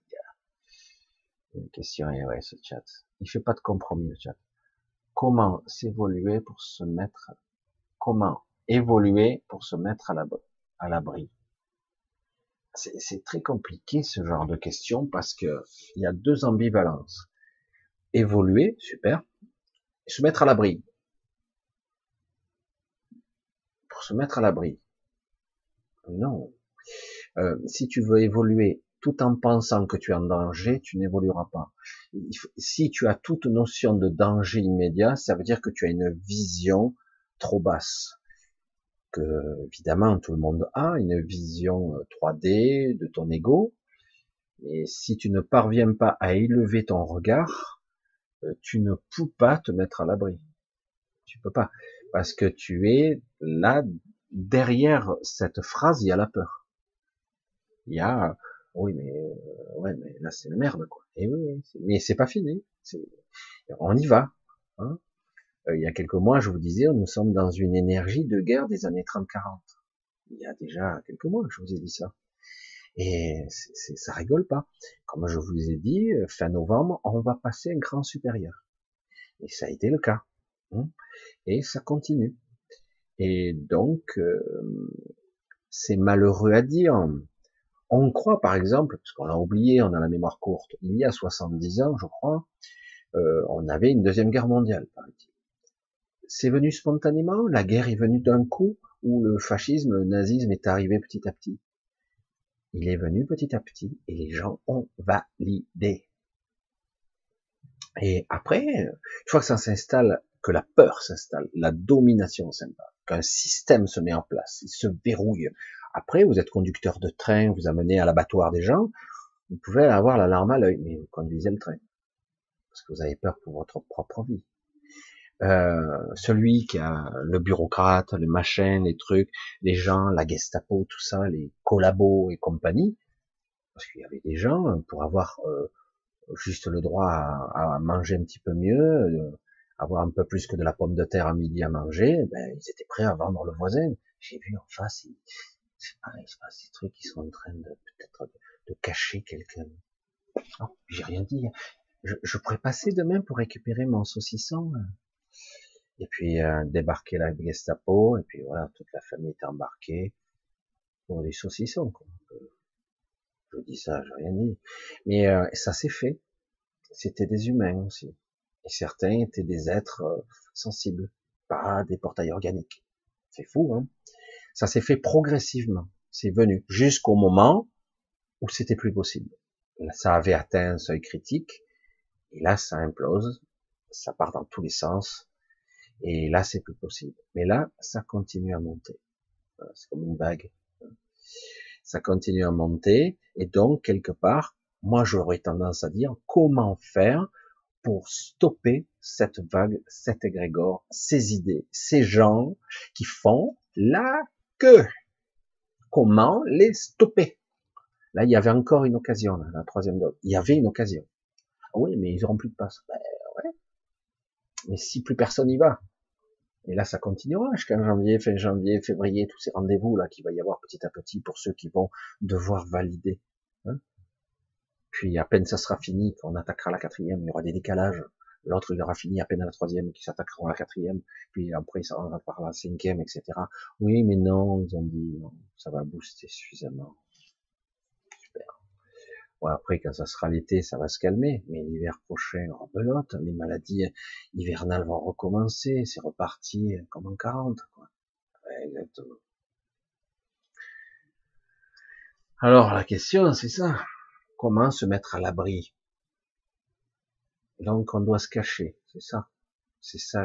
Une question, et ouais, ce chat. Il fait pas de compromis, le chat. Comment s'évoluer pour se mettre, comment évoluer pour se mettre à l'abri? C'est très compliqué, ce genre de question, parce que il y a deux ambivalences. Évoluer, super. Se mettre à l'abri. Se mettre à l'abri. Non. Euh, si tu veux évoluer tout en pensant que tu es en danger, tu n'évolueras pas. Si tu as toute notion de danger immédiat, ça veut dire que tu as une vision trop basse. Que, évidemment, tout le monde a une vision 3D euh, de ton ego. Mais si tu ne parviens pas à élever ton regard, euh, tu ne peux pas te mettre à l'abri. Tu peux pas parce que tu es là derrière cette phrase, il y a la peur. Il y a oui mais euh, ouais mais là c'est la merde quoi. Et oui, oui mais c'est pas fini. On y va. Hein. Euh, il y a quelques mois, je vous disais, nous sommes dans une énergie de guerre des années 30-40. Il y a déjà quelques mois, je vous ai dit ça. Et ça rigole pas. Comme je vous ai dit, fin novembre, on va passer un grand supérieur. Et ça a été le cas. Hein et ça continue. Et donc, euh, c'est malheureux à dire. On croit, par exemple, parce qu'on a oublié, on a la mémoire courte, il y a 70 ans, je crois, euh, on avait une deuxième guerre mondiale, C'est venu spontanément, la guerre est venue d'un coup, ou le fascisme, le nazisme est arrivé petit à petit. Il est venu petit à petit, et les gens ont validé. Et après, une fois que ça s'installe que la peur s'installe, la domination s'installe, qu'un système se met en place, il se verrouille. Après, vous êtes conducteur de train, vous amenez à l'abattoir des gens, vous pouvez avoir l'alarme à l'œil, mais vous conduisez le train. Parce que vous avez peur pour votre propre vie. Euh, celui qui a le bureaucrate, le machin, les trucs, les gens, la Gestapo, tout ça, les collabos et compagnie, parce qu'il y avait des gens pour avoir euh, juste le droit à, à, manger un petit peu mieux, euh, avoir un peu plus que de la pomme de terre à midi à manger, ben, ils étaient prêts à vendre le voisin. J'ai vu en face, c'est pareil, c'est pas ces trucs qui sont en train de peut-être de, cacher quelqu'un. J'ai rien dit. Je, je, pourrais passer demain pour récupérer mon saucisson. Et puis euh, débarquer la Gestapo, et puis voilà, toute la famille est embarquée pour des saucissons. Quoi. Je dis ça, j'ai rien dit. Mais euh, ça s'est fait. C'était des humains aussi. Et certains étaient des êtres euh, sensibles, pas des portails organiques. C'est fou, hein Ça s'est fait progressivement. C'est venu jusqu'au moment où c'était plus possible. ça avait atteint un seuil critique, et là, ça implose, ça part dans tous les sens, et là, c'est plus possible. Mais là, ça continue à monter. C'est comme une vague. Ça continue à monter, et donc, quelque part, moi, j'aurais tendance à dire, comment faire pour stopper cette vague, cet égrégore, ces idées, ces gens qui font la queue. Comment les stopper? Là, il y avait encore une occasion, la troisième dose. Il y avait une occasion. Ah oui, mais ils auront plus de passe. Ben. Mais si plus personne y va, et là, ça continuera jusqu'à janvier, fin janvier, février, tous ces rendez-vous là qu'il va y avoir petit à petit pour ceux qui vont devoir valider. Hein Puis à peine ça sera fini, qu'on attaquera la quatrième, il y aura des décalages. L'autre, il aura fini à peine à la troisième, qui s'attaquera à la quatrième. Puis après, ça va par la cinquième, etc. Oui, mais non, ils ont dit, non, ça va booster suffisamment. Super. Bon, après, quand ça sera l'été, ça va se calmer. Mais l'hiver prochain, belote, les maladies hivernales vont recommencer. C'est reparti comme en 40, quoi. exactement. Alors, la question, c'est ça. Comment se mettre à l'abri donc on doit se cacher, c'est ça. C'est ça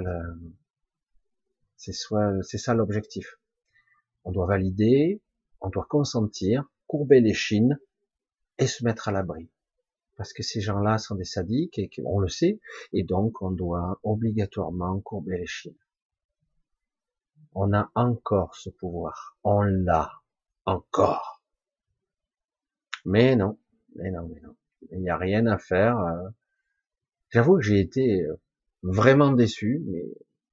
l'objectif. On doit valider, on doit consentir, courber les chines et se mettre à l'abri. Parce que ces gens-là sont des sadiques et on le sait, et donc on doit obligatoirement courber les chines. On a encore ce pouvoir. On l'a encore. Mais non, mais non, mais non. Il n'y a rien à faire. Euh, J'avoue que j'ai été euh, vraiment déçu, mais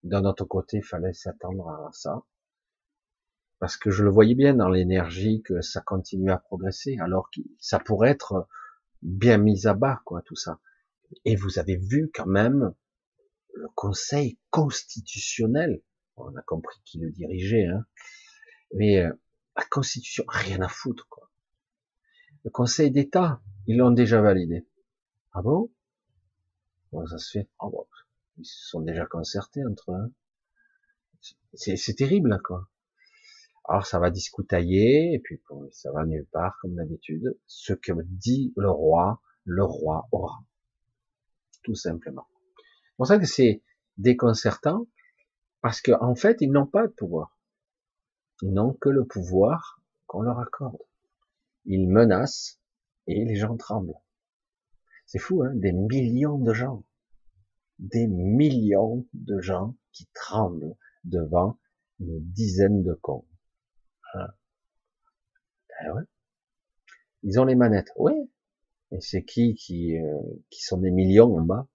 d'un autre côté, il fallait s'attendre à ça. Parce que je le voyais bien dans l'énergie que ça continue à progresser, alors que ça pourrait être bien mis à bas, quoi, tout ça. Et vous avez vu quand même le Conseil constitutionnel, on a compris qui le dirigeait, hein, mais euh, la Constitution, rien à foutre, quoi. Le Conseil d'État, ils l'ont déjà validé. Ah bon? Comment ça se fait oh, Ils se sont déjà concertés entre eux. C'est terrible, quoi. Alors ça va discoutailler, et puis ça va nulle part, comme d'habitude. Ce que dit le roi, le roi aura. Tout simplement. C'est pour ça que c'est déconcertant, parce qu'en en fait, ils n'ont pas de pouvoir. Ils n'ont que le pouvoir qu'on leur accorde. Ils menacent, et les gens tremblent. C'est fou, hein des millions de gens. Des millions de gens qui tremblent devant une dizaine de cons. Ah. Ben ouais. Ils ont les manettes. Oui. Et c'est qui qui, euh, qui sont des millions en bas?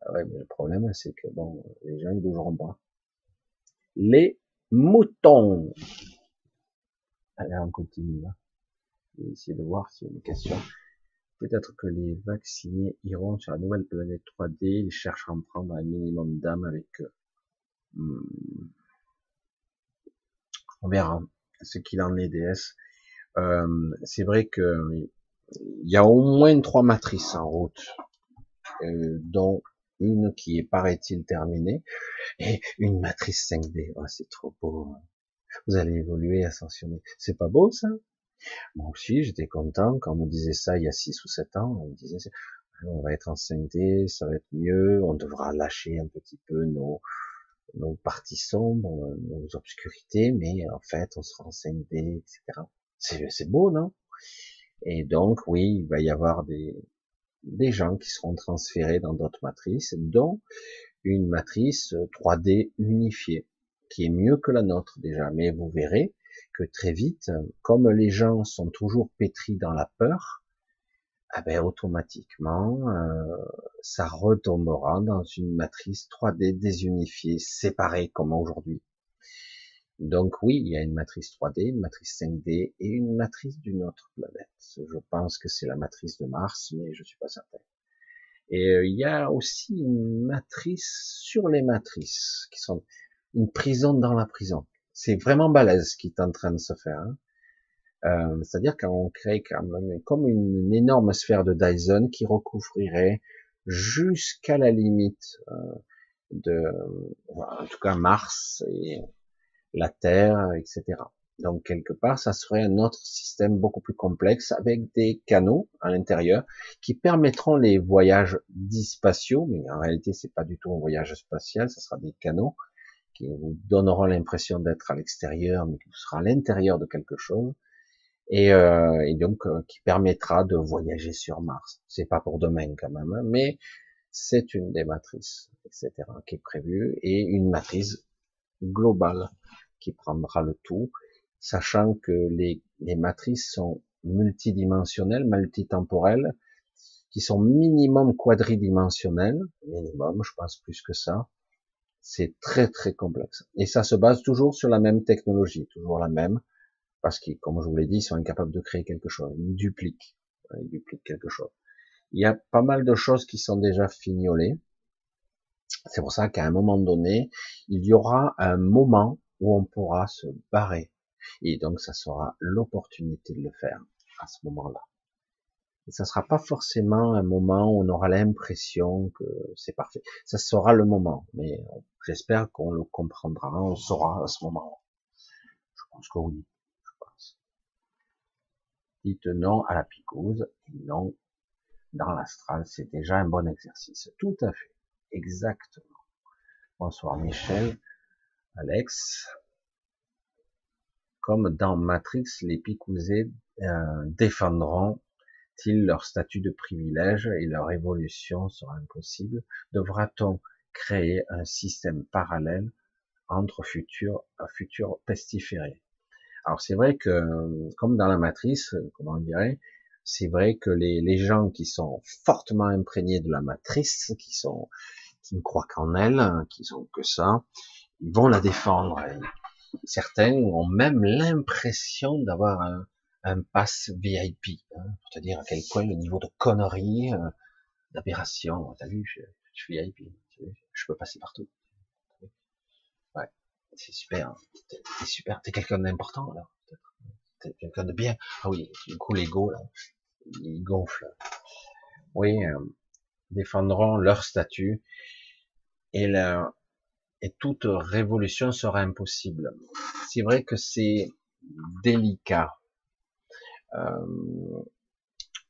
Ah ouais, mais le problème, c'est que bon, les gens ils bougeront pas. Les moutons. Allez, on continue là. Vais essayer de voir s'il y a une question. Peut-être que les vaccinés iront sur la nouvelle planète 3D, ils cherchent à en prendre un minimum d'âme avec eux. Hmm. On verra ce qu'il en est DS. Euh, c'est vrai que il y a au moins trois matrices en route, euh, dont une qui est paraît-il terminée, et une matrice 5D. Oh, c'est trop beau. Vous allez évoluer, ascensionner. C'est pas beau ça? Moi aussi, j'étais content quand on me disait ça il y a 6 ou 7 ans. On me disait, on va être en 5D, ça va être mieux, on devra lâcher un petit peu nos, nos parties sombres, nos obscurités, mais en fait, on sera en 5D, etc. C'est beau, non? Et donc, oui, il va y avoir des, des gens qui seront transférés dans d'autres matrices, dont une matrice 3D unifiée, qui est mieux que la nôtre déjà. Mais vous verrez, que très vite, comme les gens sont toujours pétris dans la peur, eh ben, automatiquement, euh, ça retombera dans une matrice 3D désunifiée, séparée comme aujourd'hui. Donc oui, il y a une matrice 3D, une matrice 5D et une matrice d'une autre planète. Je pense que c'est la matrice de Mars, mais je suis pas certain. Et euh, il y a aussi une matrice sur les matrices, qui sont une prison dans la prison c'est vraiment balèze ce qui est en train de se faire. Hein. Euh, C'est-à-dire qu'on crée quand même comme une, énorme sphère de Dyson qui recouvrirait jusqu'à la limite euh, de, en tout cas Mars et la Terre, etc. Donc quelque part, ça serait un autre système beaucoup plus complexe avec des canaux à l'intérieur qui permettront les voyages dits spatiaux, mais en réalité c'est pas du tout un voyage spatial, ça sera des canaux qui vous donneront l'impression d'être à l'extérieur, mais qui sera à l'intérieur de quelque chose, et, euh, et donc euh, qui permettra de voyager sur Mars. C'est pas pour demain quand même, hein, mais c'est une des matrices, etc., qui est prévue, et une matrice globale qui prendra le tout, sachant que les, les matrices sont multidimensionnelles, multitemporelles, qui sont minimum quadridimensionnelles, minimum, je pense plus que ça, c'est très très complexe. Et ça se base toujours sur la même technologie, toujours la même, parce que, comme je vous l'ai dit, ils sont incapables de créer quelque chose, ils dupliquent. il duplique quelque chose. Il y a pas mal de choses qui sont déjà fignolées. C'est pour ça qu'à un moment donné, il y aura un moment où on pourra se barrer. Et donc, ça sera l'opportunité de le faire à ce moment-là. Ça sera pas forcément un moment où on aura l'impression que c'est parfait. Ça sera le moment, mais j'espère qu'on le comprendra, on saura à ce moment. Je pense que oui, je pense. Dites non à la picouse, non dans l'astral, c'est déjà un bon exercice. Tout à fait, exactement. Bonsoir Michel, Alex. Comme dans Matrix, les picousés euh, défendront ils leur statut de privilège et leur évolution sera impossible Devra-t-on créer un système parallèle entre futurs, futurs pestiférés Alors c'est vrai que, comme dans la matrice, comment on dirait, c'est vrai que les, les, gens qui sont fortement imprégnés de la matrice, qui sont, qui ne croient qu'en elle, qui sont que ça, ils vont la défendre. certains ont même l'impression d'avoir un pass VIP, hein, pour te dire à quel point le niveau de connerie, euh, d'aberration, t'as vu, je, suis VIP, je peux passer partout. Ouais, c'est super, c'est super, t'es quelqu'un d'important là, t'es quelqu'un de bien. Ah oui, du coup l'ego là, il gonfle. Oui, euh, défendront leur statut et la, et toute révolution sera impossible. C'est vrai que c'est délicat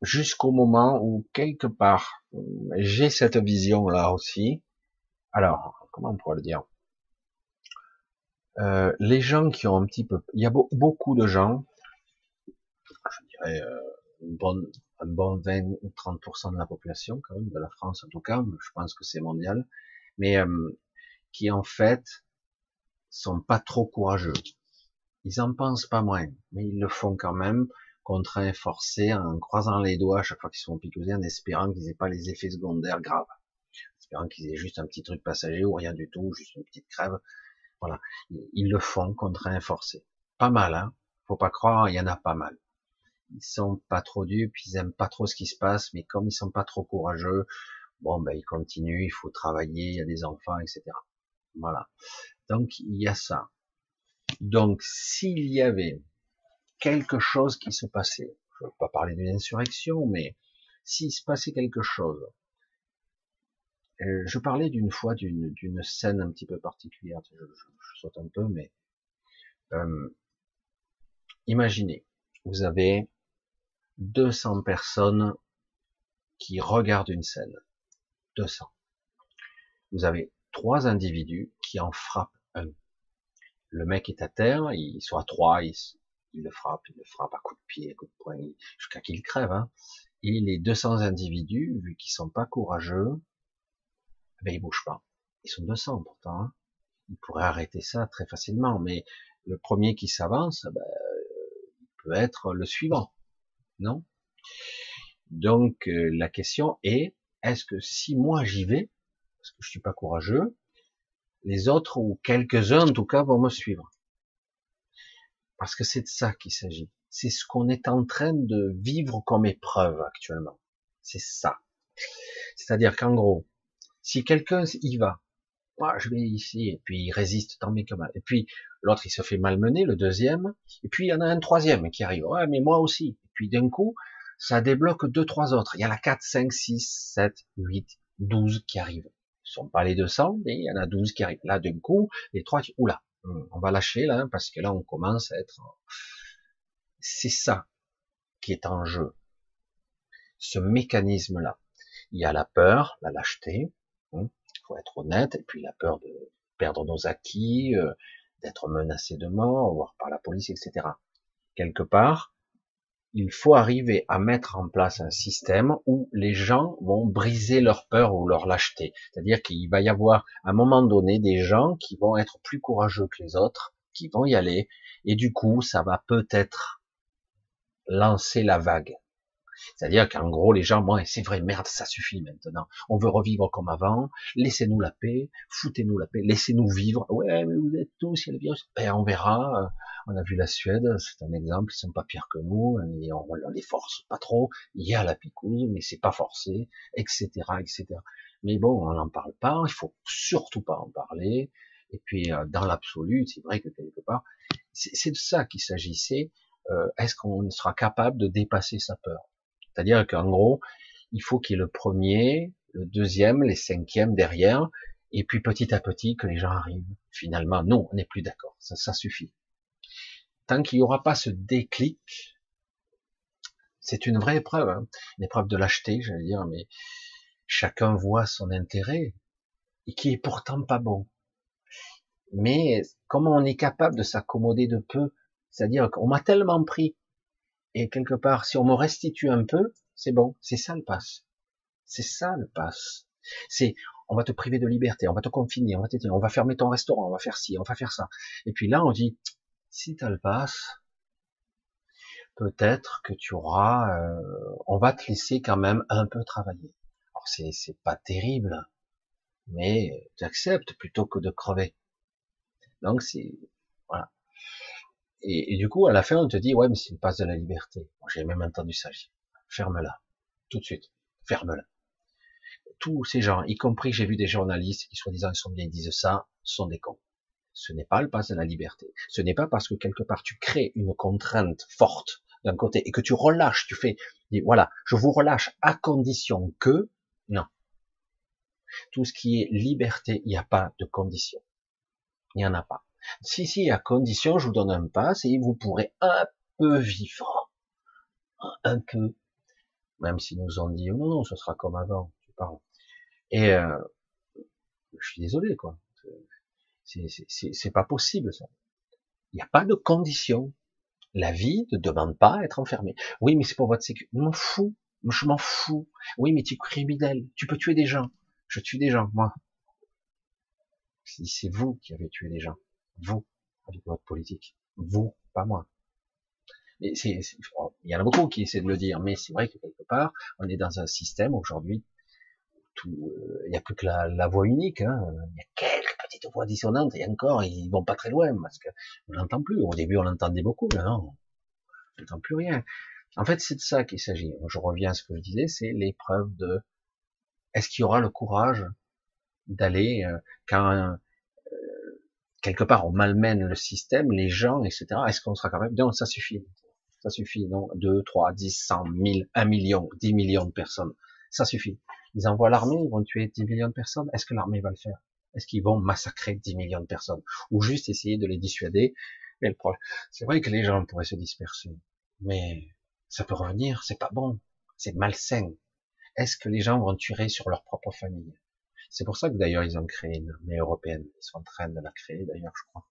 jusqu'au moment où quelque part j'ai cette vision là aussi. Alors, comment on pourrait le dire? Euh, Les gens qui ont un petit peu, il y a beaucoup de gens, je dirais euh, un bon 20 ou 30% de la population quand même de la France en tout cas, je pense que c'est mondial, mais euh, qui en fait sont pas trop courageux. Ils en pensent pas moins, mais ils le font quand même contraints, forcés, en croisant les doigts à chaque fois qu'ils sont picousés, en espérant qu'ils n'aient pas les effets secondaires graves, en espérant qu'ils aient juste un petit truc passager ou rien du tout, juste une petite crève. Voilà, ils le font contraints, forcés. Pas mal, hein Faut pas croire, il y en a pas mal. Ils sont pas trop dupes, ils aiment pas trop ce qui se passe, mais comme ils sont pas trop courageux, bon ben ils continuent, il faut travailler, il y a des enfants, etc. Voilà. Donc il y a ça. Donc s'il y avait quelque chose qui se passait. Je ne veux pas parler d'une insurrection, mais s'il se passait quelque chose. Euh, je parlais d'une fois d'une scène un petit peu particulière. Je, saute un peu, mais euh, imaginez, vous avez 200 personnes qui regardent une scène. 200. Vous avez trois individus qui en frappent un. Le mec est à terre, il soit trois, il le frappe, il le frappe à coups de pied, à coups de poing, jusqu'à qu'il crève. Hein. Et les 200 individus, vu qu'ils sont pas courageux, ben ils bougent pas. Ils sont 200 pourtant. Hein. Ils pourraient arrêter ça très facilement, mais le premier qui s'avance, ben, il peut être le suivant, non? Donc euh, la question est est-ce que si moi j'y vais, parce que je suis pas courageux, les autres ou quelques-uns en tout cas vont me suivre? Parce que c'est de ça qu'il s'agit. C'est ce qu'on est en train de vivre comme épreuve actuellement. C'est ça. C'est-à-dire qu'en gros, si quelqu'un y va, moi je vais ici, et puis il résiste tant bien que mal. Et puis l'autre il se fait malmener, le deuxième, et puis il y en a un troisième qui arrive. Ouais, mais moi aussi. Et puis d'un coup, ça débloque deux, trois autres. Il y en a quatre, cinq, six, sept, huit, douze qui arrivent. Ce sont pas les 200, mais il y en a douze qui arrivent. Là, d'un coup, les trois, oula, on va lâcher là, parce que là, on commence à être... C'est ça qui est en jeu. Ce mécanisme-là. Il y a la peur, la lâcheté, il hein, faut être honnête, et puis la peur de perdre nos acquis, euh, d'être menacé de mort, voire par la police, etc. Quelque part, il faut arriver à mettre en place un système où les gens vont briser leur peur ou leur lâcheté. C'est-à-dire qu'il va y avoir à un moment donné des gens qui vont être plus courageux que les autres, qui vont y aller, et du coup, ça va peut-être lancer la vague. C'est-à-dire qu'en gros, les gens, moi, c'est vrai, merde, ça suffit maintenant. On veut revivre comme avant. Laissez-nous la paix. Foutez-nous la paix. Laissez-nous vivre. Ouais, mais vous êtes tous, il y a le virus. Ben, on verra. On a vu la Suède, c'est un exemple. Ils sont pas pires que nous. On, les force pas trop. Il y a la picouse, mais c'est pas forcé, etc., etc. Mais bon, on n'en parle pas. Il faut surtout pas en parler. Et puis, euh, dans l'absolu, c'est vrai que quelque part, c'est de ça qu'il s'agissait. Euh, est-ce qu'on sera capable de dépasser sa peur? C'est-à-dire qu'en gros, il faut qu'il y ait le premier, le deuxième, les cinquièmes derrière, et puis petit à petit que les gens arrivent. Finalement, non, on n'est plus d'accord, ça, suffit. Tant qu'il n'y aura pas ce déclic, c'est une vraie épreuve, hein. une épreuve de lâcheté, j'allais dire, mais chacun voit son intérêt, et qui est pourtant pas bon. Mais comment on est capable de s'accommoder de peu? C'est-à-dire qu'on m'a tellement pris, et quelque part, si on me restitue un peu, c'est bon, c'est ça le passe. C'est ça le passe. C'est, on va te priver de liberté, on va te confiner, on va te on va fermer ton restaurant, on va faire ci, on va faire ça. Et puis là, on dit, si tu as le passe, peut-être que tu auras, euh, on va te laisser quand même un peu travailler. Alors c'est, c'est pas terrible, mais tu acceptes plutôt que de crever. Donc c'est, voilà. Et, du coup, à la fin, on te dit, ouais, mais c'est une passe de la liberté. J'ai même entendu ça. Ferme-la. Tout de suite. Ferme-la. Tous ces gens, y compris, j'ai vu des journalistes qui, soi-disant, ils sont bien, ils disent ça, sont des cons. Ce n'est pas le passe de la liberté. Ce n'est pas parce que quelque part tu crées une contrainte forte d'un côté et que tu relâches, tu fais, voilà, je vous relâche à condition que, non. Tout ce qui est liberté, il n'y a pas de condition. Il n'y en a pas. Si, si, à condition, je vous donne un pass et vous pourrez un peu vivre. Un peu. Même s'ils nous ont dit, oh non, non, ce sera comme avant, tu. Et, euh, je suis désolé, quoi. C'est pas possible, ça. Il n'y a pas de condition. La vie ne demande pas à être enfermée. Oui, mais c'est pour votre sécurité. Je m'en fous. Je m'en fous. Oui, mais tu es criminel. Tu peux tuer des gens. Je tue des gens, moi. C'est vous qui avez tué des gens. Vous, avec votre politique. Vous, pas moi. Mais c'est, il y en a beaucoup qui essaient de le dire, mais c'est vrai que quelque part, on est dans un système aujourd'hui, tout, euh, il n'y a plus que la, voix unique, hein. il y a quelques petites voix dissonantes, et encore, ils vont pas très loin, parce que on l'entend plus. Au début, on l'entendait beaucoup, mais non, on n'entend plus rien. En fait, c'est de ça qu'il s'agit. Je reviens à ce que je disais, c'est l'épreuve de, est-ce qu'il y aura le courage d'aller, euh, quand quelque part on malmène le système, les gens, etc. Est-ce qu'on sera capable? Non, ça suffit. Ça suffit, non 2, 3, 10, 100, 1000, 1 million, 10 millions de personnes. Ça suffit. Ils envoient l'armée, ils vont tuer 10 millions de personnes. Est-ce que l'armée va le faire? Est-ce qu'ils vont massacrer 10 millions de personnes? Ou juste essayer de les dissuader C'est vrai que les gens pourraient se disperser, mais ça peut revenir, c'est pas bon, c'est malsain. Est-ce que les gens vont tuer sur leur propre famille? C'est pour ça que d'ailleurs ils ont créé une armée européenne. Ils sont en train de la créer d'ailleurs, je crois,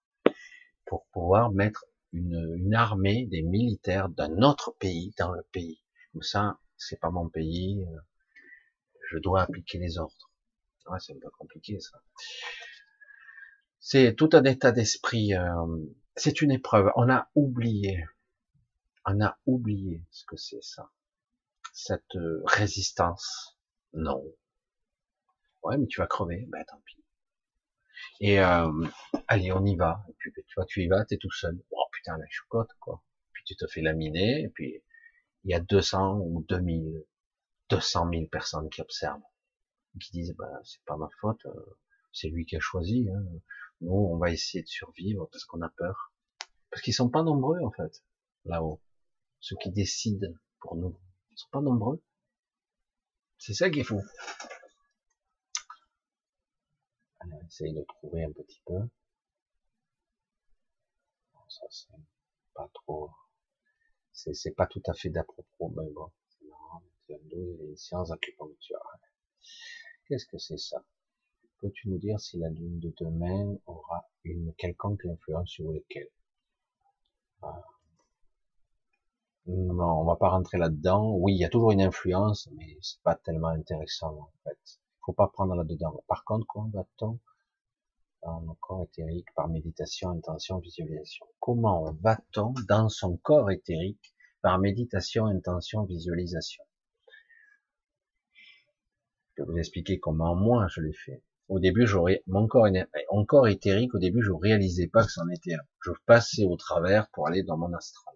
pour pouvoir mettre une, une armée des militaires d'un autre pays dans le pays. Comme ça, c'est pas mon pays, euh, je dois appliquer les ordres. Ouais, c'est pas compliqué ça. C'est tout un état d'esprit. Euh, c'est une épreuve. On a oublié, on a oublié ce que c'est ça, cette euh, résistance. Non, Ouais, mais tu vas crever. Ben tant pis. Et euh, allez, on y va. Et puis tu vois, tu y vas, t'es tout seul. Oh putain, la choucotte, quoi. Puis tu te fais laminer, et puis il y a 200 ou 2000, 200 000 personnes qui observent, qui disent, bah c'est pas ma faute, euh, c'est lui qui a choisi. Hein. Nous, on va essayer de survivre parce qu'on a peur. Parce qu'ils sont pas nombreux en fait, là-haut. Ceux qui décident pour nous, ils sont pas nombreux. C'est ça qui est fou. On essaye de trouver un petit peu. ça c'est pas trop. C'est pas tout à fait d'à-propos, mais bon, c'est marrant. les sciences acupuncture. Qu'est-ce que c'est ça? Peux-tu nous dire si la lune de demain aura une quelconque influence sur lesquels ah. Non, on va pas rentrer là-dedans. Oui, il y a toujours une influence, mais c'est pas tellement intéressant en fait faut pas prendre là-dedans. Par contre, comment va-t-on dans le corps éthérique par méditation, intention, visualisation? Comment va-t-on dans son corps éthérique par méditation, intention, visualisation? Je vais vous expliquer comment moi je l'ai fait. Au début, j'aurais mon corps, mon corps éthérique. Au début, je réalisais pas que c'en était un. Je passais au travers pour aller dans mon astral.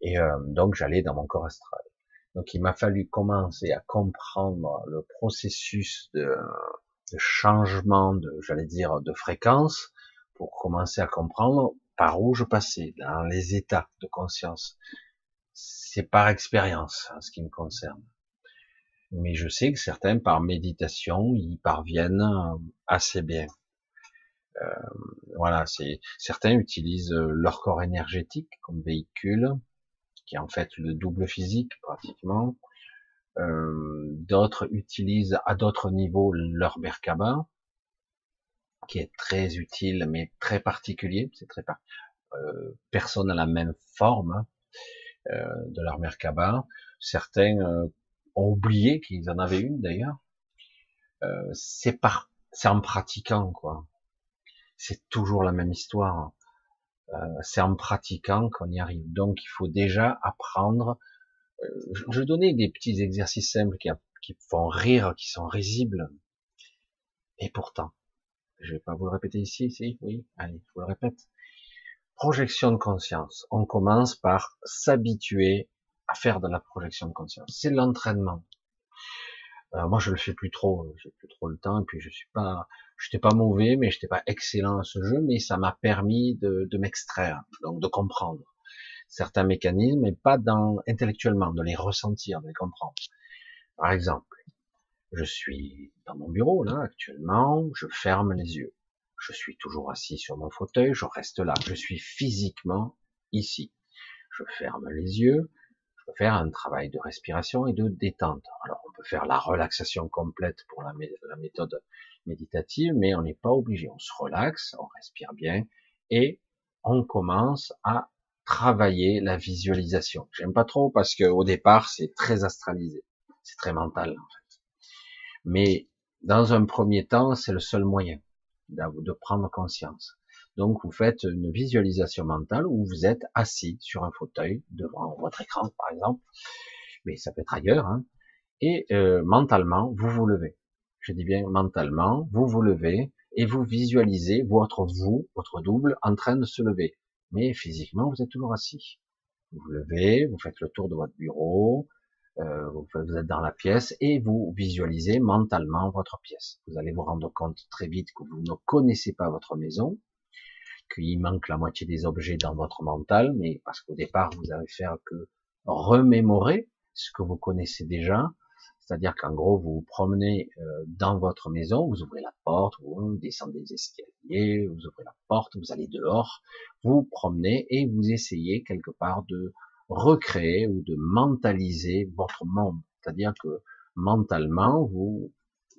Et euh, donc, j'allais dans mon corps astral. Donc, il m'a fallu commencer à comprendre le processus de, de changement, de, j'allais dire, de fréquence, pour commencer à comprendre par où je passais dans les états de conscience. C'est par expérience, en ce qui me concerne mais je sais que certains, par méditation, y parviennent euh, assez bien. Euh, voilà, c'est certains utilisent leur corps énergétique comme véhicule, qui est en fait le double physique pratiquement. Euh, d'autres utilisent à d'autres niveaux leur Merkaba, qui est très utile mais très particulier. C'est très euh, personne n'a la même forme hein, euh, de leur Merkaba. Certains ont oublié qu'ils en avaient une d'ailleurs. Euh, c'est par, c'est en pratiquant quoi. C'est toujours la même histoire. Euh, c'est en pratiquant qu'on y arrive. Donc il faut déjà apprendre. Euh, je, donnais des petits exercices simples qui, qui font rire, qui sont risibles. Et pourtant, je vais pas vous le répéter ici, si, oui, allez, je vous le répète. Projection de conscience. On commence par s'habituer à faire de la projection de conscience. C'est l'entraînement. Euh, moi, je le fais plus trop. J'ai plus trop le temps. Et puis, je suis pas, j'étais pas mauvais, mais j'étais pas excellent à ce jeu. Mais ça m'a permis de, de m'extraire, donc de comprendre certains mécanismes, et pas dans intellectuellement, de les ressentir, de les comprendre. Par exemple, je suis dans mon bureau là actuellement. Je ferme les yeux. Je suis toujours assis sur mon fauteuil. Je reste là. Je suis physiquement ici. Je ferme les yeux faire un travail de respiration et de détente. Alors faire la relaxation complète pour la, méthode méditative, mais on n'est pas obligé. On se relaxe, on respire bien et on commence à travailler la visualisation. J'aime pas trop parce que au départ c'est très astralisé, c'est très mental en fait. Mais dans un premier temps, c'est le seul moyen de prendre conscience. Donc vous faites une visualisation mentale où vous êtes assis sur un fauteuil devant votre écran par exemple, mais ça peut être ailleurs, hein, et euh, mentalement vous vous levez. Je dis bien mentalement, vous vous levez et vous visualisez votre vous, votre double, en train de se lever. Mais physiquement vous êtes toujours assis. Vous vous levez, vous faites le tour de votre bureau, euh, vous êtes dans la pièce et vous visualisez mentalement votre pièce. Vous allez vous rendre compte très vite que vous ne connaissez pas votre maison, qu'il manque la moitié des objets dans votre mental, mais parce qu'au départ, vous allez faire que remémorer ce que vous connaissez déjà, c'est-à-dire qu'en gros, vous vous promenez euh, dans votre maison, vous ouvrez la porte, vous descendez les escaliers, vous ouvrez la porte, vous allez dehors, vous promenez et vous essayez quelque part de recréer ou de mentaliser votre monde. C'est-à-dire que mentalement, vous,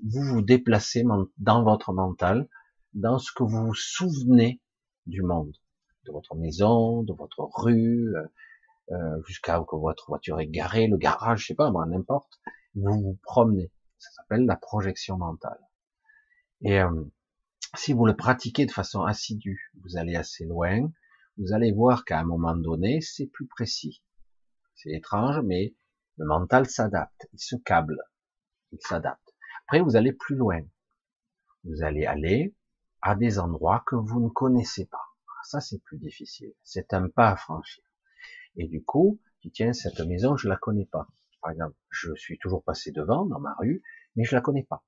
vous vous déplacez dans votre mental, dans ce que vous vous souvenez du monde, de votre maison, de votre rue, euh, euh jusqu'à que votre voiture est garée, le garage, je sais pas, moi, n'importe. Vous vous promenez. Ça s'appelle la projection mentale. Et euh, si vous le pratiquez de façon assidue, vous allez assez loin, vous allez voir qu'à un moment donné, c'est plus précis. C'est étrange, mais le mental s'adapte, il se câble, il s'adapte. Après, vous allez plus loin. Vous allez aller à des endroits que vous ne connaissez pas. Ça, c'est plus difficile. C'est un pas à franchir. Et du coup, tu tiens, cette maison, je la connais pas. Par exemple, je suis toujours passé devant, dans ma rue, mais je la connais pas.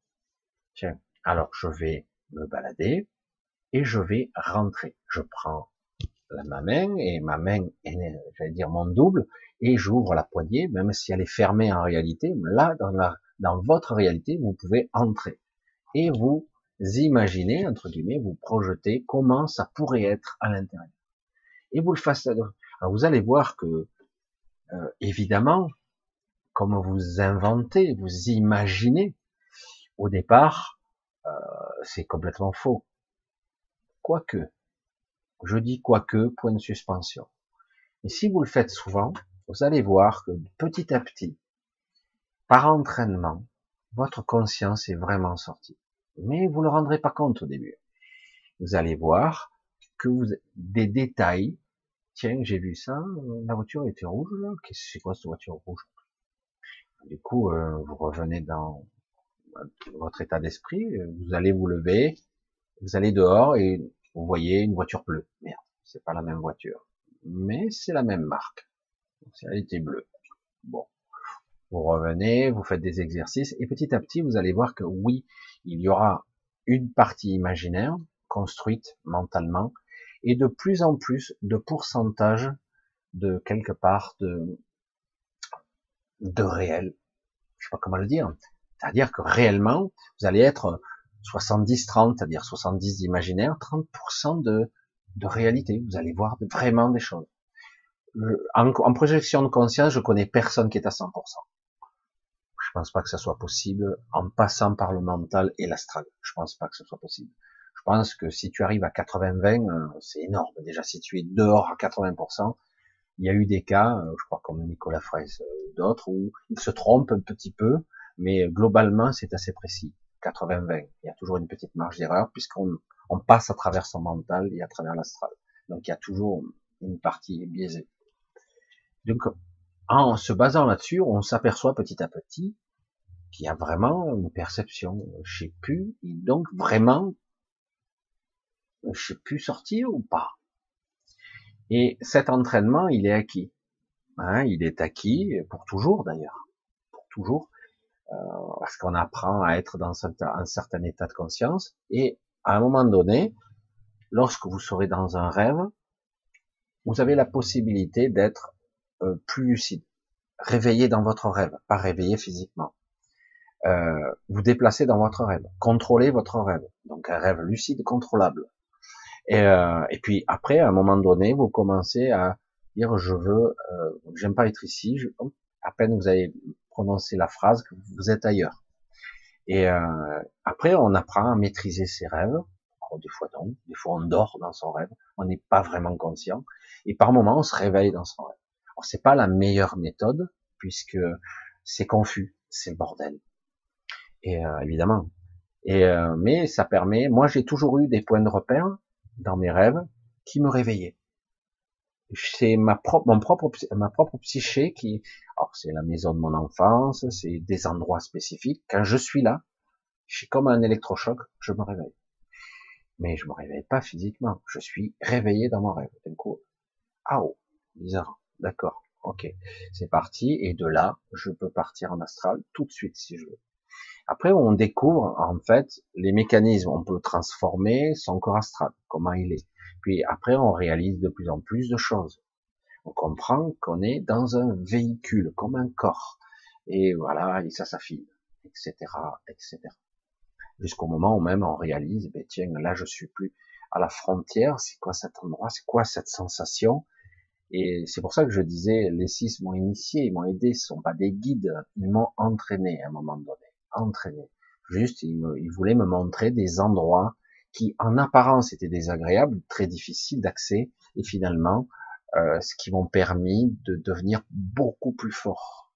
Tiens, alors je vais me balader et je vais rentrer. Je prends ma main et ma main, j'allais dire mon double, et j'ouvre la poignée, même si elle est fermée en réalité. Là, dans, votre réalité, vous pouvez entrer et vous imaginez, entre guillemets, vous projetez comment ça pourrait être à l'intérieur. Et vous le faites. Alors vous allez voir que, euh, évidemment, comme vous inventez, vous imaginez, au départ, euh, c'est complètement faux. Quoique, je dis quoique, point de suspension. Et si vous le faites souvent, vous allez voir que petit à petit, par entraînement, votre conscience est vraiment sortie mais vous ne le rendrez pas compte au début. Vous allez voir que vous, des détails, tiens, j'ai vu ça, la voiture était rouge, là, qu'est-ce que c'est quoi cette voiture rouge? Du coup, euh, vous revenez dans votre état d'esprit, vous allez vous lever, vous allez dehors et vous voyez une voiture bleue. Merde, c'est pas la même voiture, mais c'est la même marque. Elle était bleue. Bon, vous revenez, vous faites des exercices et petit à petit, vous allez voir que oui, il y aura une partie imaginaire construite mentalement et de plus en plus de pourcentage de quelque part de de réel. Je sais pas comment le dire. C'est-à-dire que réellement, vous allez être 70-30, c'est-à-dire 70 d'imaginaire, 30% de, de réalité. Vous allez voir vraiment des choses. en, en, projection de conscience, je connais personne qui est à 100%. Je pense pas que ça soit possible en passant par le mental et l'astral. Je pense pas que ce soit possible. Je pense que si tu arrives à 80-20, euh, c'est énorme. Déjà, si tu es dehors à 80%, il y a eu des cas, euh, je crois comme Nicolas Fraisse ou d'autres, où il se trompe un petit peu, mais globalement, c'est assez précis. 80-20. Il y a toujours une petite marge d'erreur puisqu'on on passe à travers son mental et à travers l'astral. Donc il y a toujours une partie biaisée. Donc en se basant là-dessus, on s'aperçoit petit à petit qu'il y a vraiment une perception. Je sais plus, donc vraiment, je sais plus sortir ou pas. Et cet entraînement, il est acquis. Hein, il est acquis pour toujours d'ailleurs, pour toujours, euh, parce qu'on apprend à être dans un certain état de conscience. Et à un moment donné, lorsque vous serez dans un rêve, vous avez la possibilité d'être euh, plus lucide, réveillé dans votre rêve, pas réveillé physiquement. Euh, vous déplacer dans votre rêve, contrôler votre rêve, donc un rêve lucide, contrôlable. Et, euh, et puis après, à un moment donné, vous commencez à dire je veux, euh, j'aime pas être ici. Je, à peine vous avez prononcé la phrase vous êtes ailleurs. Et euh, après, on apprend à maîtriser ses rêves. des fois non, des fois on dort dans son rêve, on n'est pas vraiment conscient. Et par moments, on se réveille dans son rêve. Alors c'est pas la meilleure méthode puisque c'est confus, c'est bordel. Et euh, évidemment. Et euh, mais ça permet. Moi, j'ai toujours eu des points de repère dans mes rêves qui me réveillaient. C'est ma propre, mon propre, ma propre psyché qui, alors c'est la maison de mon enfance, c'est des endroits spécifiques. Quand je suis là, je suis comme un électrochoc, je me réveille. Mais je me réveille pas physiquement, je suis réveillé dans mon rêve. D'un coup, ah oh, bizarre, d'accord, ok, c'est parti. Et de là, je peux partir en astral tout de suite si je veux. Après, on découvre en fait les mécanismes. On peut transformer son corps astral, comment il est. Puis après, on réalise de plus en plus de choses. On comprend qu'on est dans un véhicule, comme un corps. Et voilà, et ça s'affine, etc., etc. Jusqu'au moment où même on réalise, ben tiens, là je suis plus à la frontière. C'est quoi cet endroit? C'est quoi cette sensation? Et c'est pour ça que je disais, les six m'ont initié, ils m'ont aidé. Ce sont pas des guides, ils m'ont entraîné à un moment donné Juste, il, me, il voulait me montrer des endroits qui, en apparence, étaient désagréables, très difficiles d'accès, et finalement, euh, ce qui m'ont permis de devenir beaucoup plus fort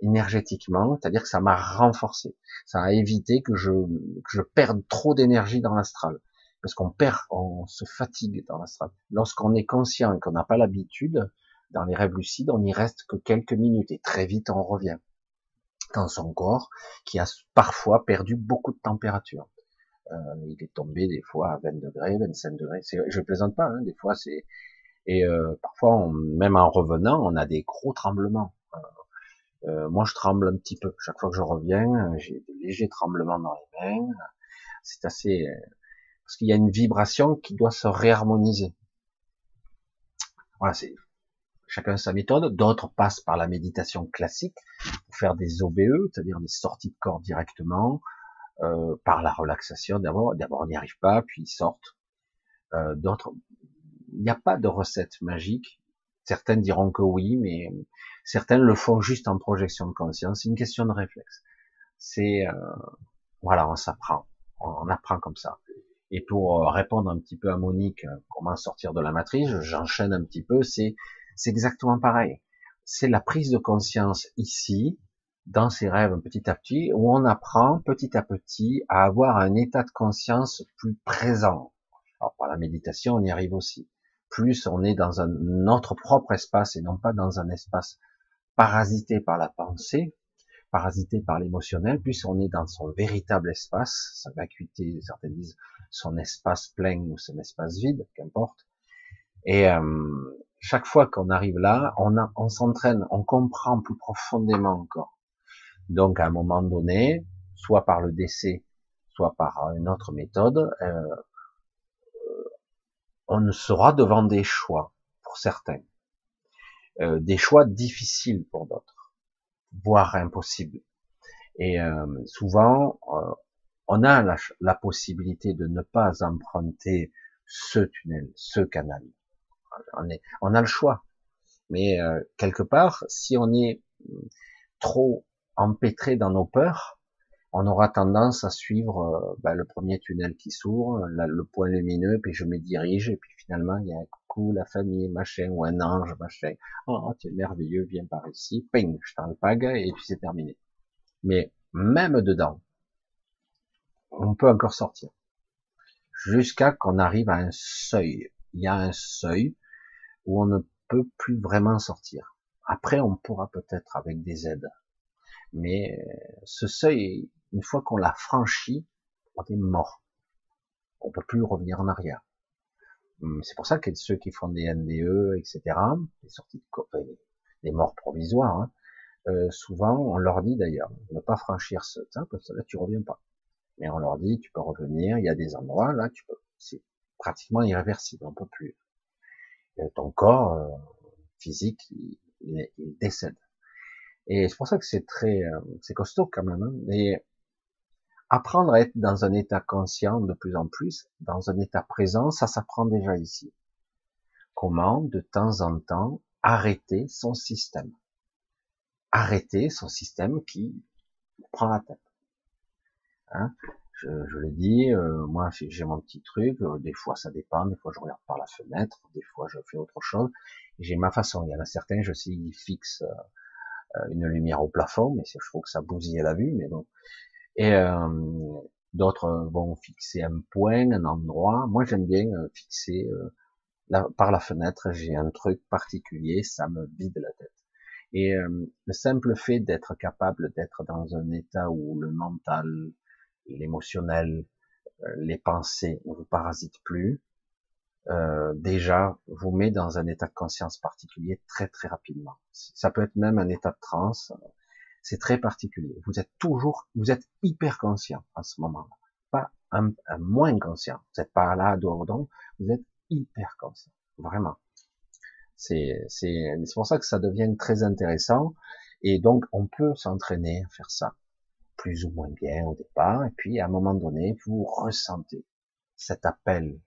énergétiquement, c'est-à-dire que ça m'a renforcé, ça a évité que je, que je perde trop d'énergie dans l'astral, parce qu'on perd, on se fatigue dans l'astral. Lorsqu'on est conscient et qu'on n'a pas l'habitude, dans les rêves lucides, on n'y reste que quelques minutes et très vite on revient dans son corps qui a parfois perdu beaucoup de température. Euh, il est tombé des fois à 20 degrés, 25 degrés. Je plaisante pas, hein, des fois c'est et euh, parfois même en revenant, on a des gros tremblements. Euh, euh, moi, je tremble un petit peu chaque fois que je reviens. J'ai des légers tremblements dans les mains. C'est assez parce qu'il y a une vibration qui doit se réharmoniser. Voilà, c'est chacun sa méthode. D'autres passent par la méditation classique pour faire des OBE, c'est-à-dire des sorties de corps directement, euh, par la relaxation d'abord. D'abord on n'y arrive pas, puis ils sortent. Euh, D'autres, il n'y a pas de recette magique. Certaines diront que oui, mais certaines le font juste en projection de conscience. C'est une question de réflexe. C'est euh, voilà, on s'apprend, on apprend comme ça. Et pour euh, répondre un petit peu à Monique, euh, comment sortir de la matrice, j'enchaîne un petit peu. C'est c'est exactement pareil. C'est la prise de conscience ici, dans ces rêves petit à petit, où on apprend petit à petit à avoir un état de conscience plus présent. Alors par la méditation, on y arrive aussi. plus on est dans un, notre propre espace et non pas dans un espace parasité par la pensée, parasité par l'émotionnel, plus on est dans son véritable espace, sa vacuité, certains disent son espace plein ou son espace vide, qu'importe. Et euh, chaque fois qu'on arrive là, on, s'entraîne, on comprend plus profondément encore. Donc à un moment donné, soit par le décès, soit par une autre méthode, euh, on sera devant des choix pour certains, euh, des choix difficiles pour d'autres, voire impossibles. Et euh, souvent, euh, on a la, possibilité de ne pas emprunter ce tunnel, ce canal. On, est, on a le choix. Mais euh, quelque part, si on est trop empêtré dans nos peurs, on aura tendance à suivre euh, ben, le premier tunnel qui s'ouvre, le point lumineux, puis je me dirige, et puis finalement il y a un coucou, la famille, machin, ou un ange, machin. Oh, tu es merveilleux, viens par ici, ping, je t'alpague, et puis c'est terminé. Mais même dedans, on peut encore sortir. Jusqu'à qu'on arrive à un seuil. Il y a un seuil où on ne peut plus vraiment sortir. Après, on pourra peut-être avec des aides. Mais euh, ce seuil, une fois qu'on l'a franchi, on est mort. On peut plus revenir en arrière. Hum, c'est pour ça que ceux qui font des NDE, etc., des sorties de des morts provisoires, hein, euh, souvent on leur dit d'ailleurs ne pas franchir ce temps parce que là tu reviens pas. Mais on leur dit tu peux revenir, il y a des endroits là tu peux, c'est pratiquement irréversible, on peut plus. Ton corps euh, physique il, il, décède. Et c'est pour ça que c'est très, euh, c'est costaud quand même. Hein. Apprendre à être dans un état conscient de plus en plus, dans un état présent, ça s'apprend déjà ici. Comment, de temps en temps, arrêter son système. Arrêter son système qui prend la tête. Hein je, je le dis, euh, moi j'ai mon petit truc, euh, des fois ça dépend, des fois je regarde par la fenêtre, des fois je fais autre chose. J'ai ma façon. Il y en a certains, je suis fixe euh, une lumière au plafond, mais je trouve que ça bousille la vue, mais bon. Et euh, d'autres vont fixer un point, un endroit. Moi, j'aime bien euh, fixer par la fenêtre. J'ai un truc particulier, ça me vide la tête. Et le simple fait d'être capable d'être dans un état où le mental, l'émotionnel, les pensées ne vous parasitent plus, euh, déjà vous met dans un état de conscience particulier très très rapidement. Ça peut être même un état de transe. C'est très particulier. Vous êtes toujours, vous êtes hyper conscient à ce moment-là, pas un, moins conscient. Vous n'êtes pas là donc vous êtes hyper conscient, vraiment. C'est c'est pour ça que ça devient très intéressant et donc on peut s'entraîner à faire ça plus ou moins bien au départ et puis à un moment donné vous ressentez cet appel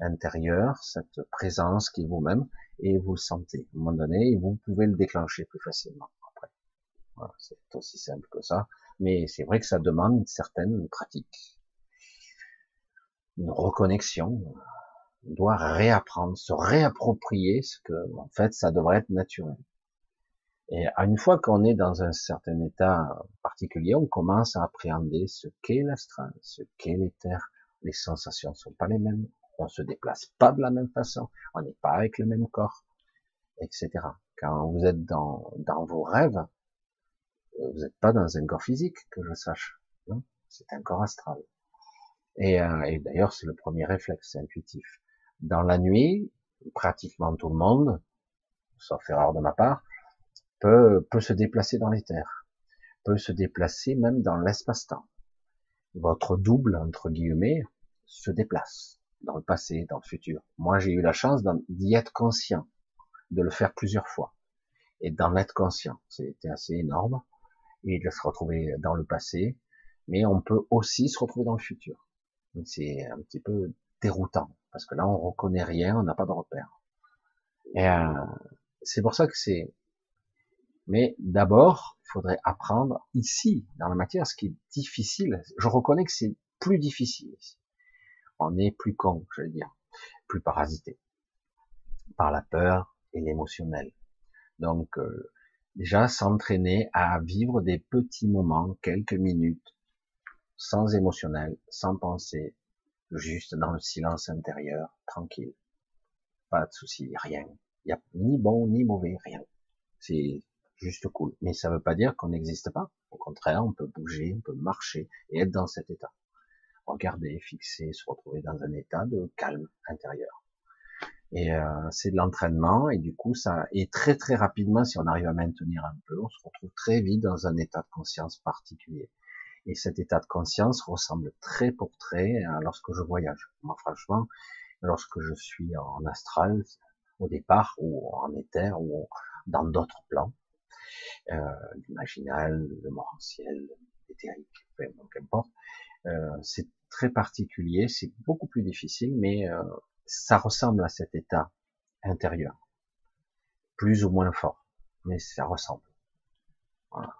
intérieur, cette présence qui est vous-même, et vous le sentez. À un moment donné, vous pouvez le déclencher plus facilement après. Voilà, c'est aussi simple que ça. Mais c'est vrai que ça demande une certaine pratique. Une reconnexion. On doit réapprendre, se réapproprier ce que, en fait, ça devrait être naturel. Et une fois qu'on est dans un certain état particulier, on commence à appréhender ce qu'est l'astral, ce qu'est l'éther. Les sensations ne sont pas les mêmes, on se déplace pas de la même façon, on n'est pas avec le même corps, etc. Quand vous êtes dans, dans vos rêves, vous n'êtes pas dans un corps physique, que je sache. C'est un corps astral. Et, euh, et d'ailleurs, c'est le premier réflexe intuitif. Dans la nuit, pratiquement tout le monde, sauf erreur de ma part, peut, peut se déplacer dans l'éther, peut se déplacer même dans l'espace-temps. Votre double, entre guillemets, se déplace dans le passé, dans le futur. Moi, j'ai eu la chance d'y être conscient, de le faire plusieurs fois, et d'en être conscient. C'était assez énorme, et de se retrouver dans le passé, mais on peut aussi se retrouver dans le futur. C'est un petit peu déroutant, parce que là, on reconnaît rien, on n'a pas de repère. Et euh, c'est pour ça que c'est... Mais d'abord, il faudrait apprendre ici, dans la matière, ce qui est difficile. Je reconnais que c'est plus difficile ici on est plus con, je veux dire, plus parasité par la peur et l'émotionnel. Donc euh, déjà s'entraîner à vivre des petits moments, quelques minutes, sans émotionnel, sans pensée, juste dans le silence intérieur, tranquille. pas de souci, rien. Il n'y a ni bon ni mauvais, rien. C'est juste cool. Mais ça ne veut pas dire qu'on n'existe pas. Au contraire, on peut bouger, on peut marcher et être dans cet état. Regarder, fixer, se retrouver dans un état de calme intérieur. Et euh, c'est de l'entraînement et du coup ça et très très rapidement si on arrive à maintenir un peu, on se retrouve très vite dans un état de conscience particulier. Et cet état de conscience ressemble très pour très à lorsque je voyage. Moi franchement, lorsque je suis en astral au départ ou en éther ou dans d'autres plans, euh, l'imaginal, le morantiel, l'éthérique, peu importe, euh, c'est très particulier, c'est beaucoup plus difficile, mais euh, ça ressemble à cet état intérieur, plus ou moins fort, mais ça ressemble. Voilà.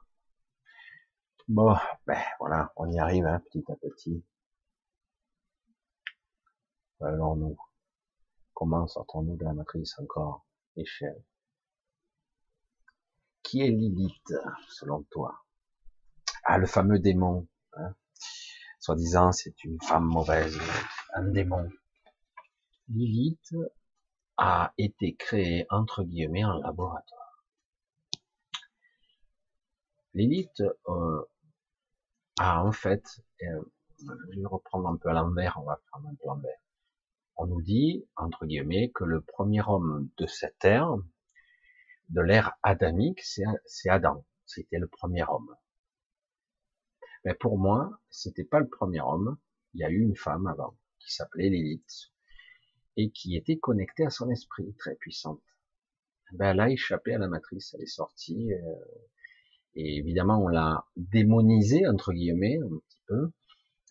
Bon, ben voilà, on y arrive hein, petit à petit. Alors nous, comment sortons-nous de la matrice encore échelle Qui est Lilith, selon toi? Ah, le fameux démon. Hein Soi-disant, c'est une femme mauvaise, un démon. Lilith a été créée entre guillemets en laboratoire. Lilith euh, a en fait, euh, je vais reprendre un peu à l'envers, on va prendre un peu l'envers. On nous dit entre guillemets que le premier homme de cette ère, de l'ère adamique, c'est Adam. C'était le premier homme. Mais pour moi, c'était pas le premier homme. Il y a eu une femme avant qui s'appelait Lilith et qui était connectée à son esprit, très puissante. Ben, elle a échappé à la matrice, elle est sortie, euh, et évidemment on l'a démonisée, entre guillemets, un petit peu,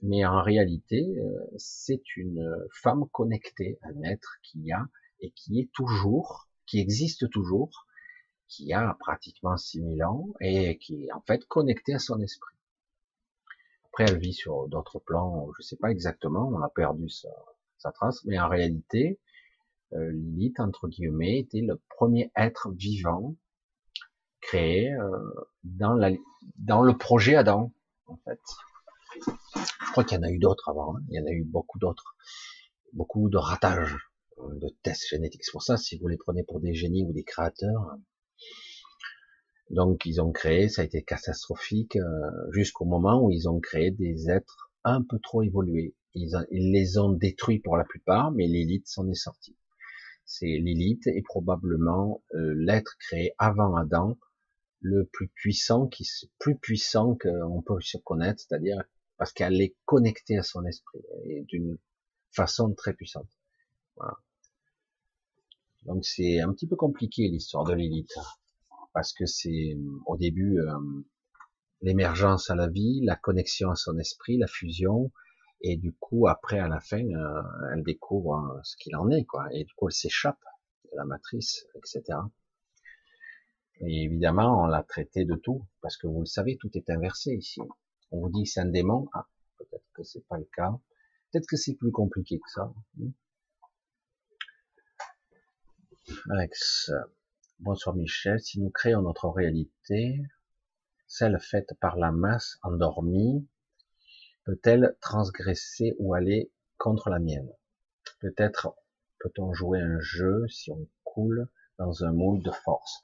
mais en réalité, euh, c'est une femme connectée, un être qui a, et qui est toujours, qui existe toujours, qui a pratiquement 6000 ans, et qui est en fait connectée à son esprit. Après, elle vit sur d'autres plans, je sais pas exactement, on a perdu ça sa trace, mais en réalité, euh, Lilith, entre guillemets, était le premier être vivant créé euh, dans, la, dans le projet Adam, en fait. Je crois qu'il y en a eu d'autres avant, hein. il y en a eu beaucoup d'autres, beaucoup de ratages, euh, de tests génétiques. C'est pour ça, si vous les prenez pour des génies ou des créateurs, donc ils ont créé, ça a été catastrophique, jusqu'au moment où ils ont créé des êtres un peu trop évolués, ils, les ont détruits pour la plupart, mais Lilith s'en est sortie. C'est Lilith est probablement euh, l'être créé avant Adam, le plus puissant, qui plus puissant qu'on peut se connaître, c'est-à-dire parce qu'elle est connectée à son esprit et d'une façon très puissante. Voilà. Donc c'est un petit peu compliqué l'histoire de Lilith parce que c'est au début euh, l'émergence à la vie, la connexion à son esprit, la fusion, et du coup après à la fin euh, elle découvre euh, ce qu'il en est quoi. Et du coup elle s'échappe de la matrice etc et évidemment on l'a traité de tout parce que vous le savez tout est inversé ici. On vous dit c'est un démon. Ah, peut-être que c'est pas le cas. Peut-être que c'est plus compliqué que ça Alex bonsoir Michel si nous créons notre réalité celle faite par la masse endormie peut-elle transgresser ou aller contre la mienne? Peut-être peut-on jouer un jeu si on coule dans un moule de force?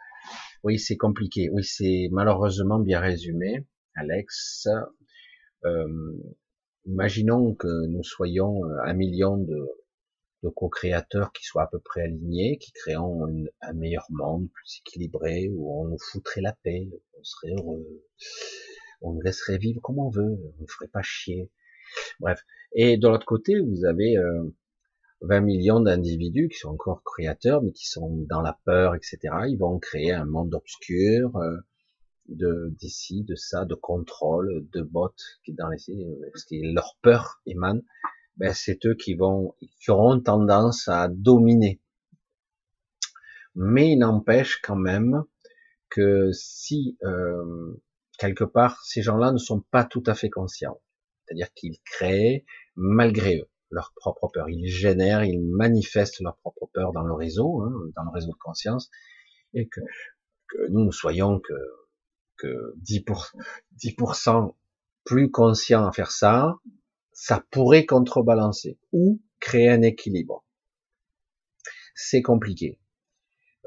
Oui, c'est compliqué. Oui, c'est malheureusement bien résumé, Alex. Euh, imaginons que nous soyons un million de, co-créateurs qui soient à peu près alignés, qui créons un meilleur monde, plus équilibré, où on nous foutrait la paix, on serait heureux on nous laisserait vivre comme on veut, on ne ferait pas chier. Bref. Et de l'autre côté, vous avez 20 euh, millions d'individus qui sont encore créateurs, mais qui sont dans la peur, etc. Ils vont créer un monde obscur, euh, de d'ici, de ça, de contrôle, de bots qui dans les, parce que leur peur émane. Ben, c'est eux qui vont, qui auront tendance à dominer. Mais il n'empêche quand même que si euh, quelque part, ces gens-là ne sont pas tout à fait conscients. C'est-à-dire qu'ils créent, malgré eux, leur propre peur. Ils génèrent, ils manifestent leur propre peur dans le réseau, hein, dans le réseau de conscience, et que, nous, nous soyons que, que 10%, 10% plus conscients à faire ça, ça pourrait contrebalancer ou créer un équilibre. c'est compliqué.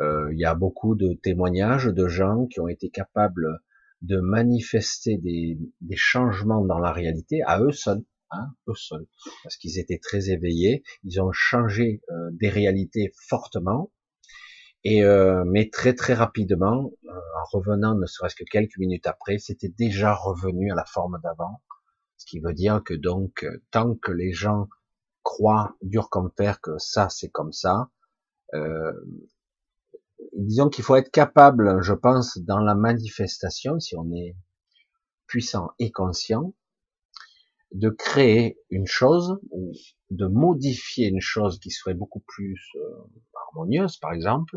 Euh, il y a beaucoup de témoignages de gens qui ont été capables de manifester des, des changements dans la réalité à eux seuls, hein, eux seuls, parce qu'ils étaient très éveillés, ils ont changé euh, des réalités fortement, et euh, mais très très rapidement, euh, en revenant ne serait-ce que quelques minutes après, c'était déjà revenu à la forme d'avant, ce qui veut dire que donc tant que les gens croient dur comme fer que ça c'est comme ça, euh, disons qu'il faut être capable, je pense, dans la manifestation, si on est puissant et conscient, de créer une chose ou de modifier une chose qui serait beaucoup plus euh, harmonieuse, par exemple,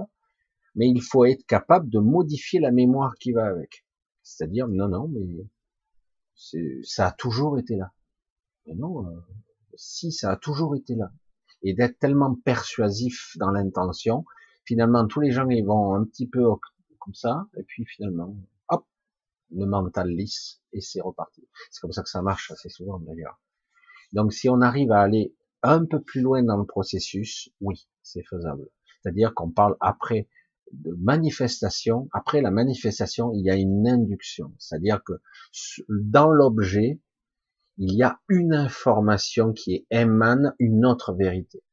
mais il faut être capable de modifier la mémoire qui va avec. C'est-à-dire, non, non, mais ça a toujours été là. Mais non, euh, si, ça a toujours été là. Et d'être tellement persuasif dans l'intention finalement, tous les gens, ils vont un petit peu comme ça, et puis finalement, hop, le mental lisse, et c'est reparti. C'est comme ça que ça marche assez souvent, d'ailleurs. Donc, si on arrive à aller un peu plus loin dans le processus, oui, c'est faisable. C'est-à-dire qu'on parle après de manifestation, après la manifestation, il y a une induction. C'est-à-dire que dans l'objet, il y a une information qui émane une autre vérité.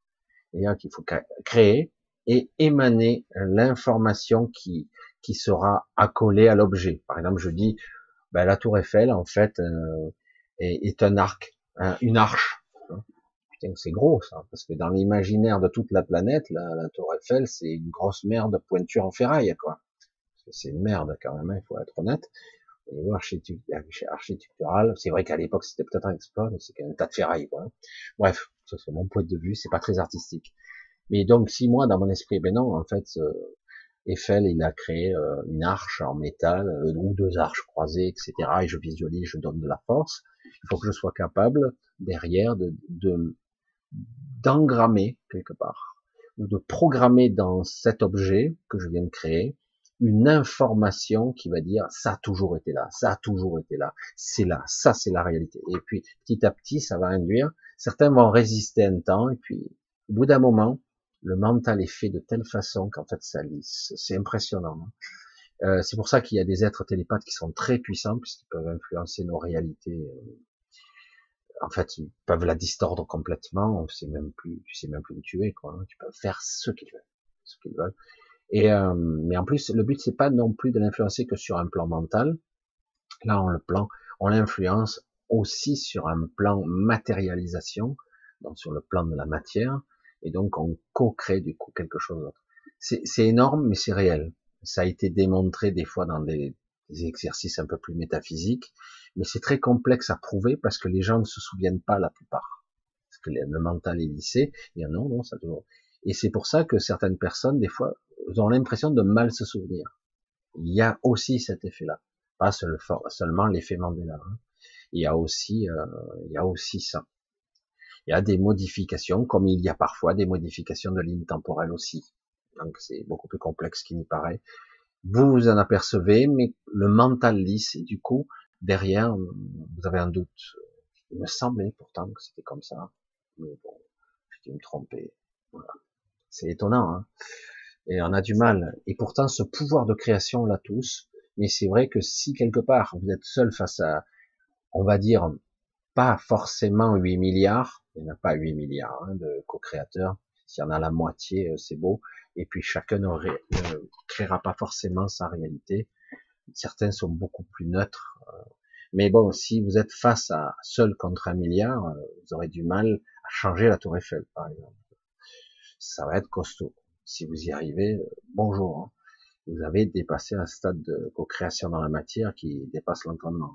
C'est-à-dire qu'il faut créer et émaner l'information qui, qui sera accolée à l'objet. Par exemple, je dis, ben, la tour Eiffel, en fait, euh, est, un arc, une arche. C'est gros, ça, parce que dans l'imaginaire de toute la planète, la, la tour Eiffel, c'est une grosse merde pointure en ferraille, quoi. C'est une merde, quand même, hein, il faut être honnête. Au niveau architectural, c'est vrai qu'à l'époque, c'était peut-être un exploit, mais c'est un tas de ferraille, quoi. Bref, ça c'est mon point de vue, c'est pas très artistique. Mais donc, si moi, dans mon esprit, ben non, en fait, euh, Eiffel, il a créé euh, une arche en métal, euh, ou deux arches croisées, etc. Et je visualise, je donne de la force. Il faut que je sois capable, derrière, de, d'engrammer quelque part, ou de programmer dans cet objet que je viens de créer, une information qui va dire ça a toujours été là, ça a toujours été là, c'est là, ça c'est la réalité. Et puis petit à petit, ça va induire. Certains vont résister un temps, et puis au bout d'un moment, le mental est fait de telle façon qu'en fait ça lisse. C'est impressionnant. Hein. Euh, c'est pour ça qu'il y a des êtres télépathes qui sont très puissants puisqu'ils peuvent influencer nos réalités. En fait, ils peuvent la distordre complètement. On sait même plus, tu sais même plus où tu es, quoi. Hein. Tu peux faire ce qu'ils veulent, ce qu'ils veulent. Et euh, mais en plus, le but c'est pas non plus de l'influencer que sur un plan mental. Là, on le plan, on l'influence aussi sur un plan matérialisation, donc sur le plan de la matière, et donc on co-crée du coup quelque chose d'autre. C'est énorme, mais c'est réel. Ça a été démontré des fois dans des, exercices un peu plus métaphysiques, mais c'est très complexe à prouver parce que les gens ne se souviennent pas la plupart. Parce que le mental est lissé, et non, non, ça doit... Et c'est pour ça que certaines personnes, des fois, ont l'impression de mal se souvenir. Il y a aussi cet effet-là, pas seulement l'effet Mandela. Hein. Il y a aussi, euh, il y a aussi ça. Il y a des modifications, comme il y a parfois des modifications de lignes temporelles aussi. Donc c'est beaucoup plus complexe qu'il n'y paraît. Vous vous en apercevez, mais le mental lisse, du coup, derrière, vous avez un doute. Il me semblait pourtant que c'était comme ça. Mais bon, j'ai dû me tromper. Voilà. C'est étonnant, hein et on a du mal. Et pourtant, ce pouvoir de création, on l'a tous. Mais c'est vrai que si quelque part, vous êtes seul face à, on va dire, pas forcément 8 milliards, il n'y en a pas 8 milliards hein, de co-créateurs, s'il y en a la moitié, euh, c'est beau, et puis chacun ne, créera pas forcément sa réalité, certains sont beaucoup plus neutres, euh. mais bon, si vous êtes face à seul contre un milliard, euh, vous aurez du mal à changer la tour Eiffel, par exemple. Ça va être costaud. Si vous y arrivez, bonjour. Hein. Vous avez dépassé un stade de co-création dans la matière qui dépasse l'entendement.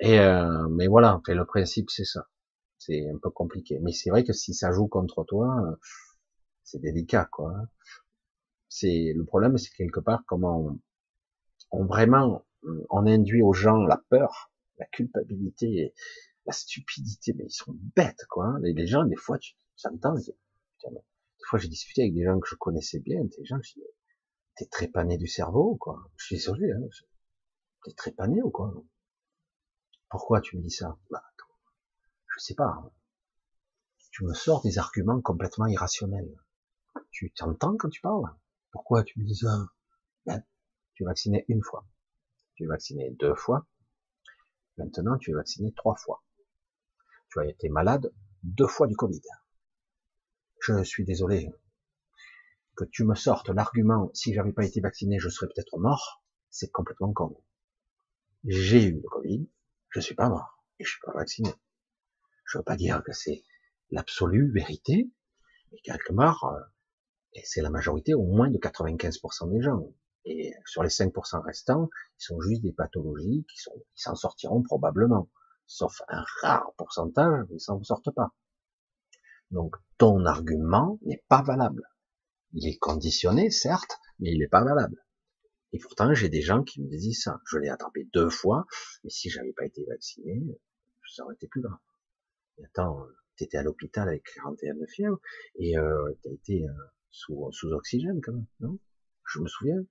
Et euh, mais voilà, le principe c'est ça. C'est un peu compliqué. Mais c'est vrai que si ça joue contre toi, c'est délicat, quoi. C'est le problème, c'est quelque part comment on, vraiment on induit aux gens la peur, la culpabilité, la stupidité. Mais ils sont bêtes, quoi. Les, gens, des fois, tu s'entends. Des fois, j'ai discuté avec des gens que je connaissais bien, des gens, je dis, t'es trépané du cerveau, quoi. Je suis désolé, hein. T'es trépané ou quoi? Pourquoi tu me dis ça? Bah, Je sais pas. Tu me sors des arguments complètement irrationnels. tu t'entends quand tu parles? Pourquoi tu me dis ça? Tu es vacciné une fois. Tu es vacciné deux fois. Maintenant, tu es vacciné trois fois. Tu as été malade deux fois du Covid. Je suis désolé que tu me sortes l'argument si j'avais pas été vacciné, je serais peut-être mort. C'est complètement con. J'ai eu le Covid, je suis pas mort et je suis pas vacciné. Je veux pas dire que c'est l'absolue vérité, mais quelque part, euh, et c'est la majorité, au moins de 95% des gens. Et sur les 5% restants, ils sont juste des pathologies qui sont, qui s'en sortiront probablement. Sauf un rare pourcentage, ils s'en sortent pas. Donc, ton argument n'est pas valable. Il est conditionné, certes, mais il n'est pas valable. Et pourtant, j'ai des gens qui me disent ça. Je l'ai attrapé deux fois, mais si j'avais pas été vacciné, ça aurait été plus grave. Et attends, t'étais à l'hôpital avec 41 de fièvre et euh, t'as été euh, sous, sous oxygène quand même, non? Je me souviens.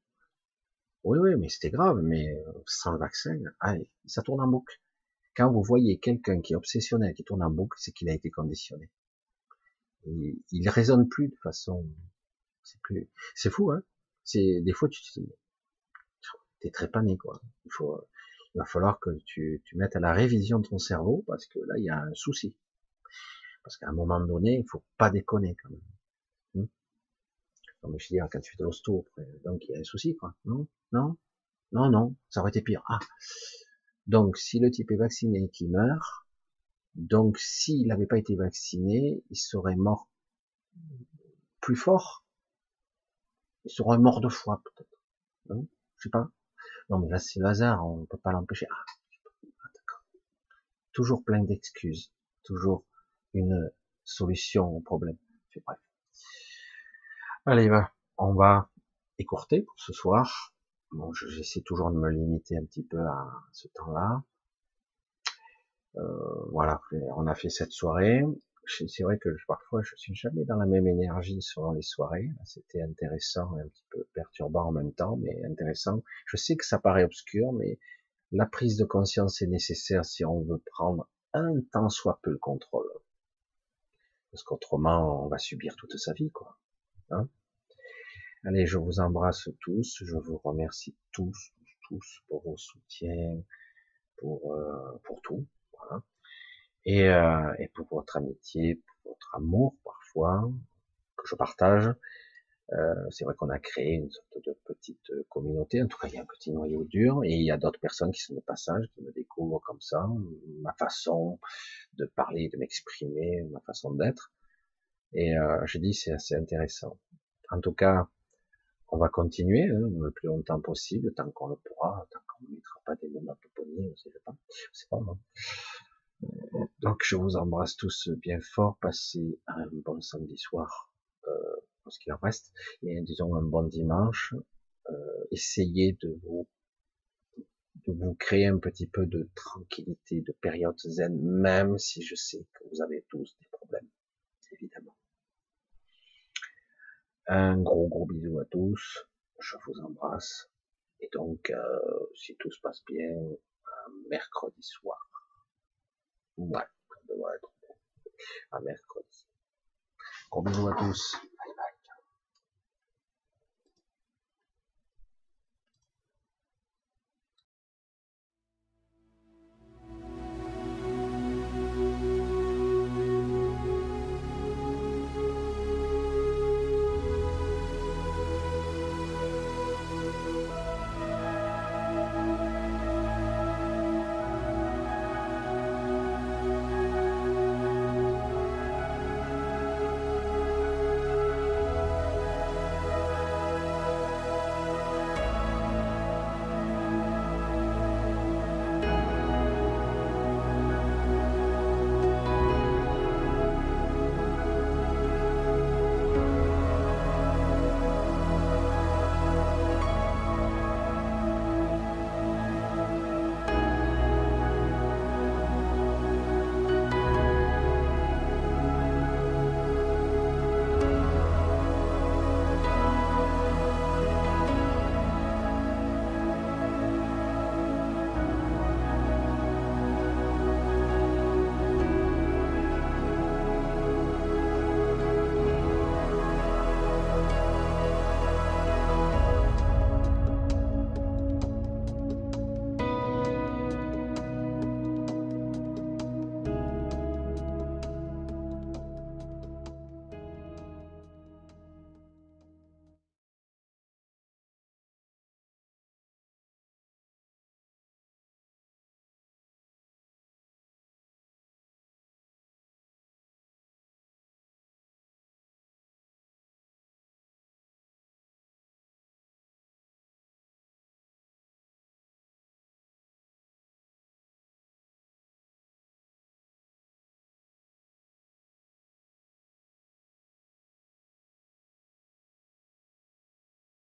Oui, oui, mais c'était grave, mais euh, sans le vaccin, allez, ça tourne en boucle. Quand vous voyez quelqu'un qui est obsessionnel, qui tourne en boucle, c'est qu'il a été conditionné. Il, il raisonne plus de façon, c'est plus, c'est fou, hein. C'est des fois tu t'es très panique, quoi. Il faut, il va falloir que tu, tu mettes à la révision de ton cerveau parce que là il y a un souci. Parce qu'à un moment donné, il faut pas déconner quand même. Comme je dis, quand tu fais de donc il y a un souci. Non, non, non, non, ça aurait été pire. Ah. Donc, si le type est vacciné et qu'il meurt, donc s'il n'avait pas été vacciné, il serait mort plus fort. Il serait mort deux fois, peut-être. Non, je sais pas. Non, mais là, c'est le hasard, on peut pas l'empêcher. Ah, ah toujours plein d'excuses. Toujours une solution au problème. bref. Allez, va, on va écourter pour ce soir. Bon, j'essaie toujours de me limiter un petit peu à ce temps-là. Euh, voilà, on a fait cette soirée. C'est vrai que parfois je suis jamais dans la même énergie selon les soirées. C'était intéressant et un petit peu perturbant en même temps, mais intéressant. Je sais que ça paraît obscur, mais la prise de conscience est nécessaire si on veut prendre un temps soit peu le contrôle parce qu'autrement on va subir toute sa vie, quoi. Hein? Allez, je vous embrasse tous, je vous remercie tous, tous, pour vos soutiens, pour euh, pour tout, voilà. Et, euh, et pour votre amitié, pour votre amour parfois que je partage. Euh, c'est vrai qu'on a créé une sorte de petite communauté. En tout cas, il y a un petit noyau dur et il y a d'autres personnes qui sont de passage, qui me découvrent comme ça, ma façon de parler, de m'exprimer, ma façon d'être. Et euh, je dis c'est assez intéressant. En tout cas, on va continuer hein, le plus longtemps possible, tant qu'on le pourra, tant qu'on ne mettra pas des monotoponie, je sais pas, c'est pas moi. Donc je vous embrasse tous bien fort, passez un bon samedi soir. Euh, ce qu'il en reste, et disons un bon dimanche, euh, essayez de vous de vous créer un petit peu de tranquillité, de période zen, même si je sais que vous avez tous des problèmes, évidemment. Un gros gros bisou à tous, je vous embrasse, et donc euh, si tout se passe bien, un mercredi soir. Ouais, ça devrait être un mercredi. Gros bisous à tous.